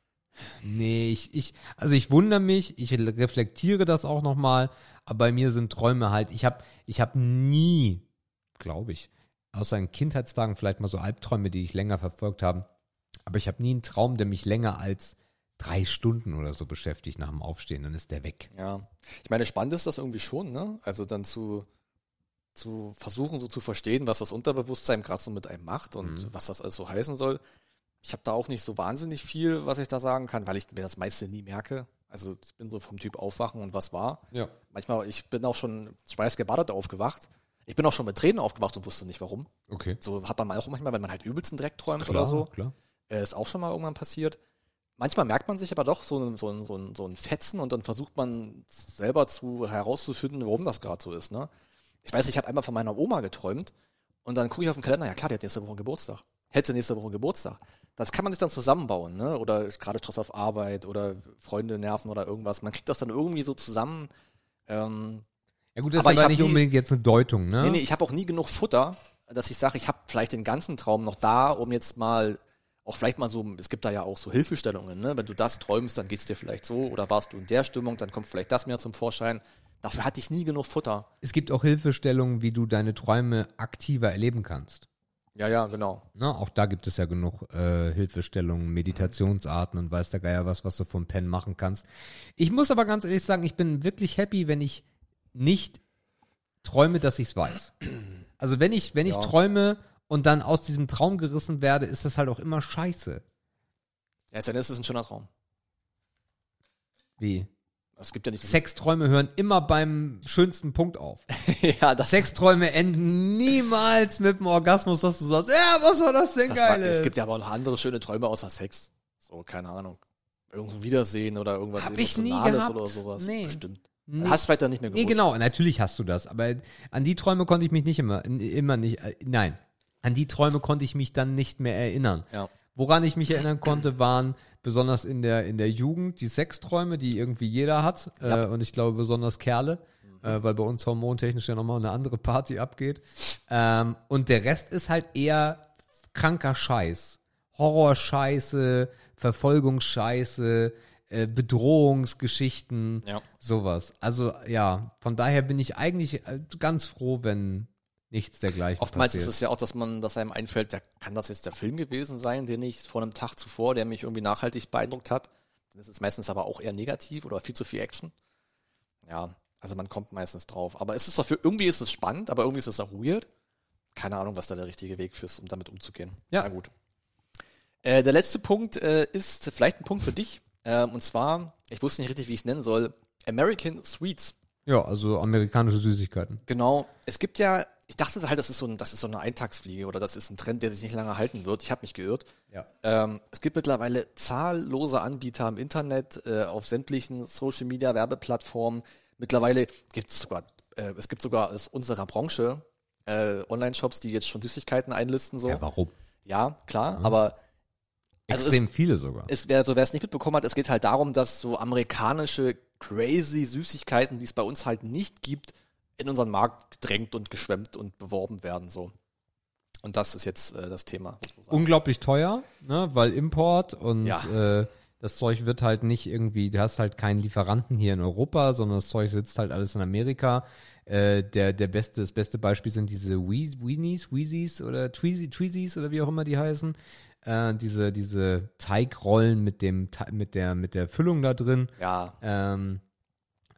nee, ich, ich, also ich wundere mich, ich reflektiere das auch nochmal, aber bei mir sind Träume halt, ich habe ich hab nie, glaube ich, außer in Kindheitstagen vielleicht mal so Albträume, die ich länger verfolgt habe, aber ich habe nie einen Traum, der mich länger als drei Stunden oder so beschäftigt nach dem Aufstehen, dann ist der weg. Ja. Ich meine, spannend ist das irgendwie schon, ne? Also dann zu, zu versuchen, so zu verstehen, was das Unterbewusstsein gerade so mit einem macht und was das alles so heißen soll. Ich habe da auch nicht so wahnsinnig viel, was ich da sagen kann, weil ich mir das meiste nie merke. Also ich bin so vom Typ aufwachen und was war. Ja. Manchmal, ich bin auch schon schweißgebadet aufgewacht. Ich bin auch schon mit Tränen aufgewacht und wusste nicht warum. Okay. So hat man auch manchmal, wenn man halt übelsten Dreck träumt Klar, oder so. klar. Äh, ist auch schon mal irgendwann passiert. Manchmal merkt man sich aber doch so ein, so ein, so ein, so ein Fetzen und dann versucht man selber zu herauszufinden, warum das gerade so ist. Ne? Ich weiß, ich habe einmal von meiner Oma geträumt und dann gucke ich auf den Kalender, ja klar, die hat nächste Woche Geburtstag. Hätte nächste Woche Geburtstag. Das kann man sich dann zusammenbauen, ne? Oder ist gerade Stress auf Arbeit oder Freunde nerven oder irgendwas. Man kriegt das dann irgendwie so zusammen. Ähm, Ja gut, das Aber ist aber nicht nie- unbedingt jetzt eine Deutung, ne? Nee, nee, ich habe auch nie genug Futter, dass ich sage, ich habe vielleicht den ganzen Traum noch da, um jetzt mal, auch vielleicht mal so, es gibt da ja auch so Hilfestellungen, ne? Wenn du das träumst, dann geht's dir vielleicht so, oder warst du in der Stimmung, dann kommt vielleicht das mehr zum Vorschein. Dafür hatte ich nie genug Futter. Es gibt auch Hilfestellungen, wie du deine Träume aktiver erleben kannst. Ja, ja, genau. Ne, auch da gibt es ja genug äh, Hilfestellungen, Meditationsarten und weiß der Geier was, was du vom Pen machen kannst. Ich muss aber ganz ehrlich sagen, ich bin wirklich happy, wenn ich nicht träume, dass ich es weiß. Also wenn ich, wenn ich Ja. träume und dann aus diesem Traum gerissen werde, ist das halt auch immer scheiße. Ja, dann ist es ein schöner Traum. Wie? Es gibt ja nicht. Sexträume hören immer beim schönsten Punkt auf. ja, das, Sexträume enden niemals mit dem Orgasmus, dass du sagst, ja, was war das denn das Geiles? es gibt ja aber auch noch andere schöne Träume außer Sex. So, keine Ahnung. Irgendein Wiedersehen oder irgendwas Hab ich nie gehabt. oder sowas. Nee. Bestimmt. Nee. Hast vielleicht dann nicht mehr gewusst. Nee, genau, natürlich hast du das, aber an die Träume konnte ich mich nicht immer, immer nicht, äh, nein, an die Träume konnte ich mich dann nicht mehr erinnern. Ja. Woran ich mich erinnern konnte, waren besonders in der, in der Jugend die Sexträume, die irgendwie jeder hat, Ja. äh, und ich glaube besonders Kerle, äh, weil bei uns hormontechnisch ja nochmal eine andere Party abgeht. Ähm, und der Rest ist halt eher kranker Scheiß. Horrorscheiße, Verfolgungsscheiße, äh, Bedrohungsgeschichten, Ja. sowas. Also ja, von daher bin ich eigentlich äh, ganz froh, wenn nichts dergleichen Oftmals passiert. ist es ja auch, dass man, dass einem einfällt, da kann das jetzt der Film gewesen sein, den ich vor einem Tag zuvor, der mich irgendwie nachhaltig beeindruckt hat. Das ist meistens aber auch eher negativ oder viel zu viel Action. Ja, also man kommt meistens drauf. Aber es ist dafür, irgendwie ist es spannend, aber irgendwie ist es auch weird. Keine Ahnung, was da der richtige Weg für ist, um damit umzugehen. Ja. Na gut. Äh, der letzte Punkt äh, ist vielleicht ein Punkt für dich. Ähm, und zwar, ich wusste nicht richtig, wie ich es nennen soll, American Sweets. ja, also amerikanische Süßigkeiten. Genau. Es gibt ja, ich dachte halt, das ist so, ein, das ist so eine Eintagsfliege oder das ist ein Trend, der sich nicht lange halten wird. Ich habe mich geirrt. Ja. Ähm, es gibt mittlerweile zahllose Anbieter im Internet, äh, auf sämtlichen Social Media Werbeplattformen. Mittlerweile gibt es sogar, äh, es gibt sogar aus unserer Branche äh, Online-Shops, die jetzt schon Süßigkeiten einlisten. So. Ja, warum? Ja, klar, aber Also Extrem viele sogar. es wäre so, wer es nicht mitbekommen hat, es geht halt darum, dass so amerikanische crazy Süßigkeiten, die es bei uns halt nicht gibt, in unseren Markt gedrängt und geschwemmt und beworben werden so. Und das ist jetzt äh, das Thema. Sozusagen. Unglaublich teuer, ne, weil Import und Ja. äh, das Zeug wird halt nicht irgendwie, du hast halt keinen Lieferanten hier in Europa, sondern das Zeug sitzt halt alles in Amerika. Äh, der, der beste, das beste Beispiel sind diese Wee- Weenies, Weezies oder Tweezy, Tweezies oder wie auch immer die heißen. Äh, diese, diese Teigrollen mit dem, mit der, mit der Füllung da drin. Ja, Ähm,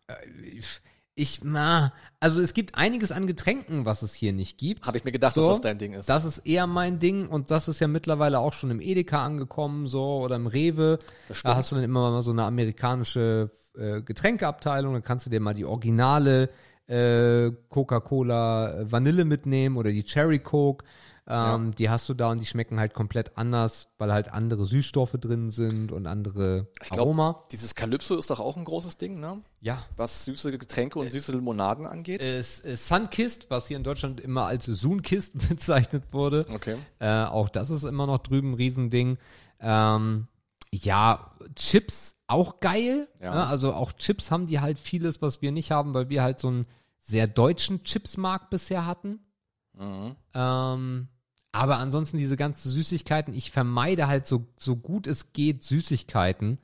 äh, ich- ich, na, also es gibt einiges an Getränken, was es hier nicht gibt. habe ich mir gedacht, So, dass das dein Ding ist. Das ist eher mein Ding und das ist ja mittlerweile auch schon im Edeka angekommen, so oder im Rewe. Da hast du dann immer mal so eine amerikanische äh, Getränkeabteilung, dann kannst du dir mal die originale äh, Coca-Cola äh, Vanille mitnehmen oder die Cherry Coke. Ähm, Die hast du da und die schmecken halt komplett anders, weil halt andere Süßstoffe drin sind und andere Ich glaub, Aroma. Dieses Calypso ist doch auch ein großes Ding, ne? Ja, Was süße Getränke und süße Limonaden angeht. äh, Sunkist, was hier in Deutschland immer als Sunkist bezeichnet wurde. Okay. Äh, auch das ist immer noch drüben ein Riesending. Ähm, ja, Chips auch geil. Ja. Ne? Also auch Chips haben die halt vieles, was wir nicht haben, weil wir halt so einen sehr deutschen Chipsmarkt bisher hatten. Mhm. Ähm, aber ansonsten diese ganzen Süßigkeiten, ich vermeide halt so, so gut es geht Süßigkeiten.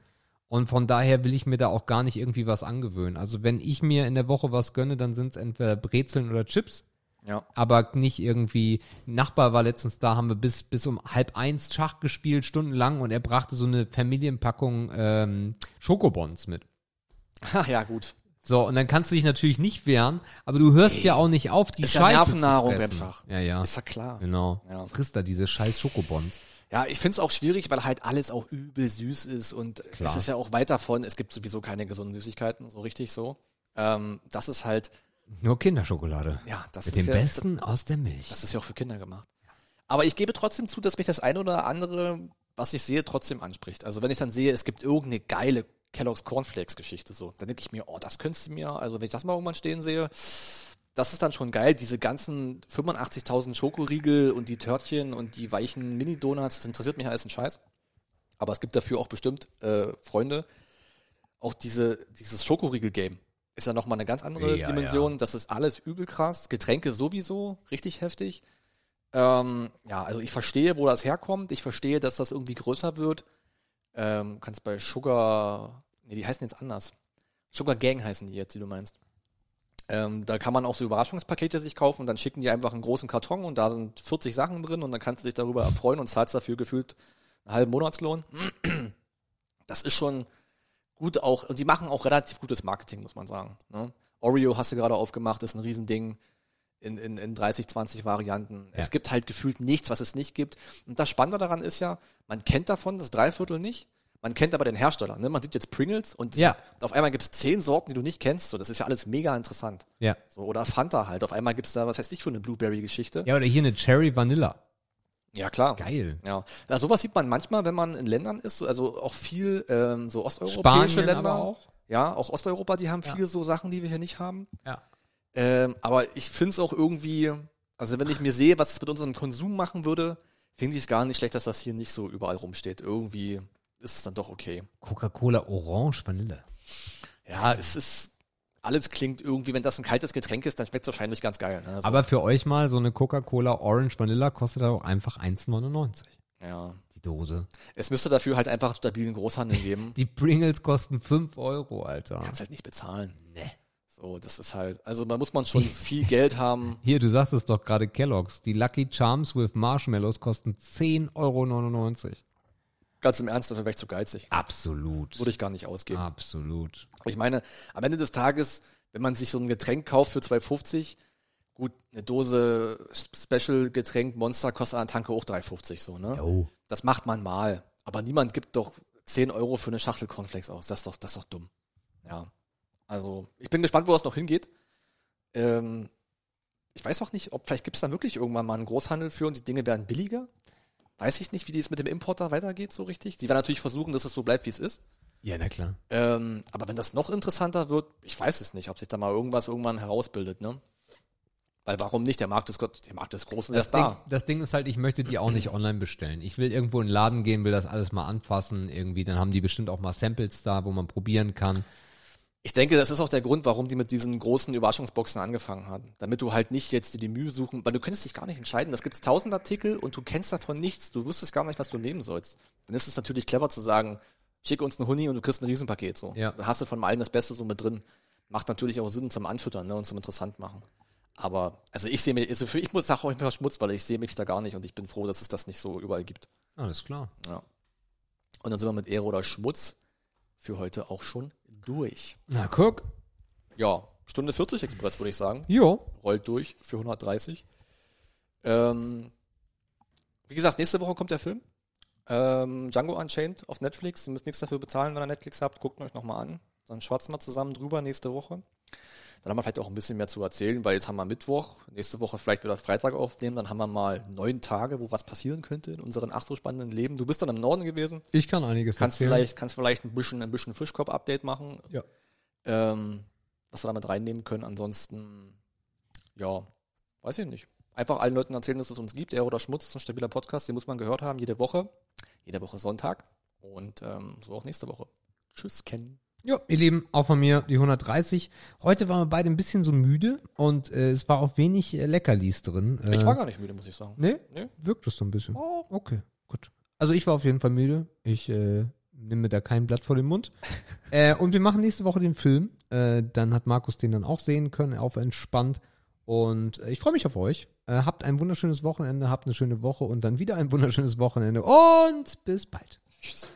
Und von daher will ich mir da auch gar nicht irgendwie was angewöhnen. Also wenn ich mir in der Woche was gönne, dann sind es entweder Brezeln oder Chips Ja. aber nicht irgendwie. Ein Nachbar war letztens da, haben wir bis, bis um halb eins Schach gespielt, stundenlang, und er brachte so eine Familienpackung ähm, Schokobons mit. Ha, ja, gut. So, und dann kannst du dich natürlich nicht wehren, aber du hörst ja auch nicht auf, die Ist ja Scheiße Nervennahrung zu beim fressen. Schach. Ja, ja. Ist ja klar. Genau. Ja. Frisst da diese scheiß Schokobons. Ja, ich find's auch schwierig, weil halt alles auch übel süß ist und Klar. es ist ja auch weit davon, es gibt sowieso keine gesunden Süßigkeiten, so richtig so. Ähm, das ist halt, Nur Kinderschokolade. ja, das Mit ist dem ja, Besten aus der Milch. Das ist ja auch für Kinder gemacht. Aber ich gebe trotzdem zu, dass mich das eine oder andere, was ich sehe, trotzdem anspricht. Also wenn ich dann sehe, es gibt irgendeine geile Kellogg's Cornflakes Geschichte so, dann denke ich mir, oh, das könntest du mir, also wenn ich das mal irgendwann stehen sehe, das ist dann schon geil. Diese ganzen 85.000 Schokoriegel und die Törtchen und die weichen Mini-Donuts, das interessiert mich alles ein Scheiß. Aber es gibt dafür auch bestimmt äh, Freunde. Auch diese, dieses Schokoriegel-Game ist ja nochmal eine ganz andere Ja, Dimension. Das ist alles übel krass. Getränke sowieso, richtig heftig. Ähm, ja, also ich verstehe, wo das herkommt. Ich verstehe, dass das irgendwie größer wird. Ähm, kannst bei Sugar, nee, die heißen jetzt anders. Sugar Gang heißen die jetzt, die du meinst. Ähm, da kann man auch so Überraschungspakete sich kaufen und dann schicken die einfach einen großen Karton und da sind 40 Sachen drin und dann kannst du dich darüber erfreuen und zahlst dafür gefühlt einen halben Monatslohn. Das ist schon gut auch, und die machen auch relativ gutes Marketing, muss man sagen. Ne? Oreo hast du gerade aufgemacht, ist ein Riesending in, in, in 30, 20 Varianten. Ja. Es gibt halt gefühlt nichts, was es nicht gibt. Und das Spannende daran ist ja, man kennt davon das Dreiviertel nicht. Man kennt aber den Hersteller. Ne? Man sieht jetzt Pringles und Ja. auf einmal gibt es zehn Sorten, die du nicht kennst. So, das ist ja alles mega interessant. Ja. So, oder Fanta halt. Auf einmal gibt es da, was weiß ich, für eine Blueberry-Geschichte. Ja, oder hier eine Cherry Vanilla. Ja, klar. Geil. Ja. ja, sowas sieht man manchmal, wenn man in Ländern ist, so- also auch viel ähm, so osteuropäische Spanien Länder. auch. Ja, auch Osteuropa, die haben viele so Sachen, die wir hier nicht haben. Ja. Ähm, aber ich finde es auch irgendwie, also wenn ich mir sehe, was es mit unserem Konsum machen würde, finde ich es gar nicht schlecht, dass das hier nicht so überall rumsteht. Irgendwie ist es dann doch okay. Coca-Cola Orange Vanille. Ja, es ist, alles klingt irgendwie, wenn das ein kaltes Getränk ist, dann schmeckt es wahrscheinlich ganz geil. Ne? Also, Aber für euch mal, so eine Coca-Cola Orange Vanilla kostet auch einfach 1,99. ja. Die Dose. Es müsste dafür halt einfach stabilen Großhandel geben. Die Pringles kosten 5 Euro, Alter. Kannst halt nicht bezahlen. Nee. So, das ist halt, also da muss man schon viel Geld haben. Hier, du sagst es doch gerade Kellogg's. Die Lucky Charms with Marshmallows kosten 10,99 Euro. Ganz im Ernst, dafür wäre ich zu geizig. Absolut. Würde ich gar nicht ausgeben. Absolut. Ich meine, am Ende des Tages, wenn man sich so ein Getränk kauft für 2,50, gut, eine Dose Special Getränk Monster kostet an der Tanke auch 3,50 so, ne? Das macht man mal. Aber niemand gibt doch 10 Euro für eine Schachtel Cornflakes aus. Das ist doch, das ist doch dumm. Ja. Also, ich bin gespannt, wo das noch hingeht. Ähm, ich weiß auch nicht, ob vielleicht gibt es da wirklich irgendwann mal einen Großhandel für und die Dinge werden billiger. Weiß ich nicht, wie es mit dem Importer weitergeht so richtig. Die werden natürlich versuchen, dass es so bleibt, wie es ist. Ja, na klar. Ähm, aber wenn das noch interessanter wird, ich weiß es nicht, ob sich da mal irgendwas irgendwann herausbildet, ne? Weil warum nicht? Der Markt ist Gott, der Markt ist groß und er Das ist Ding, da. das Ding ist halt, ich möchte die auch nicht online bestellen. Ich will irgendwo in den Laden gehen, will das alles mal anfassen, irgendwie. Dann haben die bestimmt auch mal Samples da, wo man probieren kann. Ich denke, das ist auch der Grund, warum die mit diesen großen Überraschungsboxen angefangen haben. Damit du halt nicht jetzt dir die Mühe suchen, weil du könntest dich gar nicht entscheiden. Das gibt tausend Artikel und du kennst davon nichts. Du wüsstest gar nicht, was du nehmen sollst. Dann ist es natürlich clever zu sagen, schick uns einen Huni und du kriegst ein Riesenpaket so. Ja. Da hast du von allen das Beste so mit drin. Macht natürlich auch Sinn zum Anfüttern ne, und zum interessant machen. Aber, also ich sehe mich, also für, ich muss sagen, auch immer Schmutz, weil ich sehe mich da gar nicht und ich bin froh, dass es das nicht so überall gibt. Alles klar. Ja. Und dann sind wir mit Ehre oder Schmutz für heute auch schon durch. Na, guck. Ja, Stunde 40 Express, würde ich sagen. Jo. Rollt durch für 130. Ähm, wie gesagt, nächste Woche kommt der Film. Ähm, Django Unchained auf Netflix. Ihr müsst nichts dafür bezahlen, wenn ihr Netflix habt. Guckt euch nochmal an. Dann schwatzen wir zusammen drüber nächste Woche. Dann haben wir vielleicht auch ein bisschen mehr zu erzählen, weil jetzt haben wir Mittwoch, nächste Woche vielleicht wieder Freitag aufnehmen, dann haben wir mal neun Tage, wo was passieren könnte in unseren ach so spannenden Leben. Du bist dann im Norden gewesen, Ich kann einiges kannst erzählen. vielleicht, kannst vielleicht ein bisschen, ein bisschen Fischkopf-Update machen, Ja. ähm, was wir damit reinnehmen können. Ansonsten, ja, weiß ich nicht. Einfach allen Leuten erzählen, dass es uns gibt. Er oder Schmutz ist ein stabiler Podcast, den muss man gehört haben, jede Woche. Jede Woche Sonntag. Und ähm, so auch nächste Woche. Tschüss, Ken. Ja, ihr Lieben, auch von mir die 130. Heute waren wir beide ein bisschen so müde und äh, es war auch wenig äh, Leckerlis drin. Äh, Ich war gar nicht müde, muss ich sagen. Nee? Nee. Wirkt es so ein bisschen. Oh, okay, gut. Also ich war auf jeden Fall müde. Ich äh, nehme mir da kein Blatt vor den Mund. äh, und wir machen nächste Woche den Film. Äh, dann hat Markus den dann auch sehen können, auf entspannt. Und äh, ich freue mich auf euch. Äh, habt ein wunderschönes Wochenende, habt eine schöne Woche und dann wieder ein wunderschönes Wochenende. Und bis bald. Tschüss.